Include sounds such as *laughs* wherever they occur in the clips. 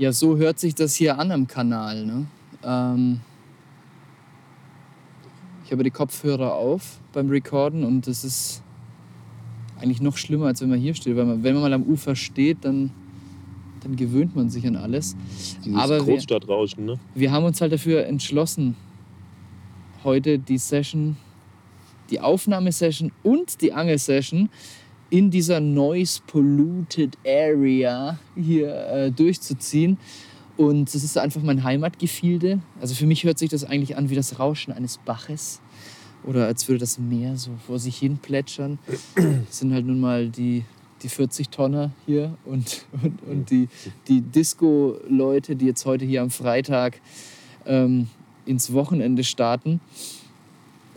Ja, so hört sich das hier an am Kanal. Ne? Ähm ich habe die Kopfhörer auf beim Recorden und das ist eigentlich noch schlimmer, als wenn man hier steht. Weil man, wenn man mal am Ufer steht, dann, dann gewöhnt man sich an alles. Dieses Aber Großstadtrauschen, ne? Wir haben uns halt dafür entschlossen, heute die Session, die Aufnahmesession und die Angelsession in dieser noise polluted area hier äh, durchzuziehen. Und das ist einfach mein Heimatgefilde. Also für mich hört sich das eigentlich an wie das Rauschen eines Baches. Oder als würde das Meer so vor sich hin plätschern. Das sind halt nun mal die, die 40 Tonner hier und, und, und die, die Disco-Leute, die jetzt heute hier am Freitag ähm, ins Wochenende starten.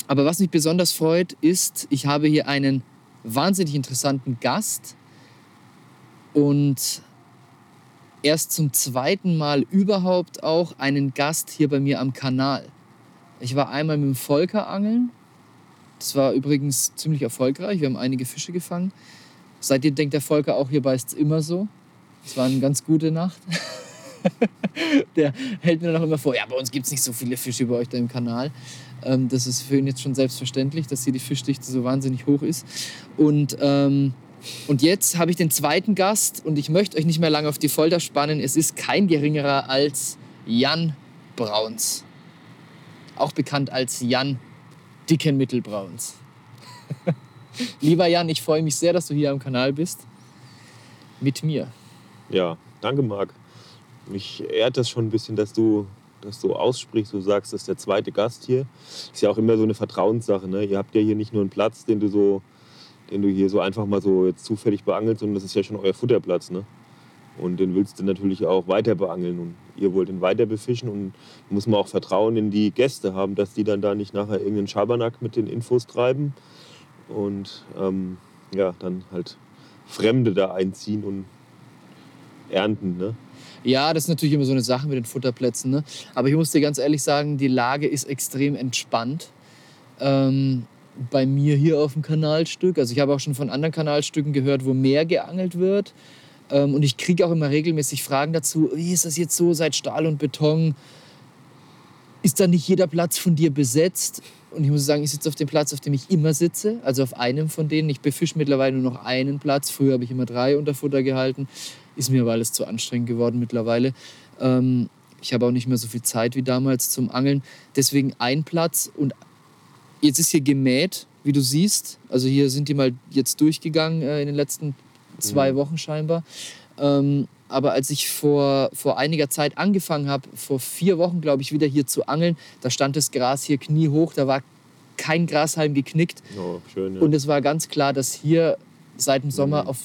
Aber was mich besonders freut, ist, ich habe hier einen wahnsinnig interessanten Gast und erst zum zweiten Mal überhaupt auch einen Gast hier bei mir am Kanal. Ich war einmal mit dem Volker angeln. Das war übrigens ziemlich erfolgreich. Wir haben einige Fische gefangen. Seitdem denkt der Volker auch, hier beißt es immer so. Es war eine ganz gute Nacht. *laughs* *laughs* der hält mir dann auch immer vor, ja, bei uns gibt es nicht so viele Fische bei euch da im Kanal. Ähm, das ist für ihn jetzt schon selbstverständlich, dass hier die Fischdichte so wahnsinnig hoch ist. Und, ähm, und jetzt habe ich den zweiten Gast und ich möchte euch nicht mehr lange auf die Folter spannen. Es ist kein geringerer als Jan Brauns. Auch bekannt als Jan Dicken Mittelbrauns. *laughs* Lieber Jan, ich freue mich sehr, dass du hier am Kanal bist. Mit mir. Ja, danke, Marc mich ehrt das schon ein bisschen, dass du das so aussprichst. Du sagst, das ist der zweite Gast hier. Ist ja auch immer so eine Vertrauenssache. Ne? Ihr habt ja hier nicht nur einen Platz, den du so, den du hier so einfach mal so jetzt zufällig beangelst, sondern das ist ja schon euer Futterplatz. Ne? Und den willst du natürlich auch weiter beangeln. Und ihr wollt ihn weiter befischen. Und muss man auch Vertrauen in die Gäste haben, dass die dann da nicht nachher irgendeinen Schabernack mit den Infos treiben. Und ähm, ja, dann halt Fremde da einziehen und ernten. Ne? Ja, das ist natürlich immer so eine Sache mit den Futterplätzen. Ne? Aber ich muss dir ganz ehrlich sagen, die Lage ist extrem entspannt. Ähm, bei mir hier auf dem Kanalstück. Also ich habe auch schon von anderen Kanalstücken gehört, wo mehr geangelt wird. Ähm, und ich kriege auch immer regelmäßig Fragen dazu, wie ist das jetzt so seit Stahl und Beton? Ist da nicht jeder Platz von dir besetzt? Und ich muss sagen, ich sitze auf dem Platz, auf dem ich immer sitze, also auf einem von denen. Ich befische mittlerweile nur noch einen Platz. Früher habe ich immer drei unter Futter gehalten. Ist mir aber alles zu anstrengend geworden mittlerweile. Ähm, ich habe auch nicht mehr so viel Zeit wie damals zum Angeln. Deswegen ein Platz und jetzt ist hier gemäht, wie du siehst. Also hier sind die mal jetzt durchgegangen äh, in den letzten zwei mhm. Wochen scheinbar. Ähm, aber als ich vor, vor einiger Zeit angefangen habe, vor vier Wochen glaube ich, wieder hier zu angeln, da stand das Gras hier kniehoch, da war kein Grashalm geknickt. Oh, schön, ja. Und es war ganz klar, dass hier seit dem Sommer mhm. auf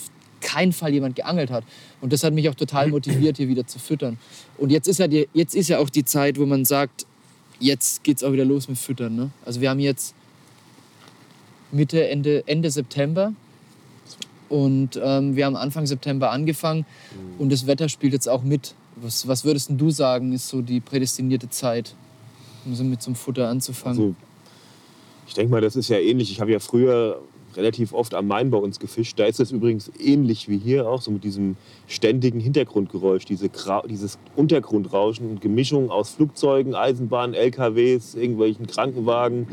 keinen Fall jemand geangelt hat. Und das hat mich auch total motiviert, hier wieder zu füttern. Und jetzt ist ja, die, jetzt ist ja auch die Zeit, wo man sagt, jetzt geht es auch wieder los mit Füttern. Ne? Also wir haben jetzt Mitte, Ende, Ende September. Und ähm, wir haben Anfang September angefangen mhm. und das Wetter spielt jetzt auch mit. Was, was würdest du sagen, ist so die prädestinierte Zeit, um so mit zum Futter anzufangen? Also, ich denke mal, das ist ja ähnlich. Ich habe ja früher relativ oft am Main bei uns gefischt. Da ist es übrigens ähnlich wie hier auch, so mit diesem ständigen Hintergrundgeräusch, diese dieses Untergrundrauschen und Gemischung aus Flugzeugen, Eisenbahnen, LKWs, irgendwelchen Krankenwagen,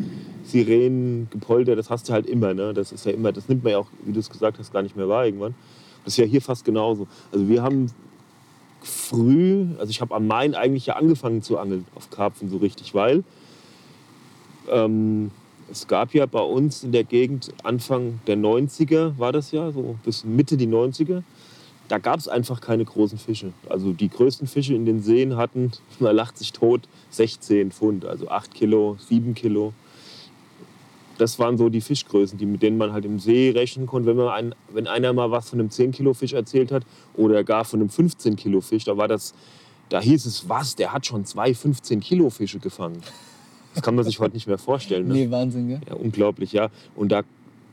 Sirenen, Gepolter, das hast du halt immer. Ne? Das ist ja immer, das nimmt man ja auch, wie du es gesagt hast, gar nicht mehr wahr irgendwann. Das ist ja hier fast genauso. Also wir haben früh, also ich habe am Main eigentlich ja angefangen zu angeln auf Karpfen so richtig, weil ähm, es gab ja bei uns in der Gegend Anfang der 90er, war das ja, so bis Mitte die 90er, da gab es einfach keine großen Fische. Also die größten Fische in den Seen hatten, *laughs* man lacht sich tot, 16 Pfund, also 8 Kilo, 7 Kilo. Das waren so die Fischgrößen, die, mit denen man halt im See rechnen konnte. Wenn, man ein, wenn einer mal was von einem 10-Kilo-Fisch erzählt hat oder gar von einem 15-Kilo-Fisch, da, war das, da hieß es, was, der hat schon zwei 15-Kilo-Fische gefangen. Das kann man sich heute nicht mehr vorstellen. Ne? Nee, Wahnsinn, gell? Ja, unglaublich, ja. Und da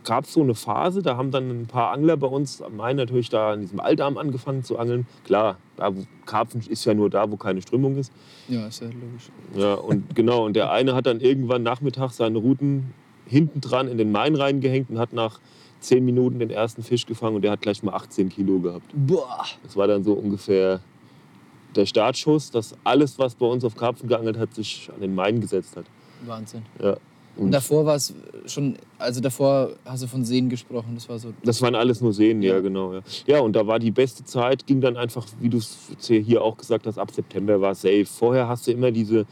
gab es so eine Phase, da haben dann ein paar Angler bei uns am Main natürlich da in diesem Altarm angefangen zu angeln. Klar, da wo Karpfen ist ja nur da, wo keine Strömung ist. Ja, ist ja logisch. Ja, und genau, und der eine hat dann irgendwann nachmittags seine Routen hinten dran in den Main reingehängt und hat nach zehn Minuten den ersten Fisch gefangen und der hat gleich mal 18 Kilo gehabt. Boah. Das war dann so ungefähr der Startschuss, dass alles, was bei uns auf Karpfen geangelt hat, sich an den Main gesetzt hat. Wahnsinn. Ja. Und davor war es schon, also davor hast du von Seen gesprochen, das war so. Das waren alles nur Seen, ja, Ja. genau. Ja. ja, und da war die beste Zeit, ging dann einfach, wie du es hier auch gesagt hast, ab September war safe. Vorher hast du immer diese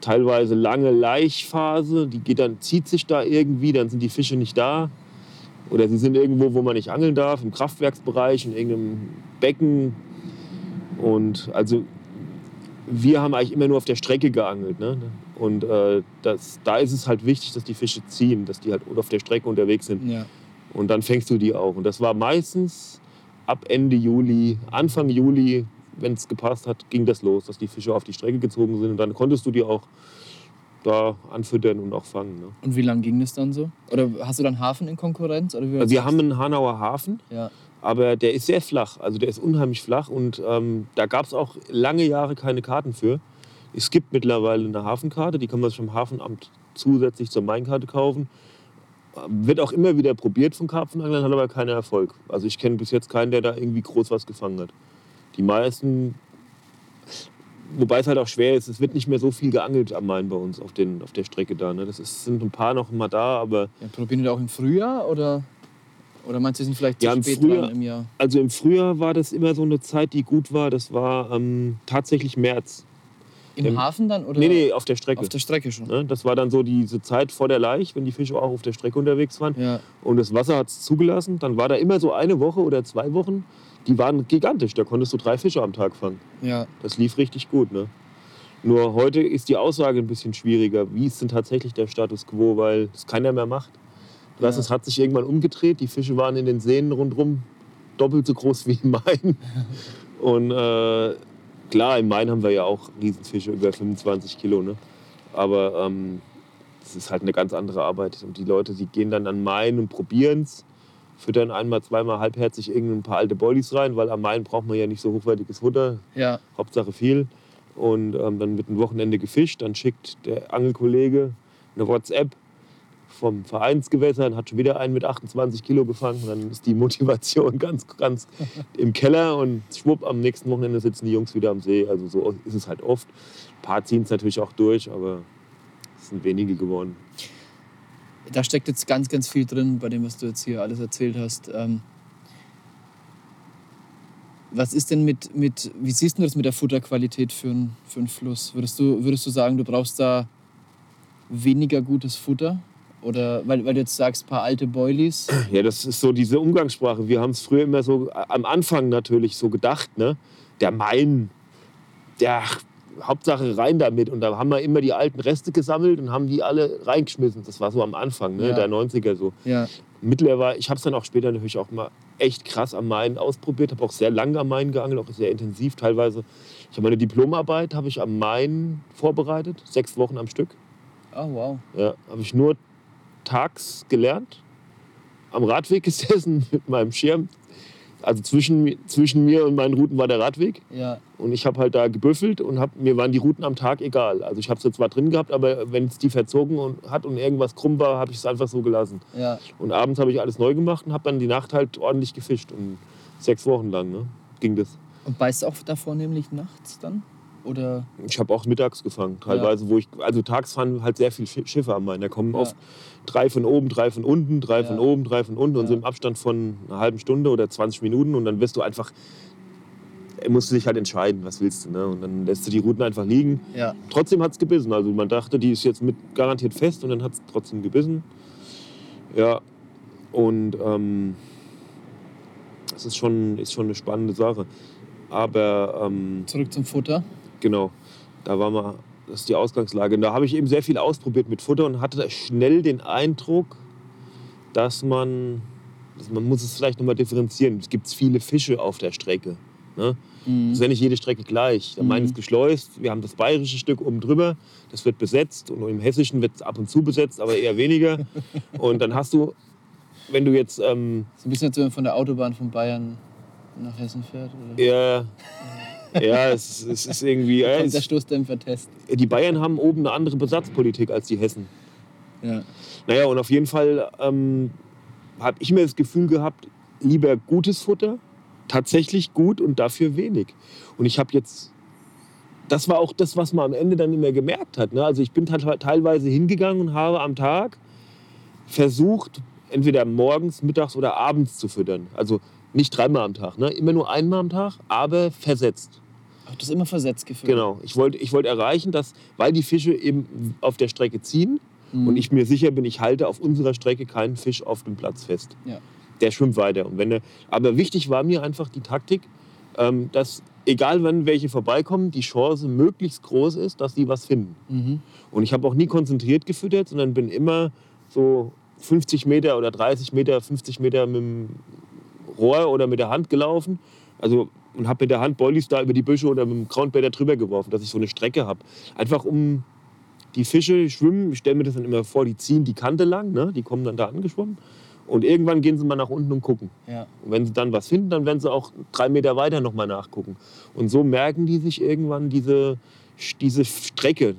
teilweise lange Laichphase, die geht dann, zieht sich da irgendwie, dann sind die Fische nicht da. Oder sie sind irgendwo, wo man nicht angeln darf, im Kraftwerksbereich, in irgendeinem Becken. Und also wir haben eigentlich immer nur auf der Strecke geangelt. Ne? Und äh, das, da ist es halt wichtig, dass die Fische ziehen, dass die halt auf der Strecke unterwegs sind. Ja. Und dann fängst du die auch. Und das war meistens ab Ende Juli, Anfang Juli, wenn es gepasst hat, ging das los, dass die Fische auf die Strecke gezogen sind. Und dann konntest du die auch da anfüttern und auch fangen. Ne? Und wie lange ging das dann so? Oder hast du dann Hafen in Konkurrenz? Oder wie Also wir haben einen Hanauer Hafen, Ja. Aber der ist sehr flach. Also der ist unheimlich flach und ähm, da gab es auch lange Jahre keine Karten für. Es gibt mittlerweile eine Hafenkarte, die kann man sich vom Hafenamt zusätzlich zur Mainkarte kaufen. Wird auch immer wieder probiert von Karpfenanglern, hat aber keinen Erfolg. Also ich kenne bis jetzt keinen, der da irgendwie groß was gefangen hat. Die meisten, wobei es halt auch schwer ist, es wird nicht mehr so viel geangelt am Main bei uns auf, den, auf der Strecke da. Ne? Das ist, sind ein paar noch mal da, aber ja. Probieren die auch im Frühjahr oder, oder meinst du, sind vielleicht zu Ja, im spät Frühjahr- im Jahr? Also im Frühjahr war das immer so eine Zeit, die gut war. Das war ähm, tatsächlich März. Im Im- Hafen dann? Oder Nee, nee, auf der Strecke. Auf der Strecke schon. Ne, Das war dann so diese Zeit vor der Laich, wenn die Fische auch auf der Strecke unterwegs waren. Ja. Und das Wasser hat es zugelassen. Dann war da immer so eine Woche oder zwei Wochen. Die waren gigantisch. Da konntest du drei Fische am Tag fangen. ja. Das lief richtig gut. Ne? Nur heute ist die Aussage ein bisschen schwieriger. Wie ist denn tatsächlich der Status quo? Weil es keiner mehr macht. Weißt, Ja. es hat sich irgendwann umgedreht. Die Fische waren in den Seen rundherum doppelt so groß wie im Main. Und äh, klar, im Main haben wir ja auch Riesenfische über 25 Kilo. Ne? Aber ähm, es ist halt eine ganz andere Arbeit. Und die Leute, die gehen dann an Main und probieren es, füttern einmal, zweimal halbherzig irgendein paar alte Boilies rein, weil am Main braucht man ja nicht so hochwertiges Futter. Ja. Hauptsache viel. Und ähm, dann wird ein Wochenende gefischt. Dann schickt der Angelkollege eine WhatsApp vom Vereinsgewässer und hat schon wieder einen mit 28 Kilo gefangen. Dann ist die Motivation *laughs* ganz, ganz im Keller. Und schwupp, am nächsten Wochenende sitzen die Jungs wieder am See. Also so ist es halt oft. Ein paar ziehen es natürlich auch durch, aber es sind wenige geworden. Da steckt jetzt ganz, ganz viel drin bei dem, was du jetzt hier alles erzählt hast. Ähm, was ist denn mit, mit, wie siehst du das mit der Futterqualität für einen für einen Fluss? Würdest du, würdest du sagen, du brauchst da weniger gutes Futter? Oder weil, weil du jetzt sagst, ein paar alte Boilies? Ja, das ist so diese Umgangssprache. Wir haben es früher immer so äh, am Anfang natürlich so gedacht, ne? Der Main, der Hauptsache rein damit. Und da haben wir immer die alten Reste gesammelt und haben die alle reingeschmissen. Das war so am Anfang, ne? Ja. der 90er so. Ja, Mittlerweile, ich habe es dann auch später natürlich auch mal echt krass am Main ausprobiert, habe auch sehr lange am Main geangelt, auch sehr intensiv teilweise. Ich habe meine Diplomarbeit habe ich am Main vorbereitet, sechs Wochen am Stück. oh wow. Ja, habe ich nur tags gelernt, am Radweg *laughs* gesessen mit meinem Schirm. Also zwischen, zwischen mir und meinen Routen war der Radweg. Ja, Und ich habe halt da gebüffelt und hab, mir waren die Routen am Tag egal. Also ich habe sie zwar drin gehabt, aber wenn es die verzogen und, hat und irgendwas krumm war, habe ich es einfach so gelassen. ja. Und abends habe ich alles neu gemacht und habe dann die Nacht halt ordentlich gefischt. Und sechs Wochen lang ne, ging das. Und beißt auch davor nämlich nachts dann? Oder? Ich habe auch mittags gefangen, teilweise, wo ich, also tags fahren halt sehr viele Schi- Schiffe am Main. Da kommen Ja. oft drei von oben, drei von unten, drei Ja. von oben, drei von unten und so Ja. im Abstand von einer halben Stunde oder 20 Minuten und dann wirst du einfach, musst du dich halt entscheiden, was willst du. Ne? Und dann lässt du die Routen einfach liegen. Ja. Trotzdem hat es gebissen. Also man dachte, die ist jetzt mit garantiert fest und dann hat es trotzdem gebissen. Ja, und ähm, das ist schon, ist schon eine spannende Sache. Aber ähm, Zurück zum Futter. Genau, da war mal, das ist die Ausgangslage. Und da habe ich eben sehr viel ausprobiert mit Futter und hatte schnell den Eindruck, dass man, dass man muss es vielleicht nochmal differenzieren. Es gibt viele Fische auf der Strecke. Ne? Mhm. Das ist ja nicht jede Strecke gleich. Der Main Mhm. ist geschleust, wir haben das bayerische Stück oben drüber, das wird besetzt und im hessischen wird es ab und zu besetzt, aber eher weniger. *laughs* und dann hast du, wenn du jetzt ähm, So ein bisschen, als wenn man von der Autobahn von Bayern nach Hessen fährt. Oder? eher, ja, es, es ist irgendwie, Kommt der es, Stoßdämpfer-Test. die Bayern haben oben eine andere Besatzpolitik als die Hessen. Ja. Naja, und auf jeden Fall ähm, habe ich mir das Gefühl gehabt, lieber gutes Futter, tatsächlich gut und dafür wenig. Und ich habe jetzt das war auch das, was man am Ende dann immer gemerkt hat. Ne? Also ich bin teilweise hingegangen und habe am Tag versucht, entweder morgens, mittags oder abends zu füttern. Also nicht dreimal am Tag, ne? immer nur einmal am Tag, aber versetzt. Ach, das immer versetzt gefüttert? Genau. Ich wollte ich wollt erreichen, dass, weil die Fische eben auf der Strecke ziehen mhm. und ich mir sicher bin, ich halte auf unserer Strecke keinen Fisch auf dem Platz fest. Ja. Der schwimmt weiter. Und wenn er, aber wichtig war mir einfach die Taktik, ähm, dass egal wann welche vorbeikommen, die Chance möglichst groß ist, dass sie was finden. Mhm. Und ich habe auch nie konzentriert gefüttert, sondern bin immer so 50 Meter oder 30 Meter, 50 Meter mit dem Rohr oder mit der Hand gelaufen. Also und habe mit der Hand Boilies da über die Büsche oder mit dem Groundbäder drüber geworfen, dass ich so eine Strecke habe. Einfach um die Fische schwimmen, ich stelle mir das dann immer vor, die ziehen die Kante lang, ne? die kommen dann da angeschwommen. Und irgendwann gehen sie mal nach unten und gucken. Ja. Und wenn sie dann was finden, dann werden sie auch drei Meter weiter nochmal nachgucken. Und so merken die sich irgendwann diese, diese Strecke,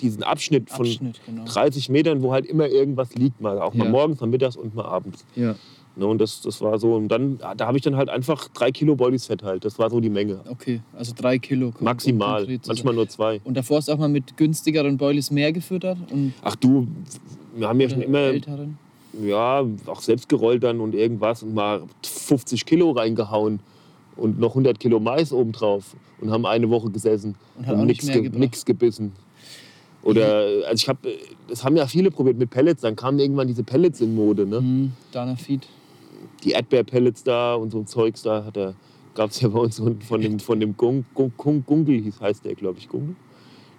diesen Abschnitt von Abschnitt, genau. 30 Metern, wo halt immer irgendwas liegt, mal auch mal Ja. morgens, mal mittags und mal abends. Ja. Ne, und das, das war so, und dann, da habe ich dann halt einfach drei Kilo Boilies verteilt. Das war so die Menge. Okay, also drei Kilo. Maximal, manchmal nur zwei. Und davor hast du auch mal mit günstigeren Boilies mehr gefüttert? Und Ach du, wir haben ja schon immer, älteren? ja, auch selbst gerollt dann und irgendwas und mal 50 Kilo reingehauen und noch 100 Kilo Mais obendrauf und haben eine Woche gesessen Und nicht nichts ge gebissen. Oder, also ich habe, das haben ja viele probiert mit Pellets, dann kamen irgendwann diese Pellets in Mode, ne? Mhm, Dana Feed. Die Erdbeerpellets da und so ein Zeugs da hat er, gab es ja bei uns von von dem, von dem Gung, Gung, Gung, Gungel, hieß, heißt der, glaube ich, Gungel,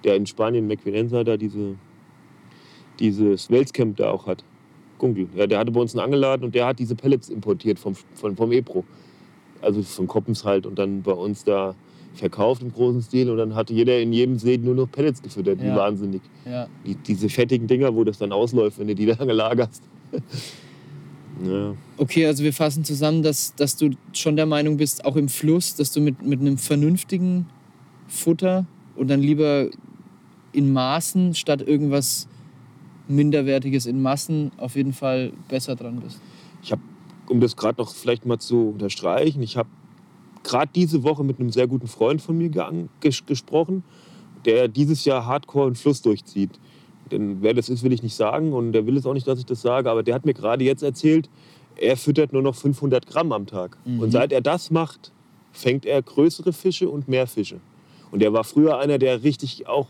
der in Spanien, McVinenza, da diese, dieses Welscamp da auch hat. Gungel. Ja, der hatte bei uns einen angeladen und der hat diese Pellets importiert vom, vom, vom Epro. Also von Koppens halt und dann bei uns da verkauft im großen Stil und dann hatte jeder in jedem See nur noch Pellets gefüttert, wie Ja. wahnsinnig. Ja. Die, diese fettigen Dinger, wo das dann ausläuft, wenn du die da *laughs* lagerst. Ja. Okay, also wir fassen zusammen, dass, dass du schon der Meinung bist, auch im Fluss, dass du mit, mit einem vernünftigen Futter und dann lieber in Maßen statt irgendwas Minderwertiges in Massen auf jeden Fall besser dran bist. Ich habe, um das gerade noch vielleicht mal zu unterstreichen, ich habe gerade diese Woche mit einem sehr guten Freund von mir gesprochen, der dieses Jahr Hardcore einen Fluss durchzieht. Denn wer das ist, will ich nicht sagen und der will es auch nicht, dass ich das sage, aber der hat mir gerade jetzt erzählt, er füttert nur noch 500 Gramm am Tag. Mhm. Und seit er das macht, fängt er größere Fische und mehr Fische. Und er war früher einer, der richtig auch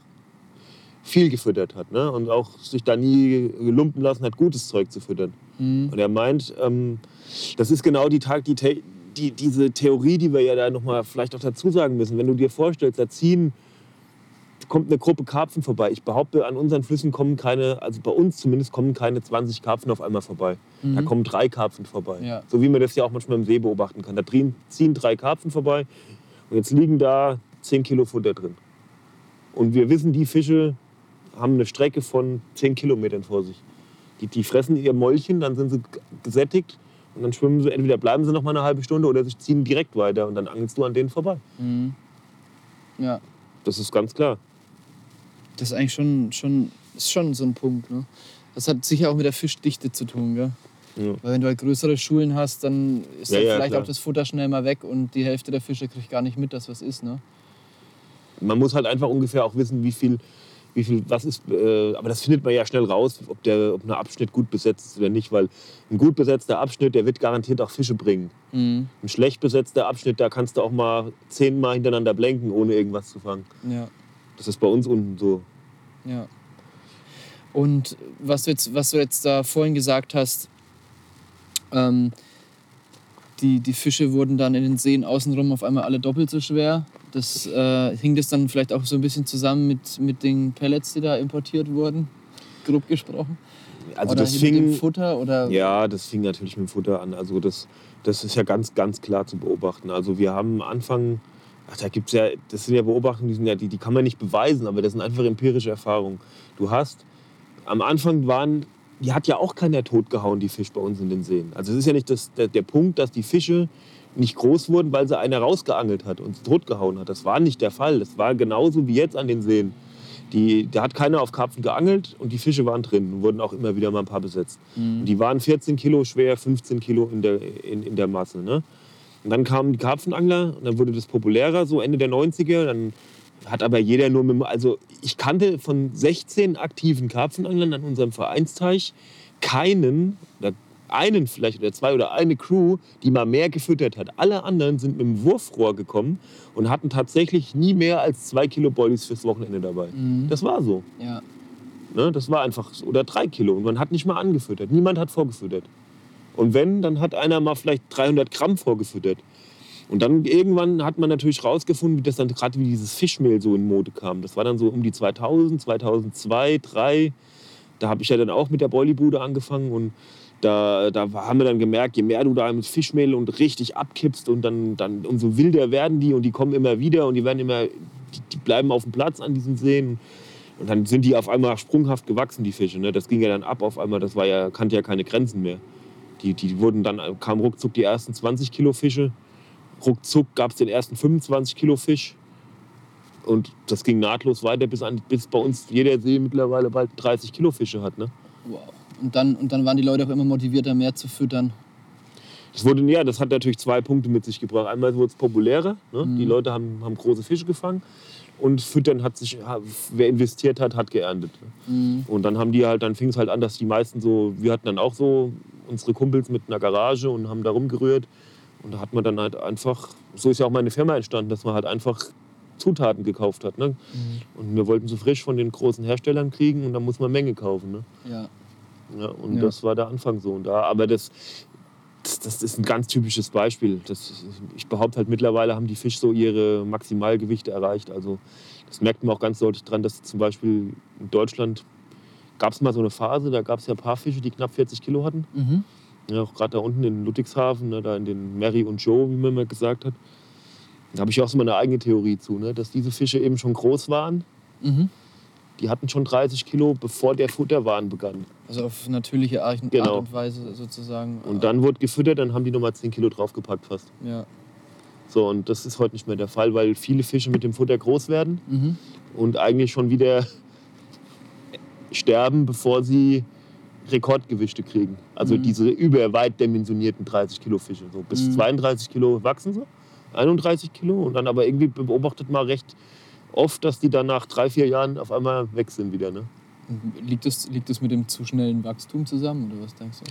viel gefüttert hat ne? und auch sich da nie lumpen lassen hat, gutes Zeug zu füttern. Mhm. Und er meint, ähm, das ist genau die, Tag, die, die, diese Theorie, die wir ja da nochmal vielleicht auch dazu sagen müssen. Wenn du dir vorstellst, da ziehen, kommt eine Gruppe Karpfen vorbei. Ich behaupte, an unseren Flüssen kommen keine, also bei uns zumindest, kommen keine 20 Karpfen auf einmal vorbei. Da Mhm. kommen drei Karpfen vorbei. Ja. So wie man das ja auch manchmal im See beobachten kann. Da drin- ziehen drei Karpfen vorbei und jetzt liegen da 10 Kilo Futter drin. Und wir wissen, die Fische haben eine Strecke von 10 Kilometern vor sich. Die, die fressen ihr Mäulchen, dann sind sie gesättigt und dann schwimmen sie, entweder bleiben sie noch mal eine halbe Stunde oder sie ziehen direkt weiter und dann angelst du an denen vorbei. Mhm. Ja, Das ist ganz klar. Das ist eigentlich schon, schon, ist schon so ein Punkt. Ne? Das hat sicher auch mit der Fischdichte zu tun. Gell? Ja. Weil wenn du halt größere Schulen hast, dann ist Ja, halt vielleicht klar. auch das Futter schnell mal weg und die Hälfte der Fische kriegt gar nicht mit, dass was ist. Ne? Man muss halt einfach ungefähr auch wissen, wie viel, wie viel was ist. Äh, aber das findet man ja schnell raus, ob der ob ein Abschnitt gut besetzt ist oder nicht. Weil ein gut besetzter Abschnitt, der wird garantiert auch Fische bringen. Mhm. Ein schlecht besetzter Abschnitt, da kannst du auch mal zehnmal hintereinander blenken, ohne irgendwas zu fangen. Ja, Das ist bei uns unten so. ja. Und was du jetzt, was du jetzt da vorhin gesagt hast, ähm, die, die Fische wurden dann in den Seen außenrum auf einmal alle doppelt so schwer. Das äh, hing das dann vielleicht auch so ein bisschen zusammen mit, mit den Pellets, die da importiert wurden, grob gesprochen. Also oder das mit dem fing, Futter oder ja, das fing natürlich mit dem Futter an. Also das, das ist ja ganz, ganz klar zu beobachten. Also wir haben am Anfang, ach, da gibt's ja, das sind ja Beobachtungen, die, sind ja, die, die kann man nicht beweisen, aber das sind einfach empirische Erfahrungen. Du hast, am Anfang waren, die hat ja auch keiner totgehauen, die Fisch bei uns in den Seen. Also es ist ja nicht das, der, der Punkt, dass die Fische nicht groß wurden, weil sie einer rausgeangelt hat und sie totgehauen hat. Das war nicht der Fall. Das war genauso wie jetzt an den Seen. Die, da hat keiner auf Karpfen geangelt und die Fische waren drin und wurden auch immer wieder mal ein paar besetzt. Und die waren 14 Kilo schwer, 15 Kilo in der, in, in der Masse. Ne? Und dann kamen die Karpfenangler und dann wurde das populärer, so Ende der 90er. Dann Hat aber jeder nur mit, also ich kannte von 16 aktiven Karpfenanglern an unserem Vereinsteich keinen, oder einen vielleicht oder zwei oder eine Crew, die mal mehr gefüttert hat. Alle anderen sind mit dem Wurfrohr gekommen und hatten tatsächlich nie mehr als zwei Kilo Bollies fürs Wochenende dabei. Mhm. Das war so. Ja. Ne? Das war einfach so. Oder drei Kilo. Und man hat nicht mal angefüttert. Niemand hat vorgefüttert. Und wenn, dann hat einer mal vielleicht 300 Gramm vorgefüttert. Und dann irgendwann hat man natürlich rausgefunden, wie das dann gerade wie dieses Fischmehl so in Mode kam. Das war dann so um die 2000, 2002, 2003. Da habe ich ja dann auch mit der Boilybude angefangen und da, da haben wir dann gemerkt, je mehr du da mit Fischmehl und richtig abkippst und dann, dann umso wilder werden die und die kommen immer wieder und die werden immer, die, die bleiben auf dem Platz an diesen Seen. Und dann sind die auf einmal sprunghaft gewachsen, die Fische. Ne? Das ging ja dann ab auf einmal, das war ja, kannte ja keine Grenzen mehr. Die, die wurden dann, kamen ruckzuck die ersten 20 Kilo Fische. Ruckzuck gab es den ersten 25 Kilo Fisch. Und das ging nahtlos weiter, bis, an, bis bei uns jeder See mittlerweile bald 30 Kilo Fische hat. Ne? Wow. Und dann, und dann waren die Leute auch immer motivierter, mehr zu füttern. Das, wurde, ja, das hat natürlich zwei Punkte mit sich gebracht. Einmal wurde es populärer. Ne? Die Leute haben, haben große Fische gefangen. Und Füttern hat sich, wer investiert hat, hat geerntet. Mhm. Und dann haben die halt, dann fing es halt an, dass die meisten so, wir hatten dann auch so unsere Kumpels mit einer Garage und haben da rumgerührt. Und da hat man dann halt einfach, so ist ja auch meine Firma entstanden, dass man halt einfach Zutaten gekauft hat. Ne? Und wir wollten so frisch von den großen Herstellern kriegen und dann muss man Menge kaufen. Ne? Ja. Ja, und Ja. das war der Anfang so. Und da, aber das, das, das ist ein ganz typisches Beispiel. Das, ich behaupte halt, mittlerweile haben die Fische so ihre Maximalgewichte erreicht. Also das merkt man auch ganz deutlich dran, dass zum Beispiel in Deutschland gab es mal so eine Phase, da gab es ja ein paar Fische, die knapp 40 Kilo hatten. Mhm. Ja, auch gerade da unten in Ludwigshafen, ne, da in den Mary und Joe, wie man mal gesagt hat. Da habe ich auch so meine eigene Theorie zu, ne, dass diese Fische eben schon groß waren. Mhm. Die hatten schon 30 Kilo, bevor der Futterwahn begann. Also auf natürliche Art, Genau. Art und Weise sozusagen. Und dann wurde gefüttert, dann haben die nochmal 10 Kilo draufgepackt fast. Ja. So, und das ist heute nicht mehr der Fall, weil viele Fische mit dem Futter groß werden Mhm. und eigentlich schon wieder sterben, bevor sie Rekordgewichte kriegen. Also Mhm. diese überweit dimensionierten 30 Kilo Fische. So bis Mhm. 32 Kilo wachsen sie, 31 Kilo und dann aber irgendwie beobachtet man recht oft, dass die dann nach drei, vier Jahren auf einmal weg sind wieder. Ne? Liegt das, liegt das mit dem zu schnellen Wachstum zusammen oder was denkst du?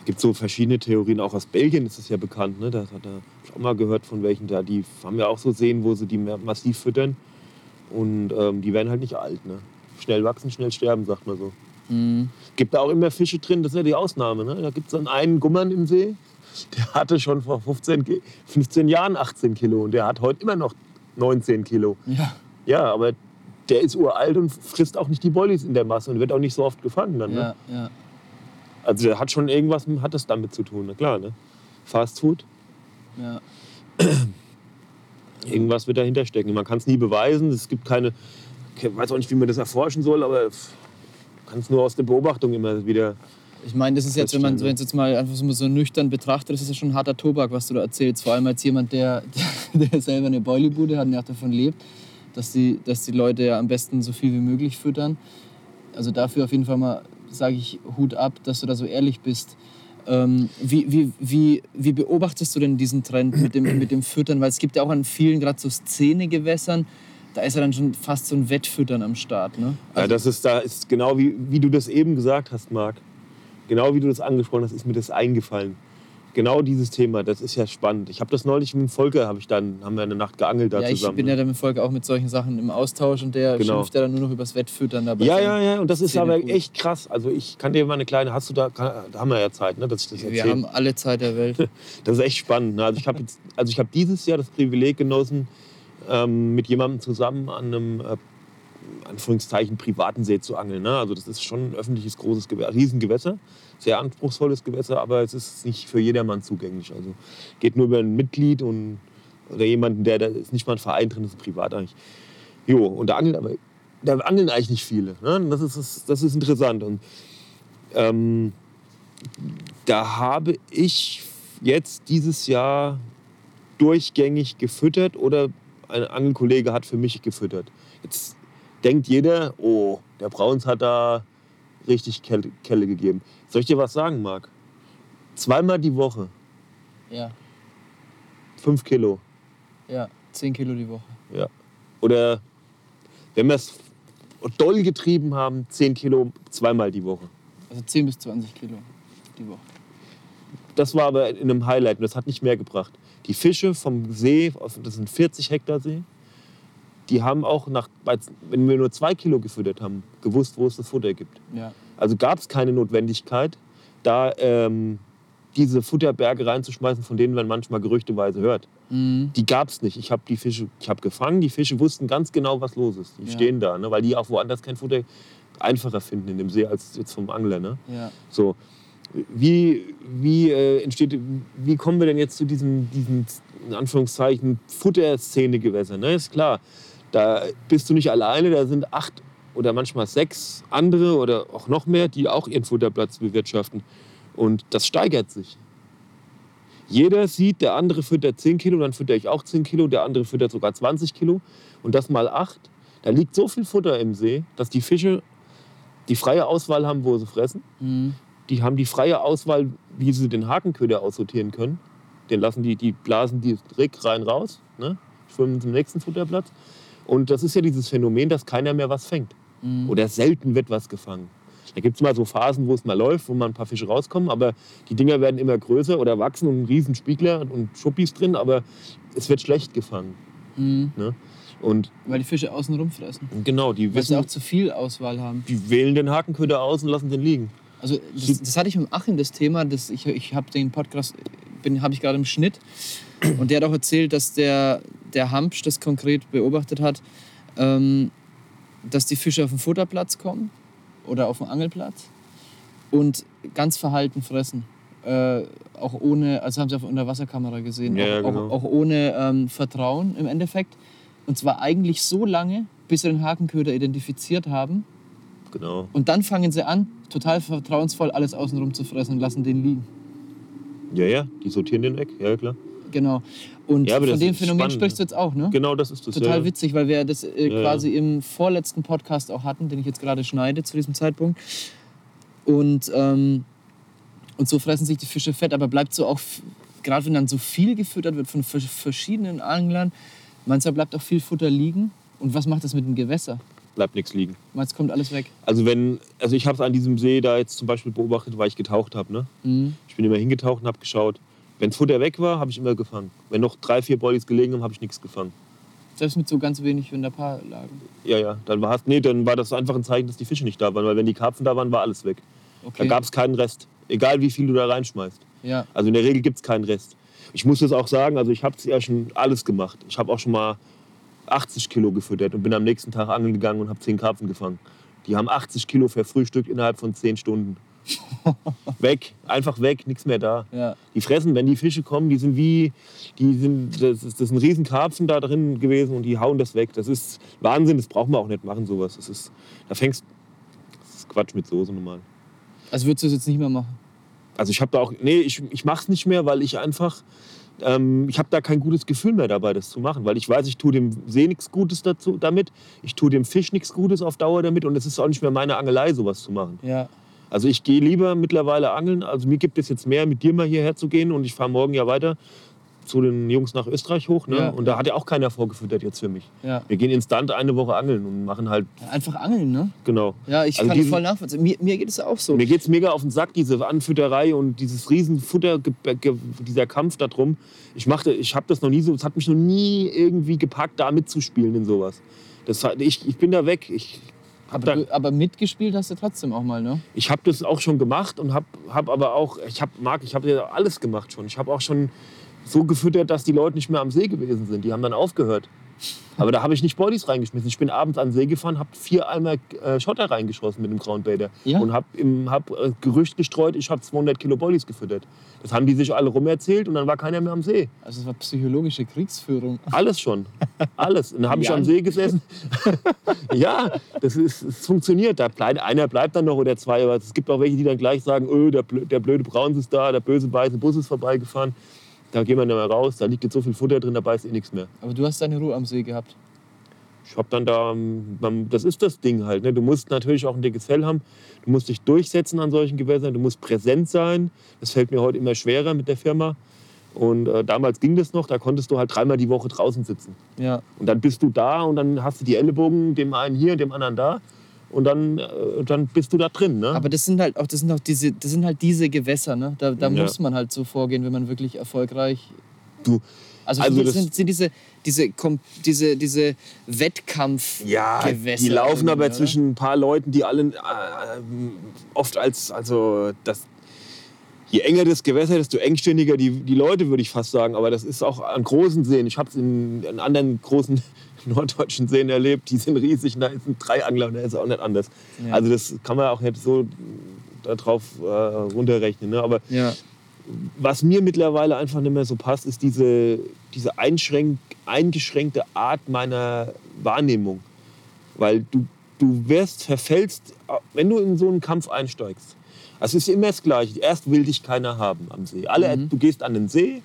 Es gibt so verschiedene Theorien, auch aus Belgien ist es ja bekannt. Ne? Da hat er auch mal gehört von welchen da. Die haben ja auch so Seen, wo sie die massiv füttern. Und ähm, die werden halt nicht alt. Ne? Schnell wachsen, schnell sterben, sagt man so. Mhm. Gibt da auch immer Fische drin, das ist ja die Ausnahme. Ne? Da gibt es dann einen Gummern im See, der hatte schon vor 15, Ki- 15 Jahren 18 Kilo und der hat heute immer noch 19 Kilo. Ja. Ja, aber der ist uralt und frisst auch nicht die Bollies in der Masse und wird auch nicht so oft gefangen dann. Ne? Ja, ja. Also der hat schon irgendwas hat das damit zu tun, na klar. Ne? Fast Food, ja. irgendwas wird dahinter stecken. Man kann es nie beweisen, es gibt keine, ich weiß auch nicht, wie man das erforschen soll, aber kann es nur aus der Beobachtung immer wieder. Ich meine, das ist jetzt, wenn man es jetzt mal einfach so, nüchtern betrachtet, das ist ja schon harter Tobak, was du da erzählst. Vor allem als jemand, der, *laughs* der, selber eine Boilybude hat und ja auch davon lebt, dass die, dass die Leute ja am besten so viel wie möglich füttern. Also dafür auf jeden Fall mal, sage ich, Hut ab, dass du da so ehrlich bist. Ähm, wie, wie, wie, wie beobachtest du denn diesen Trend mit dem, mit dem Füttern? Weil es gibt ja auch an vielen, gerade so Szenegewässern, da ist ja dann schon fast so ein Wettfüttern am Start. Ne? Ja, das ist, da ist genau wie, wie du das eben gesagt hast, Marc. Genau wie du das angesprochen hast, ist mir das eingefallen. Genau dieses Thema, das ist ja spannend. Ich habe das neulich mit dem Volker, hab ich dann, haben wir eine Nacht geangelt da ja, ich zusammen. bin ne? ja dann mit Volker auch mit solchen Sachen im Austausch und der Genau. schimpft ja dann nur noch übers Wettfüttern dabei. ja, ja, ja, und das ist aber gut. echt krass. Also ich kann dir mal eine kleine, hast du da, kann, da haben wir ja Zeit, ne, dass ich das Wir erzähle. haben alle Zeit der Welt. *laughs* Das ist echt spannend. Ne? Also ich habe also ich habe dieses Jahr das Privileg genossen, ähm, mit jemandem zusammen an einem äh, Anführungszeichen privaten See zu angeln. Ne? Also das ist schon ein öffentliches großes Gewässer, Riesengewässer, sehr anspruchsvolles Gewässer, aber es ist nicht für jedermann zugänglich. Also geht nur über ein Mitglied und oder jemanden, der da ist nicht mal ein Verein drin, ist privat eigentlich. Jo, und da angeln aber da angeln eigentlich nicht viele. Ne? Das, ist, das ist interessant. Und ähm, da habe ich jetzt dieses Jahr durchgängig gefüttert oder ein Angelkollege hat für mich gefüttert. Jetzt denkt jeder, oh, der Brauns hat da richtig Kelle, Kelle gegeben. Soll ich dir was sagen, Marc? Zweimal die Woche, Ja, fünf Kilo. ja, 10 Kilo die Woche. Ja. Oder wenn wir es doll getrieben haben, 10 Kilo zweimal die Woche. Also 10 bis 20 Kilo die Woche. Das war aber in einem Highlight und das hat nicht mehr gebracht. Die Fische vom See, das sind 40 Hektar See, die haben auch nach, wenn wir nur zwei Kilo gefüttert haben, gewusst, wo es das Futter gibt. Ja. Also gab es keine Notwendigkeit, da ähm, diese Futterberge reinzuschmeißen, von denen man manchmal gerüchteweise hört. Mhm. Die gab es nicht. Ich habe die Fische, ich habe gefangen, die Fische wussten ganz genau, was los ist. Die Ja. stehen da, ne? weil die auch woanders kein Futter einfacher finden in dem See als jetzt vom Angler. Ne? Ja. So, wie, wie äh, entsteht, wie kommen wir denn jetzt zu diesem, diesem in Anführungszeichen, Futterszene-Gewässer? Ne? Ist klar, da bist du nicht alleine, da sind acht oder manchmal sechs andere oder auch noch mehr, die auch ihren Futterplatz bewirtschaften. Und das steigert sich. Jeder sieht, der andere füttert 10 Kilo, dann fütter ich auch 10 Kilo, der andere füttert sogar 20 Kilo. Und das mal acht. Da liegt so viel Futter im See, dass die Fische die freie Auswahl haben, wo sie fressen Mhm. Die haben die freie Auswahl, wie sie den Hakenköder aussortieren können. Den lassen die, die blasen die direkt rein raus, ne? schwimmen zum nächsten Futterplatz. Und das ist ja dieses Phänomen, dass keiner mehr was fängt. Mhm. Oder selten wird was gefangen. Da gibt es mal so Phasen, wo es mal läuft, wo mal ein paar Fische rauskommen, aber die Dinger werden immer größer oder wachsen und riesen Spiegler und Schuppis drin, aber es wird schlecht gefangen. Mhm. Ne? Und Weil die Fische außen rumfressen. genau, die, Weil sie wissen, auch zu viel Auswahl haben. die wählen den Hakenköder aus und lassen den liegen. Also das, das hatte ich mit Achim das Thema, das, ich, ich habe den Podcast, bin habe ich gerade im Schnitt und der hat auch erzählt, dass der, der Hampsch das konkret beobachtet hat, ähm, dass die Fische auf den Futterplatz kommen oder auf den Angelplatz und ganz verhalten fressen. Äh, auch ohne, also haben sie auf der Unterwasserkamera gesehen, Ja, ja, auch, genau. auch, auch ohne ähm, Vertrauen im Endeffekt. Und zwar eigentlich so lange, bis sie den Hakenköder identifiziert haben. Genau. Und dann fangen sie an, total vertrauensvoll alles außenrum zu fressen und lassen den liegen. Ja, ja, die sortieren den weg, ja klar. Genau. Und Ja, von dem Phänomen spannend, sprichst du jetzt auch, ne? Genau, das ist das. Total ja. witzig, weil wir das äh, Ja, quasi im vorletzten Podcast auch hatten, den ich jetzt gerade schneide zu diesem Zeitpunkt. Und, ähm, und so fressen sich die Fische fett, aber bleibt so auch, gerade wenn dann so viel gefüttert wird von vers- verschiedenen Anglern, da bleibt auch viel Futter liegen? Und was macht das mit dem Gewässer? Bleibt nichts liegen. Du, kommt alles weg? Also wenn, also ich habe es an diesem See da jetzt zum Beispiel beobachtet, weil ich getaucht habe. Ne? Mhm. Ich bin immer hingetaucht und habe geschaut. Wenn Futter weg war, habe ich immer gefangen. Wenn noch drei, vier Bollies gelegen haben, habe ich nichts gefangen. Selbst mit so ganz wenig, wenn da ein paar lagen. Ja, ja. Dann war, nee, dann war das einfach ein Zeichen, dass die Fische nicht da waren. Weil wenn die Karpfen da waren, war alles weg. Da Okay. gab es keinen Rest. Egal wie viel du da reinschmeißt. ja. Also in der Regel gibt es keinen Rest. Ich muss das auch sagen, also ich habe ja schon alles gemacht. Ich habe auch schon mal 80 Kilo gefüttert und bin am nächsten Tag angeln gegangen und habe 10 Karpfen gefangen. Die haben 80 Kilo verfrühstückt innerhalb von 10 Stunden. *laughs* weg, einfach weg, nichts mehr da. ja. Die fressen, wenn die Fische kommen, die sind wie, die sind, das ist, das ist ein riesen Karpfen da drin gewesen und die hauen das weg. Das ist Wahnsinn, das braucht man auch nicht machen, sowas. Das ist, da fängst, das ist Quatsch mit Soße normal. Also würdest du es jetzt nicht mehr machen? Also ich habe da auch, nee, ich, ich mache es nicht mehr, weil ich einfach, ähm, ich habe da kein gutes Gefühl mehr dabei, das zu machen. Weil ich weiß, ich tue dem See nichts Gutes dazu, damit, ich tue dem Fisch nichts Gutes auf Dauer damit und es ist auch nicht mehr meine Angelei, sowas zu machen. Ja. Also ich gehe lieber mittlerweile angeln, also mir gibt es jetzt mehr, mit dir mal hierher zu gehen und ich fahre morgen ja weiter zu den Jungs nach Österreich hoch. Ne? Ja. Und da hat ja auch keiner vorgefüttert jetzt für mich. ja. Wir gehen instant eine Woche angeln und machen halt, Einfach angeln, ne? genau. Ja, ich Also kann diesen- voll nachvollziehen. Mir, mir geht es auch so. Mir geht es mega auf den Sack, diese Anfütterei und dieses Riesenfutter, dieser Kampf darum. Ich, machte- ich habe das noch nie so, es hat mich noch nie irgendwie gepackt, da mitzuspielen in sowas. Das, ich, ich bin da weg. Ich habe Aber, da, du, aber mitgespielt hast du trotzdem auch mal, ne? ich hab das auch schon gemacht und habe hab aber auch, ich habe, Marc, ich habe ja alles gemacht schon. Ich habe auch schon so gefüttert, dass die Leute nicht mehr am See gewesen sind. Die haben dann aufgehört. Aber da habe ich nicht Bodies reingeschmissen. Ich bin abends an den See gefahren, habe vier Eimer äh, Schotter reingeschossen mit dem Groundbaiter. Ja? Und habe hab, äh, Gerücht gestreut, ich habe 200 Kilo Bodies gefüttert. Das haben die sich alle rumerzählt und dann war keiner mehr am See. Also es war psychologische Kriegsführung. *laughs* Alles schon. Alles. Und dann habe ich Ja. am See gesessen. *laughs* ja, das, ist, es funktioniert. Da bleibt, einer bleibt dann noch oder zwei. Aber es gibt auch welche, die dann gleich sagen, öh, der, blö- der blöde Brauns ist da, der böse weiße Bus ist vorbeigefahren. Da gehen wir nicht mehr raus, da liegt jetzt so viel Futter drin, da beißt eh nichts mehr. Aber du hast deine Ruhe am See gehabt. Ich hab dann da, ähm, das ist das Ding halt. Ne? Du musst natürlich auch ein dickes Fell haben. Du musst dich durchsetzen an solchen Gewässern. Du musst präsent sein. Das fällt mir heute immer schwerer mit der Firma. Und äh, damals ging das noch, da konntest du halt dreimal die Woche draußen sitzen. Ja. Und dann bist du da und dann hast du die Ellenbogen, dem einen hier, dem anderen da. Und dann, äh, dann bist du da drin. Ne? Aber das sind halt auch, das sind auch diese, das sind halt diese Gewässer, ne? Da, da Ja. muss man halt so vorgehen, wenn man wirklich erfolgreich. Du, Also, Also das sind, sind diese, diese, diese, diese Wettkampfgewässer. Ja, die laufen aber oder? zwischen ein paar Leuten, die alle äh, oft als, also das, je enger das Gewässer, desto engstirniger die, die Leute, würde ich fast sagen. Aber das ist auch an großen Seen. Ich habe es in, in anderen großen norddeutschen Seen erlebt, die sind riesig, da sind drei Angler und da ist auch nicht anders. Ja. Also das kann man auch nicht so darauf äh, runterrechnen. Ne? Aber Ja, was mir mittlerweile einfach nicht mehr so passt, ist diese, diese einschränk, eingeschränkte Art meiner Wahrnehmung. Weil du, du wirst, verfällst, wenn du in so einen Kampf einsteigst. Es ist immer das Gleiche. Erst will dich keiner haben am See. Alle, Mhm. Du gehst an den See,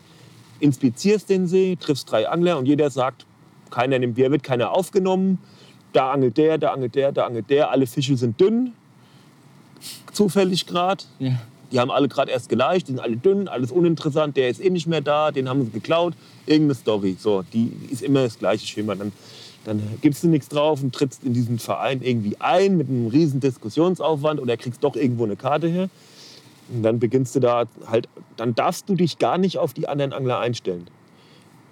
inspizierst den See, triffst drei Angler und jeder sagt, keiner nimmt, wird keiner aufgenommen. Da angelt der, da angelt der, da angelt der. Alle Fische sind dünn, zufällig gerade. ja. Die haben alle gerade erst geleicht, die sind alle dünn, alles uninteressant, der ist eh nicht mehr da, den haben sie geklaut. Irgendeine Story. So, die ist immer das gleiche Schema. Dann, dann gibst du nichts drauf und trittst in diesen Verein irgendwie ein mit einem riesen Diskussionsaufwand oder kriegst doch irgendwo eine Karte her. Und dann beginnst du da halt, dann darfst du dich gar nicht auf die anderen Angler einstellen.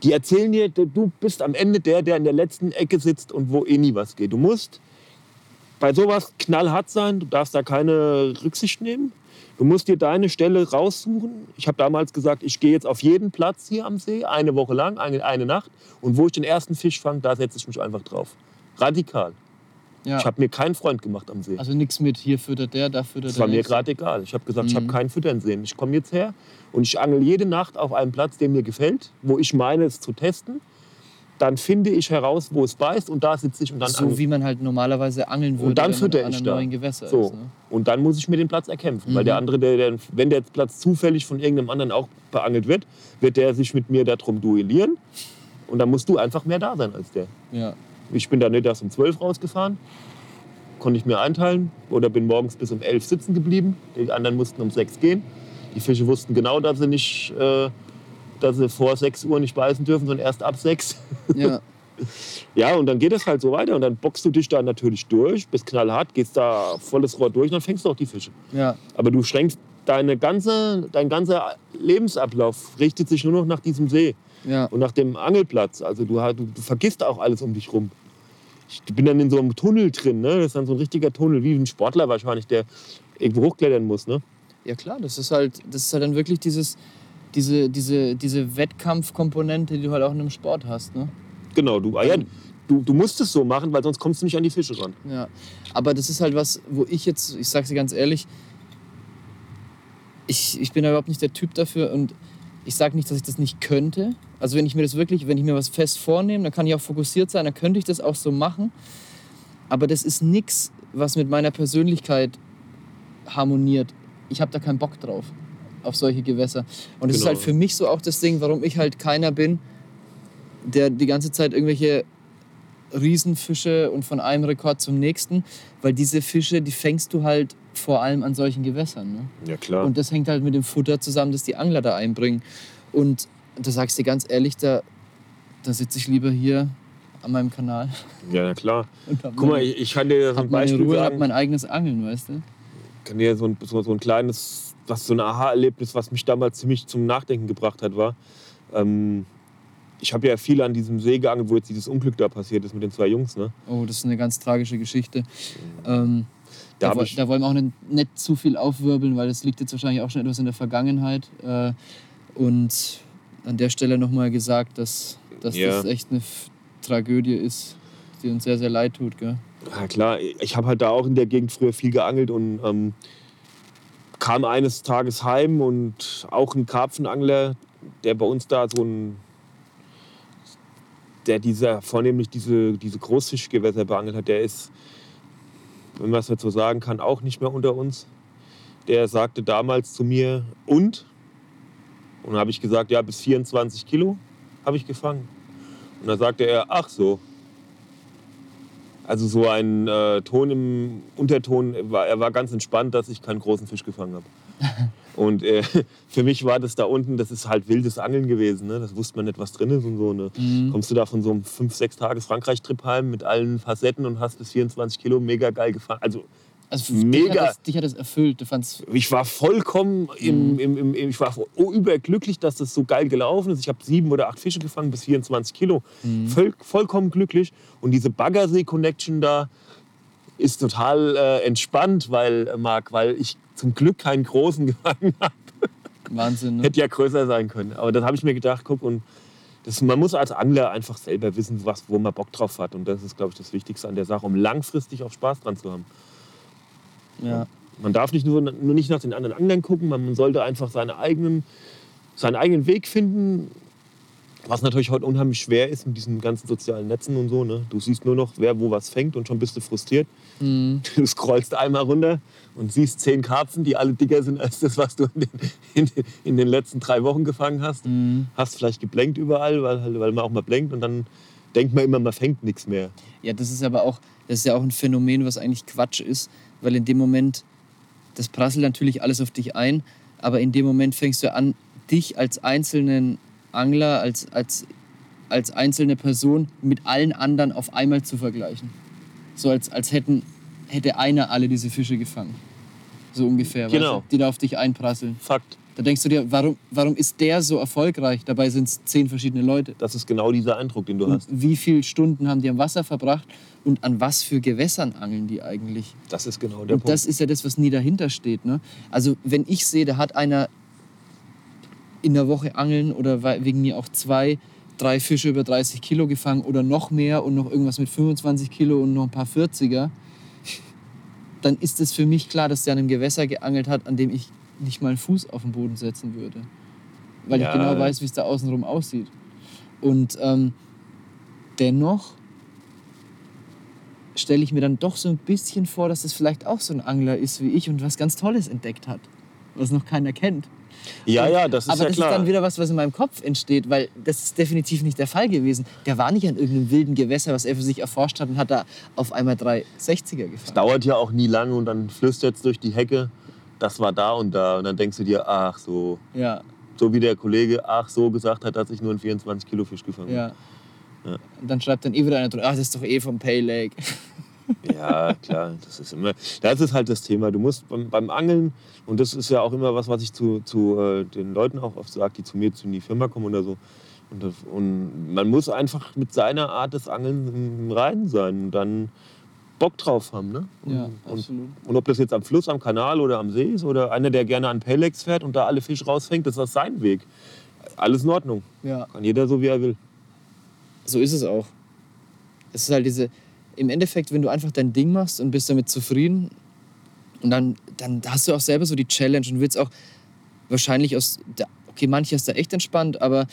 Die erzählen dir, du bist am Ende der, der in der letzten Ecke sitzt und wo eh nie was geht. Du musst bei sowas knallhart sein, du darfst da keine Rücksicht nehmen. Du musst dir deine Stelle raussuchen. Ich habe damals gesagt, ich gehe jetzt auf jeden Platz hier am See, eine Woche lang, eine, eine Nacht. Und wo ich den ersten Fisch fange, da setze ich mich einfach drauf. Radikal. Ja. Ich habe mir keinen Freund gemacht am See. also nichts mit hier füttert der, da füttert Das der. war mir gerade egal. Ich habe gesagt, ich habe Mhm. keinen Füttern sehen. Ich komme jetzt her und ich angel jede Nacht auf einem Platz, der mir gefällt, wo ich meine, es zu testen. Dann finde ich heraus, wo es beißt und da sitze ich und dann So angel- wie man halt normalerweise angeln würde, Und dann wenn man fütter an ich einem da. neuen Gewässer So. ist. Ne? Und dann muss ich mir den Platz erkämpfen. Weil Mhm. der andere, der, der, wenn der Platz zufällig von irgendeinem anderen auch beangelt wird, wird der sich mit mir darum duellieren. Und dann musst du einfach mehr da sein als der. Ja. Ich bin da nicht erst um 12 rausgefahren, konnte ich mir einteilen. Oder bin morgens bis um 11 sitzen geblieben. Die anderen mussten um 6 gehen. Die Fische wussten genau, dass sie nicht, äh, dass sie vor 6 Uhr nicht beißen dürfen, sondern erst ab 6. ja. *laughs* Ja, und dann geht es halt so weiter. Und dann boxst du dich da natürlich durch, bist knallhart, gehst da volles Rohr durch und dann fängst du auch die Fische. ja. Aber du schränkst deine ganze, dein ganzer Lebensablauf richtet sich nur noch nach diesem See ja. und nach dem Angelplatz. Also du, du, du vergisst auch alles um dich rum. Ich bin dann in so einem Tunnel drin, ne? Das ist dann so ein richtiger Tunnel, wie ein Sportler wahrscheinlich, der irgendwo hochklettern muss, ne? Ja klar, das ist halt, das ist halt dann wirklich dieses, diese, diese, diese Wettkampfkomponente, die du halt auch in einem Sport hast. Ne? Genau, du, ah ja, du, du musst es so machen, weil sonst kommst du nicht an die Fische ran. Ja. Aber das ist halt was, wo ich jetzt, ich sag's dir ganz ehrlich, ich, ich bin da überhaupt nicht der Typ dafür und ich sage nicht, dass ich das nicht könnte. Also wenn ich mir das wirklich, wenn ich mir was fest vornehme, dann kann ich auch fokussiert sein, dann könnte ich das auch so machen. Aber das ist nichts, was mit meiner Persönlichkeit harmoniert. Ich habe da keinen Bock drauf, auf solche Gewässer. Und das ist Genau. halt für mich so auch das Ding, warum ich halt keiner bin, der die ganze Zeit irgendwelche Riesenfische und von einem Rekord zum nächsten, weil diese Fische, die fängst du halt vor allem an solchen Gewässern. Ne? Ja, klar. Und das hängt halt mit dem Futter zusammen, das die Angler da einbringen. Und da sagst du dir ganz ehrlich, da, da sitze ich lieber hier an meinem Kanal. ja, na klar. *laughs* Und Guck mal, ich, ich kann dir so ein Beispiel Ruhe, sagen. mein eigenes Angeln, weißt du? kann dir so ein, so, so ein kleines, was so ein Aha-Erlebnis, was mich damals ziemlich zum Nachdenken gebracht hat, war. Ähm, ich habe ja viel an diesem See geangelt, wo jetzt dieses Unglück da passiert ist mit den zwei Jungs. Ne? Oh, das ist eine ganz tragische Geschichte. Ähm, Da da, ich- da wollen wir auch nicht, nicht zu viel aufwirbeln, weil das liegt jetzt wahrscheinlich auch schon etwas in der Vergangenheit. Äh, und an der Stelle nochmal gesagt, dass, dass Ja. das echt eine Tragödie ist, die uns sehr, sehr leid tut. Gell? Ja, klar, ich habe halt da auch in der Gegend früher viel geangelt und ähm, kam eines Tages heim und auch ein Karpfenangler, der bei uns da so ein, der dieser vornehmlich diese, diese Großfischgewässer beangelt hat, der ist, wenn man es jetzt so sagen kann, auch nicht mehr unter uns. Der sagte damals zu mir, und? Und dann habe ich gesagt, ja, bis 24 Kilo habe ich gefangen. Und dann sagte er, ach so. Also so ein äh, Ton im Unterton, war, er war ganz entspannt, dass ich keinen großen Fisch gefangen habe. *laughs* Und äh, *laughs* für mich war das da unten, das ist halt wildes Angeln gewesen. Ne? Das wusste man nicht, was drin ist und so. Ne? Mhm. Kommst du da von so einem 5, 6 Tages Frankreich-Trip heim mit allen Facetten und hast bis 24 Kilo mega geil gefangen. Also Also Mega. Dich hat, das, dich hat das erfüllt. Du fandst, ich war vollkommen im, im, im, im, ich war überglücklich, dass das so geil gelaufen ist. Ich habe sieben oder acht Fische gefangen bis 24 Kilo. Voll, vollkommen glücklich. Und diese Baggersee-Connection da ist total äh, entspannt, weil, äh, Marc, weil ich zum Glück keinen großen *laughs* gefangen habe. Wahnsinn, ne? Hätte ja größer sein können. Aber das habe ich mir gedacht, guck, und das, man muss als Angler einfach selber wissen, was, wo man Bock drauf hat. Und das ist, glaube ich, das Wichtigste an der Sache, um langfristig auch Spaß dran zu haben. Ja. Man darf nicht nur, nur nicht nach den anderen Anglern gucken, man sollte einfach seine eigenen, seinen eigenen Weg finden. Was natürlich heute unheimlich schwer ist mit diesen ganzen sozialen Netzen und so. Ne? Du siehst nur noch, wer wo was fängt und schon bist du frustriert. Mhm. Du scrollst einmal runter und siehst zehn Karpfen, die alle dicker sind als das, was du in den, in den, in den letzten drei Wochen gefangen hast. Mhm. Hast vielleicht geblenkt überall, weil, weil man auch mal blenkt und dann denkt man immer, man fängt nichts mehr. Ja, das ist aber auch, das ist ja auch ein Phänomen, was eigentlich Quatsch ist, weil in dem Moment, das prasselt natürlich alles auf dich ein, aber in dem Moment fängst du an, dich als einzelnen Angler, als, als, als einzelne Person mit allen anderen auf einmal zu vergleichen. So als, als hätten, hätte einer alle diese Fische gefangen. So ungefähr, Genau. weißt du, die da auf dich einprasseln. Fakt. Da denkst du dir, warum, warum ist der so erfolgreich? Dabei sind es zehn verschiedene Leute. Das ist genau dieser Eindruck, den du Und hast. wie viele Stunden haben die am Wasser verbracht und an was für Gewässern angeln die eigentlich? Das ist genau der und Punkt. das ist ja das, was nie dahinter steht. Ne? Also wenn ich sehe, da hat einer in der Woche angeln oder we- wegen mir auch zwei, drei Fische über 30 Kilo gefangen oder noch mehr und noch irgendwas mit 25 Kilo und noch ein paar 40er, dann ist es für mich klar, dass der an einem Gewässer geangelt hat, an dem ich nicht mal einen Fuß auf den Boden setzen würde. Weil Ja. ich genau weiß, wie es da außenrum aussieht. Und ähm, dennoch stelle ich mir dann doch so ein bisschen vor, dass es vielleicht auch so ein Angler ist wie ich und was ganz Tolles entdeckt hat, was noch keiner kennt. ja, ja, das ist Aber ja das klar. ist dann wieder was, was in meinem Kopf entsteht, weil das ist definitiv nicht der Fall gewesen. Der war nicht an irgendeinem wilden Gewässer, was er für sich erforscht hat und hat da auf einmal drei 60er gefangen. dauert ja auch nie lange und dann flüstert es durch die Hecke, das war da und da. Und dann denkst du dir, ach so, Ja, so wie der Kollege, ach so gesagt hat, dass ich nur einen 24 Kilo Fisch gefangen ja. Ja. Und dann schreibt dann eh wieder einer drunter, ach, das ist doch eh vom Pay Lake. *laughs* Ja, klar, das ist immer, das ist halt das Thema. Du musst beim, beim Angeln, und das ist ja auch immer was, was ich zu, zu äh, den Leuten auch oft sage, die zu mir zu in die Firma kommen oder so. Und, das, und man muss einfach mit seiner Art des Angelns im Reinen sein und dann Bock drauf haben. Ne? Und, Ja, und, absolut. und ob das jetzt am Fluss, am Kanal oder am See ist oder einer, der gerne an Pelex fährt und da alle Fische rausfängt, das ist sein Weg. Alles in Ordnung. Ja. Kann jeder so, wie er will. So ist es auch. Es ist halt diese, im Endeffekt, wenn du einfach dein Ding machst und bist damit zufrieden, und dann, dann hast du auch selber so die Challenge und willst auch wahrscheinlich aus, der, okay, manche ist da echt entspannt, aber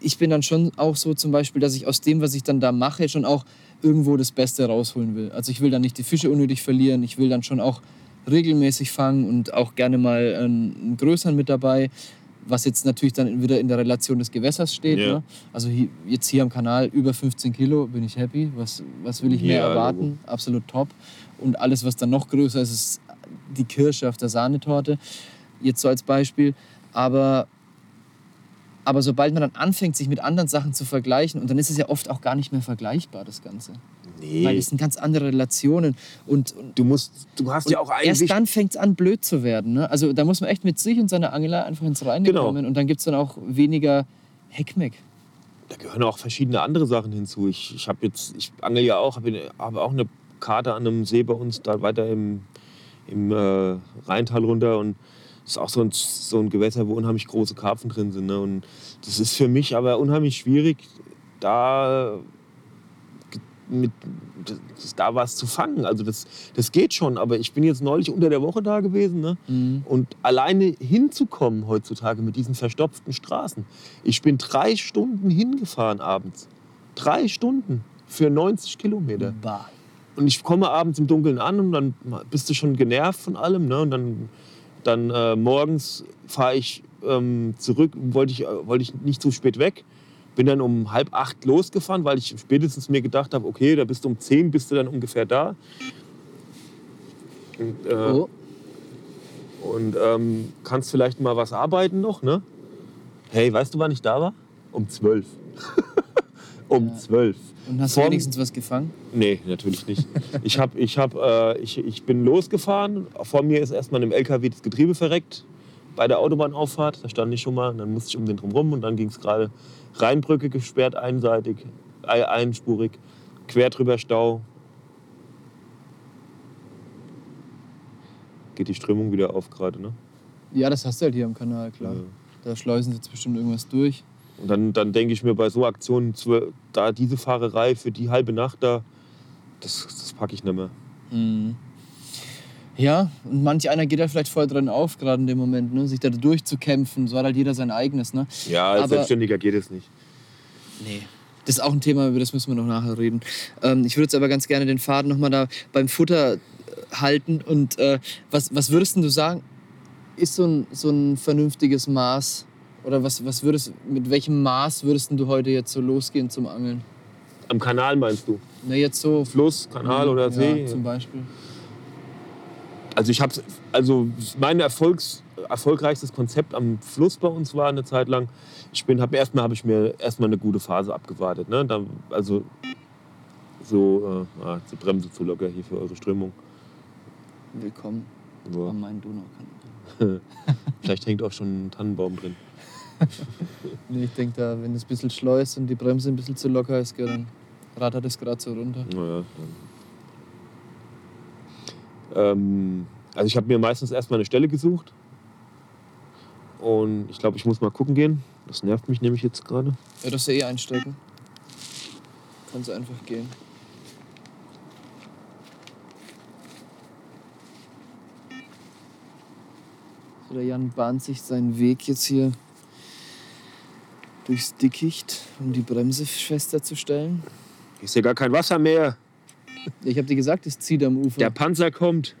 ich bin dann schon auch so zum Beispiel, dass ich aus dem, was ich dann da mache, schon auch irgendwo das Beste rausholen will. Also ich will dann nicht die Fische unnötig verlieren, ich will dann schon auch regelmäßig fangen und auch gerne mal einen, größeren mit dabei, was jetzt natürlich dann wieder in der Relation des Gewässers steht. Ja. Ne? Also hier, jetzt hier am Kanal über 15 Kilo bin ich happy. Was, was will ich mehr Ja, erwarten? Absolut top. Und alles, was dann noch größer ist, ist die Kirsche auf der Sahnetorte. Jetzt so als Beispiel. Aber, aber sobald man dann anfängt, sich mit anderen Sachen zu vergleichen, und dann ist es ja oft auch gar nicht mehr vergleichbar, das Ganze. Nee. Weil es sind ganz andere Relationen. Und, und du musst, du hast ja auch eigentlich. Erst dann fängt es an, blöd zu werden. Ne? Also da muss man echt mit sich und seiner Angler einfach ins Reine Genau. kommen. Und dann gibt es dann auch weniger Heckmeck. Da gehören auch verschiedene andere Sachen hinzu. Ich, ich habe jetzt, ich angel ja auch, habe habe auch eine Karte an einem See bei uns, da weiter im, im äh, Rheintal runter und das ist auch so ein, so ein Gewässer, wo unheimlich große Karpfen drin sind. Ne? Und das ist für mich aber unheimlich schwierig, da, mit, das, da was zu fangen. Also das, das geht schon, aber ich bin jetzt neulich unter der Woche da gewesen. Ne? Mhm. Und alleine hinzukommen heutzutage mit diesen verstopften Straßen. Ich bin drei Stunden hingefahren abends. Drei Stunden für 90 Kilometer. Bah. Und ich komme abends im Dunkeln an und dann bist du schon genervt von allem. Ne? Und dann, dann äh, morgens fahre ich ähm, zurück, wollte ich, äh, wollte ich nicht zu spät weg. Bin dann um halb acht losgefahren, weil ich spätestens mir gedacht habe, okay, da bist du um zehn, bist du dann ungefähr da. Und, äh, Oh, und ähm, kannst vielleicht mal was arbeiten noch, ne? Hey, weißt du, wann ich da war? Um zwölf. *laughs* um zwölf. und hast du wenigstens was gefangen? Nee, natürlich nicht. Ich, hab, ich, hab, äh, ich, ich bin losgefahren. Vor mir ist erstmal im LKW das Getriebe verreckt. Bei der Autobahnauffahrt, da stand ich schon mal. Dann musste ich um den drum rum und dann ging es gerade Rheinbrücke gesperrt, einseitig, ei- einspurig, quer drüber Stau. Geht die Strömung wieder auf gerade, ne? Ja, das hast du halt hier am Kanal, klar. Ja. Da schleusen sie jetzt bestimmt irgendwas durch. Und dann, dann denke ich mir bei so Aktionen, da diese Fahrerei für die halbe Nacht da, das, das packe ich nicht mehr. Mhm. Ja, und manch einer geht da vielleicht voll drin auf, gerade in dem Moment, ne? sich da durchzukämpfen. So hat halt jeder sein eigenes. Ne? Ja, als Aber- Selbstständiger geht es nicht. Nee. Das ist auch ein Thema, über das müssen wir noch nachher reden. Ähm, ich würde jetzt aber ganz gerne den Faden nochmal da beim Futter äh, halten. Und äh, was, was würdest denn du sagen, ist so ein, so ein vernünftiges Maß? Oder was, was würdest, mit welchem Maß würdest du heute jetzt so losgehen zum Angeln? Am Kanal meinst du? Na, jetzt so. Fluss, Kanal oder See? Ja, zum Beispiel. Also ich habe also mein Erfolgs, erfolgreichstes Konzept am Fluss bei uns war eine Zeit lang. Ich bin habe erstmal habe ich mir erstmal eine gute Phase abgewartet, ne? Dann, also so äh, ah, die Bremse zu locker hier für eure Strömung. Willkommen Ja. am Main Donaukanal. *laughs* Vielleicht hängt auch schon ein Tannenbaum drin. *laughs* Nee, ich denke, da, wenn es ein bisschen schleust und die Bremse ein bisschen zu locker ist, dann rattert es gerade so runter. Naja, dann. Ähm, also ich habe mir meistens erstmal eine Stelle gesucht. Und ich glaube, ich muss mal gucken gehen. Das nervt mich nämlich jetzt gerade. Ja, das ist ja eh einstecken. Kannst du einfach gehen. So, der Jan bahnt sich seinen Weg jetzt hier durchs Dickicht, um die Bremse fester zu stellen. Ist ja gar kein Wasser mehr. Ich habe dir gesagt, es zieht am Ufer. Der Panzer kommt.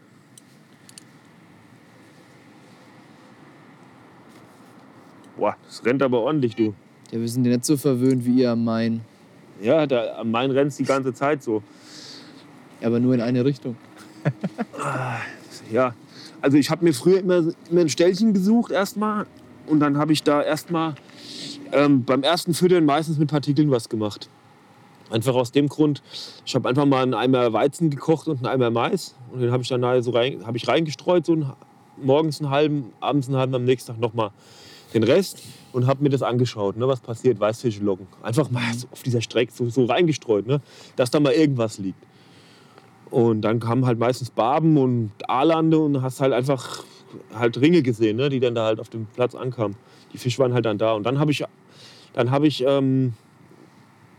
Boah, das rennt aber ordentlich, du. ja, wir sind ja nicht so verwöhnt wie ihr am Main. Ja, da, am Main rennt die ganze Zeit so. Aber nur in eine Richtung. Ja, also ich habe mir früher immer, immer ein Ställchen gesucht erstmal. Und dann habe ich da erstmal ähm, beim ersten Füttern meistens mit Partikeln was gemacht. Einfach aus dem Grund, ich habe einfach mal einen Eimer Weizen gekocht und einen Eimer Mais. Und den habe ich dann da so rein, hab ich reingestreut, so einen, morgens einen halben, abends einen halben, am nächsten Tag nochmal den Rest. Und habe mir das angeschaut, ne, was passiert, Weißfische locken. Einfach mal so auf dieser Strecke so, so reingestreut, ne, dass da mal irgendwas liegt. Und dann kamen halt meistens Barben und Aalande und hast halt einfach halt Ringe gesehen, ne, die dann da halt auf dem Platz ankamen. Die Fische waren halt dann da. Und dann habe ich, dann hab ich ähm,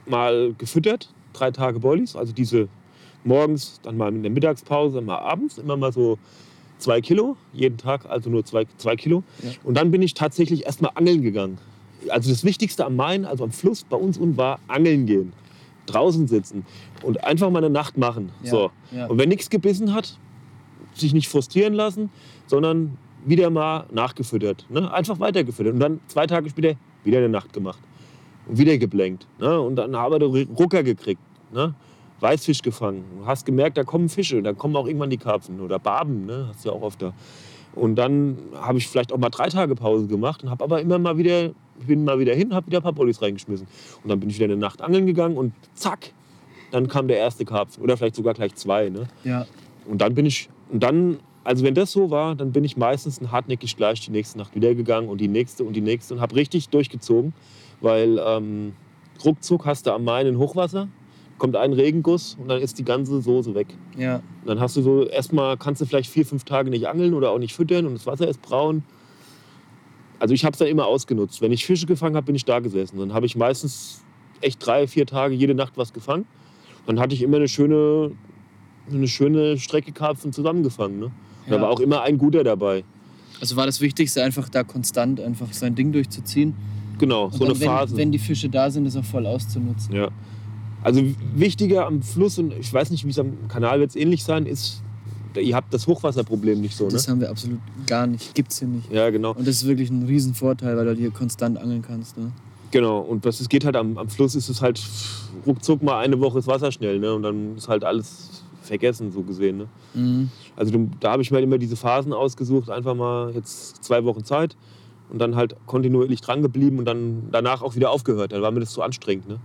mal gefüttert, drei Tage Bollies, also diese morgens, dann mal in der Mittagspause, mal abends, immer mal so zwei Kilo, jeden Tag, also nur zwei, zwei Kilo. Ja. Und dann bin ich tatsächlich erstmal angeln gegangen. Also das Wichtigste am Main, also am Fluss bei uns unten war angeln gehen. Draußen sitzen und einfach mal eine Nacht machen. Ja, So. ja. Und wenn nichts gebissen hat, sich nicht frustrieren lassen, sondern wieder mal nachgefüttert. Ne? Einfach weitergefüttert. Und dann zwei Tage später wieder eine Nacht gemacht. Und wieder geblenkt. Ne? Und dann habe ich Rucker gekriegt. Ne? Weißfisch gefangen. Du hast gemerkt, da kommen Fische. Da kommen auch irgendwann die Karpfen. Oder Barben. Ne? Hast du ja auch oft da. Und dann habe ich vielleicht auch mal drei Tage Pause gemacht und habe aber immer mal wieder, bin mal wieder hin, habe wieder ein paar Bollis reingeschmissen. Und dann bin ich wieder eine Nacht angeln gegangen und zack, dann kam der erste Karpfen. Oder vielleicht sogar gleich zwei. Ne? Ja. Und dann bin ich, und dann, also wenn das so war, dann bin ich meistens hartnäckig gleich die nächste Nacht wieder gegangen und die nächste und die nächste und habe richtig durchgezogen, weil ähm, ruckzuck hast du am Main ein Hochwasser, kommt ein Regenguss und dann ist die ganze Soße weg. Ja. Und dann hast du so, erstmal kannst du vielleicht vier, fünf Tage nicht angeln oder auch nicht füttern und das Wasser ist braun. Also ich habe es dann immer ausgenutzt. Wenn ich Fische gefangen habe, bin ich da gesessen. Dann habe ich meistens echt drei, vier Tage jede Nacht was gefangen. Dann hatte ich immer eine schöne, eine schöne Strecke Karpfen zusammengefangen. Ne? Und Da Ja. war auch immer ein guter dabei. Also war das Wichtigste einfach da konstant einfach sein Ding durchzuziehen. Genau, Und so eine dann, wenn, Phase. Wenn die Fische da sind, das auch voll auszunutzen. ja. Also wichtiger am Fluss, und ich weiß nicht, wie es am Kanal wird ähnlich sein, ist, ihr habt das Hochwasserproblem nicht so. Ne? Das haben wir absolut gar nicht. Gibt's hier nicht. Ja, genau. Und das ist wirklich ein Riesenvorteil, weil du hier konstant angeln kannst. Ne? Genau, und das, es geht halt am, am Fluss, ist es halt ruckzuck mal eine Woche ist Wasser schnell, ne? Und dann ist halt alles vergessen, so gesehen. Ne? Mhm. Also da habe ich mir halt immer diese Phasen ausgesucht, einfach mal jetzt zwei Wochen Zeit und dann halt kontinuierlich dran geblieben und dann danach auch wieder aufgehört. Dann war mir das zu anstrengend. Ne?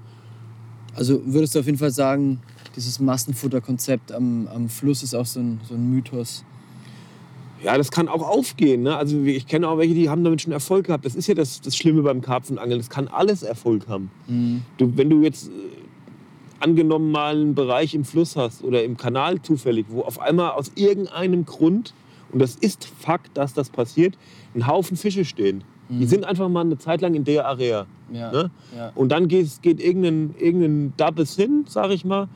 Also würdest du auf jeden Fall sagen, dieses Massenfutterkonzept am, am Fluss ist auch so ein, so ein Mythos. Ja, das kann auch aufgehen. Ne? Also ich kenne auch welche, die haben damit schon Erfolg gehabt. Das ist ja das, das Schlimme beim Karpfenangeln. Das kann alles Erfolg haben. Du, wenn du jetzt äh, angenommen mal einen Bereich im Fluss hast oder im Kanal zufällig, wo auf einmal aus irgendeinem Grund, und das ist Fakt, dass das passiert, ein Haufen Fische stehen. Die sind einfach mal eine Zeit lang in der Area. Ja. Ne? ja. Und dann geht, geht irgendein, irgendein Dabbes hin, sag ich mal,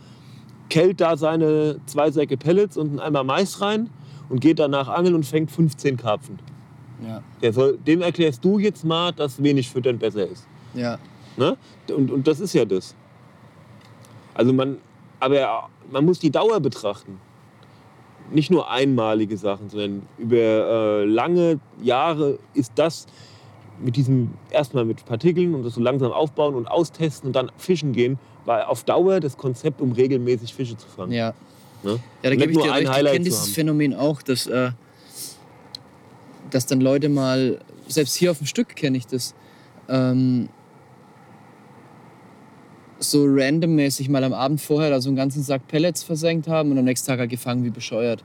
kellt da seine zwei Säcke Pellets und einen Eimer Mais rein und geht danach angeln und fängt 15 Karpfen. ja. Der soll, dem erklärst du jetzt mal, dass wenig Füttern besser ist. ja. Ne? Und, und das ist ja das. Also man, aber man muss die Dauer betrachten. Nicht nur einmalige Sachen, sondern über äh, lange Jahre ist das mit diesem erstmal mit Partikeln und das so langsam aufbauen und austesten und dann fischen gehen, war auf Dauer das Konzept, um regelmäßig Fische zu fangen. Ja. Ne? Ja, da gebe ich dir recht. Ich Highlight kenne zu dieses. Phänomen auch, dass, äh, dass dann Leute mal, selbst hier auf dem Stück kenne ich das, ähm, so randommäßig mal am Abend vorher da so einen ganzen Sack Pellets versenkt haben und am nächsten Tag halt gefangen wie bescheuert.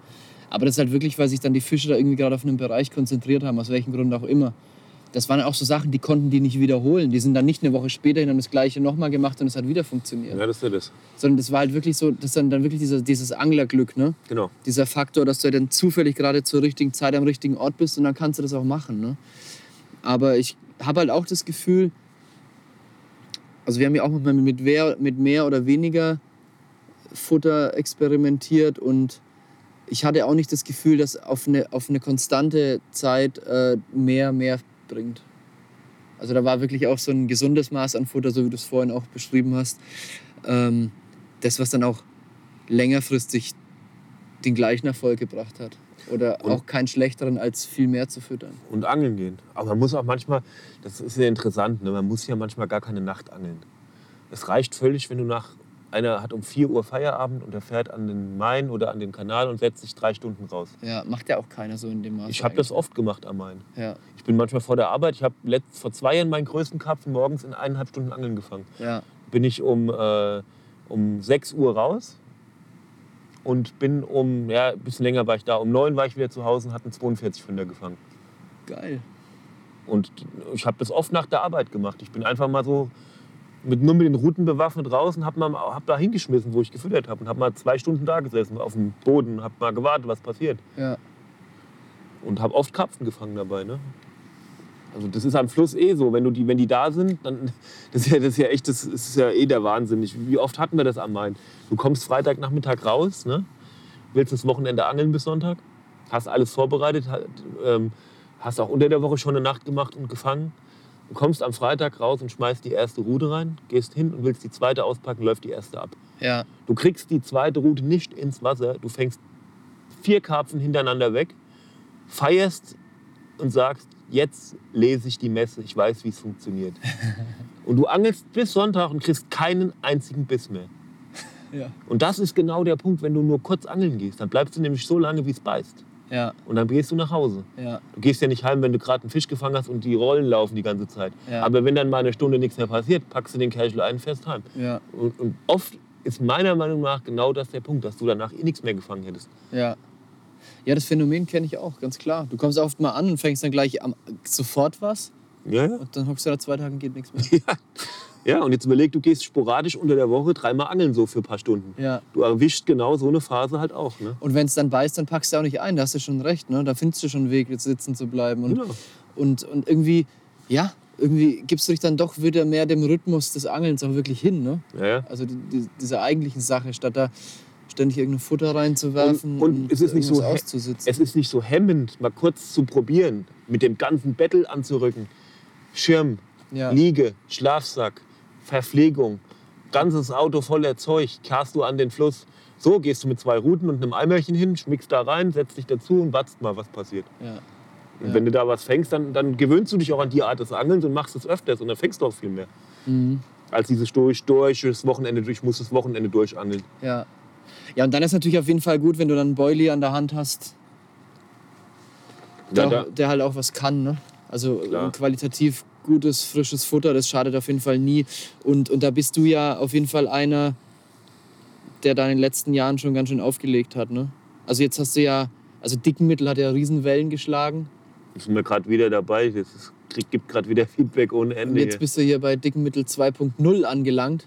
Aber das ist halt wirklich, weil sich dann die Fische da irgendwie gerade auf einen Bereich konzentriert haben, aus welchem Grund auch immer. Das waren auch so Sachen, die konnten die nicht wiederholen. Die sind dann nicht eine Woche später hin und das Gleiche nochmal gemacht und es hat wieder funktioniert. Ja, das ist ja das. Sondern das war halt wirklich so, das ist dann, dann wirklich dieser, dieses Anglerglück, ne? Genau. dieser Faktor, dass du dann zufällig gerade zur richtigen Zeit am richtigen Ort bist und dann kannst du das auch machen. Ne? Aber ich habe halt auch das Gefühl, also wir haben ja auch manchmal mit mehr, mit mehr oder weniger Futter experimentiert und ich hatte auch nicht das Gefühl, dass auf eine, auf eine konstante Zeit äh, mehr, mehr bringt. Also da war wirklich auch so ein gesundes Maß an Futter, so wie du es vorhin auch beschrieben hast. Ähm, das, was dann auch längerfristig den gleichen Erfolg gebracht hat. Oder Und- auch keinen schlechteren, als viel mehr zu füttern. Und angeln gehen. Aber man muss auch manchmal, das ist ja interessant, ne? man muss ja manchmal gar keine Nacht angeln. Es reicht völlig, wenn du nach, einer hat um 4 Uhr Feierabend und er fährt an den Main oder an den Kanal und setzt sich drei Stunden raus. Ja, macht ja auch keiner so in dem Maß. Ich habe das oft gemacht am Main. Ja, Ich bin manchmal vor der Arbeit, ich habe vor zwei Jahren meinen größten Karpfen morgens in eineinhalb Stunden Angeln gefangen. ja, Bin ich um, äh, um 6 Uhr raus und bin um, ja, ein bisschen länger war ich da. Um 9 war ich wieder zu Hause und hatte einen 42 Pfünder gefangen. geil. Und ich habe das oft nach der Arbeit gemacht. Ich bin einfach mal so mit, nur mit den Routen bewaffnet raus und habe hab da hingeschmissen, wo ich gefüttert habe. Und habe mal zwei Stunden da gesessen auf dem Boden und habe mal gewartet, was passiert. Ja, Und habe oft Karpfen gefangen dabei. Ne? Also das ist am Fluss eh so. Wenn, du die, wenn die da sind, dann das ist ja, das ist ja echt, das ist ja eh der Wahnsinn. Ich, wie oft hatten wir das am Main? Du kommst Freitagnachmittag raus, ne? willst das Wochenende angeln bis Sonntag, hast alles vorbereitet, ähm, hast auch unter der Woche schon eine Nacht gemacht und gefangen. Du kommst am Freitag raus und schmeißt die erste Rute rein, gehst hin und willst die zweite auspacken, läuft die erste ab. ja, Du kriegst die zweite Route nicht ins Wasser. Du fängst vier Karpfen hintereinander weg, feierst und sagst, jetzt lese ich die Messe, ich weiß, wie es funktioniert. *laughs* Und du angelst bis Sonntag und kriegst keinen einzigen Biss mehr. *laughs* ja, Und das ist genau der Punkt, wenn du nur kurz angeln gehst. Dann bleibst du nämlich so lange, wie es beißt. ja, Und dann gehst du nach Hause. ja, Du gehst ja nicht heim, wenn du gerade einen Fisch gefangen hast und die Rollen laufen die ganze Zeit. Ja. Aber wenn dann mal eine Stunde nichts mehr passiert, packst du den Kerchel ein und fährst heim. ja, Und, und oft ist meiner Meinung nach genau das der Punkt, dass du danach eh nichts mehr gefangen hättest. ja. Ja, das Phänomen kenne ich auch, ganz klar. Du kommst oft mal an und fängst dann gleich am, sofort was Ja, ja. und dann hockst du da zwei Tage und geht nichts mehr. *laughs* Ja, und jetzt überleg, du gehst sporadisch unter der Woche dreimal angeln so für ein paar Stunden. Ja. Du erwischst genau so eine Phase halt auch. Ne? Und wenn es dann beißt, dann packst du auch nicht ein. Da hast du schon recht. Ne? Da findest du schon einen Weg, jetzt sitzen zu bleiben. Und, Genau. und, und irgendwie, ja, irgendwie gibst du dich dann doch wieder mehr dem Rhythmus des Angelns auch wirklich hin. Ne? Ja, ja. Also die, die, dieser eigentlichen Sache, statt da ständig irgendein Futter reinzuwerfen Und- und es ist nicht so auszusitzen. Es ist nicht so hemmend, mal kurz zu probieren, mit dem ganzen Bettel anzurücken. Schirm, ja. Liege, Schlafsack, Verpflegung, ganzes Auto voller Zeug, karst du an den Fluss. So gehst du mit zwei Ruten und einem Eimerchen hin, schmickst da rein, setzt dich dazu und wartest mal, was passiert. ja. Und Ja. wenn du da was fängst, dann, dann gewöhnst du dich auch an die Art des Angelns und machst es öfters und dann fängst du auch viel mehr. Mhm. Als dieses durch, durch, das Wochenende durch, muss das Wochenende durchangeln. Ja. Ja, und dann ist natürlich auf jeden Fall gut, wenn du dann einen Boilie an der Hand hast, der, Ja, da, der halt auch was kann. Ne? Also ein qualitativ gutes, frisches Futter, das schadet auf jeden Fall nie. Und, und da bist du ja auf jeden Fall einer, der da in den letzten Jahren schon ganz schön aufgelegt hat. Ne? Also jetzt hast du ja, also Dickenmittel hat ja Riesenwellen geschlagen. sind wir gerade wieder dabei. Es gibt gerade wieder Feedback ohne Und Ende. jetzt hier. bist du hier bei Dickenmittel 2.0 angelangt.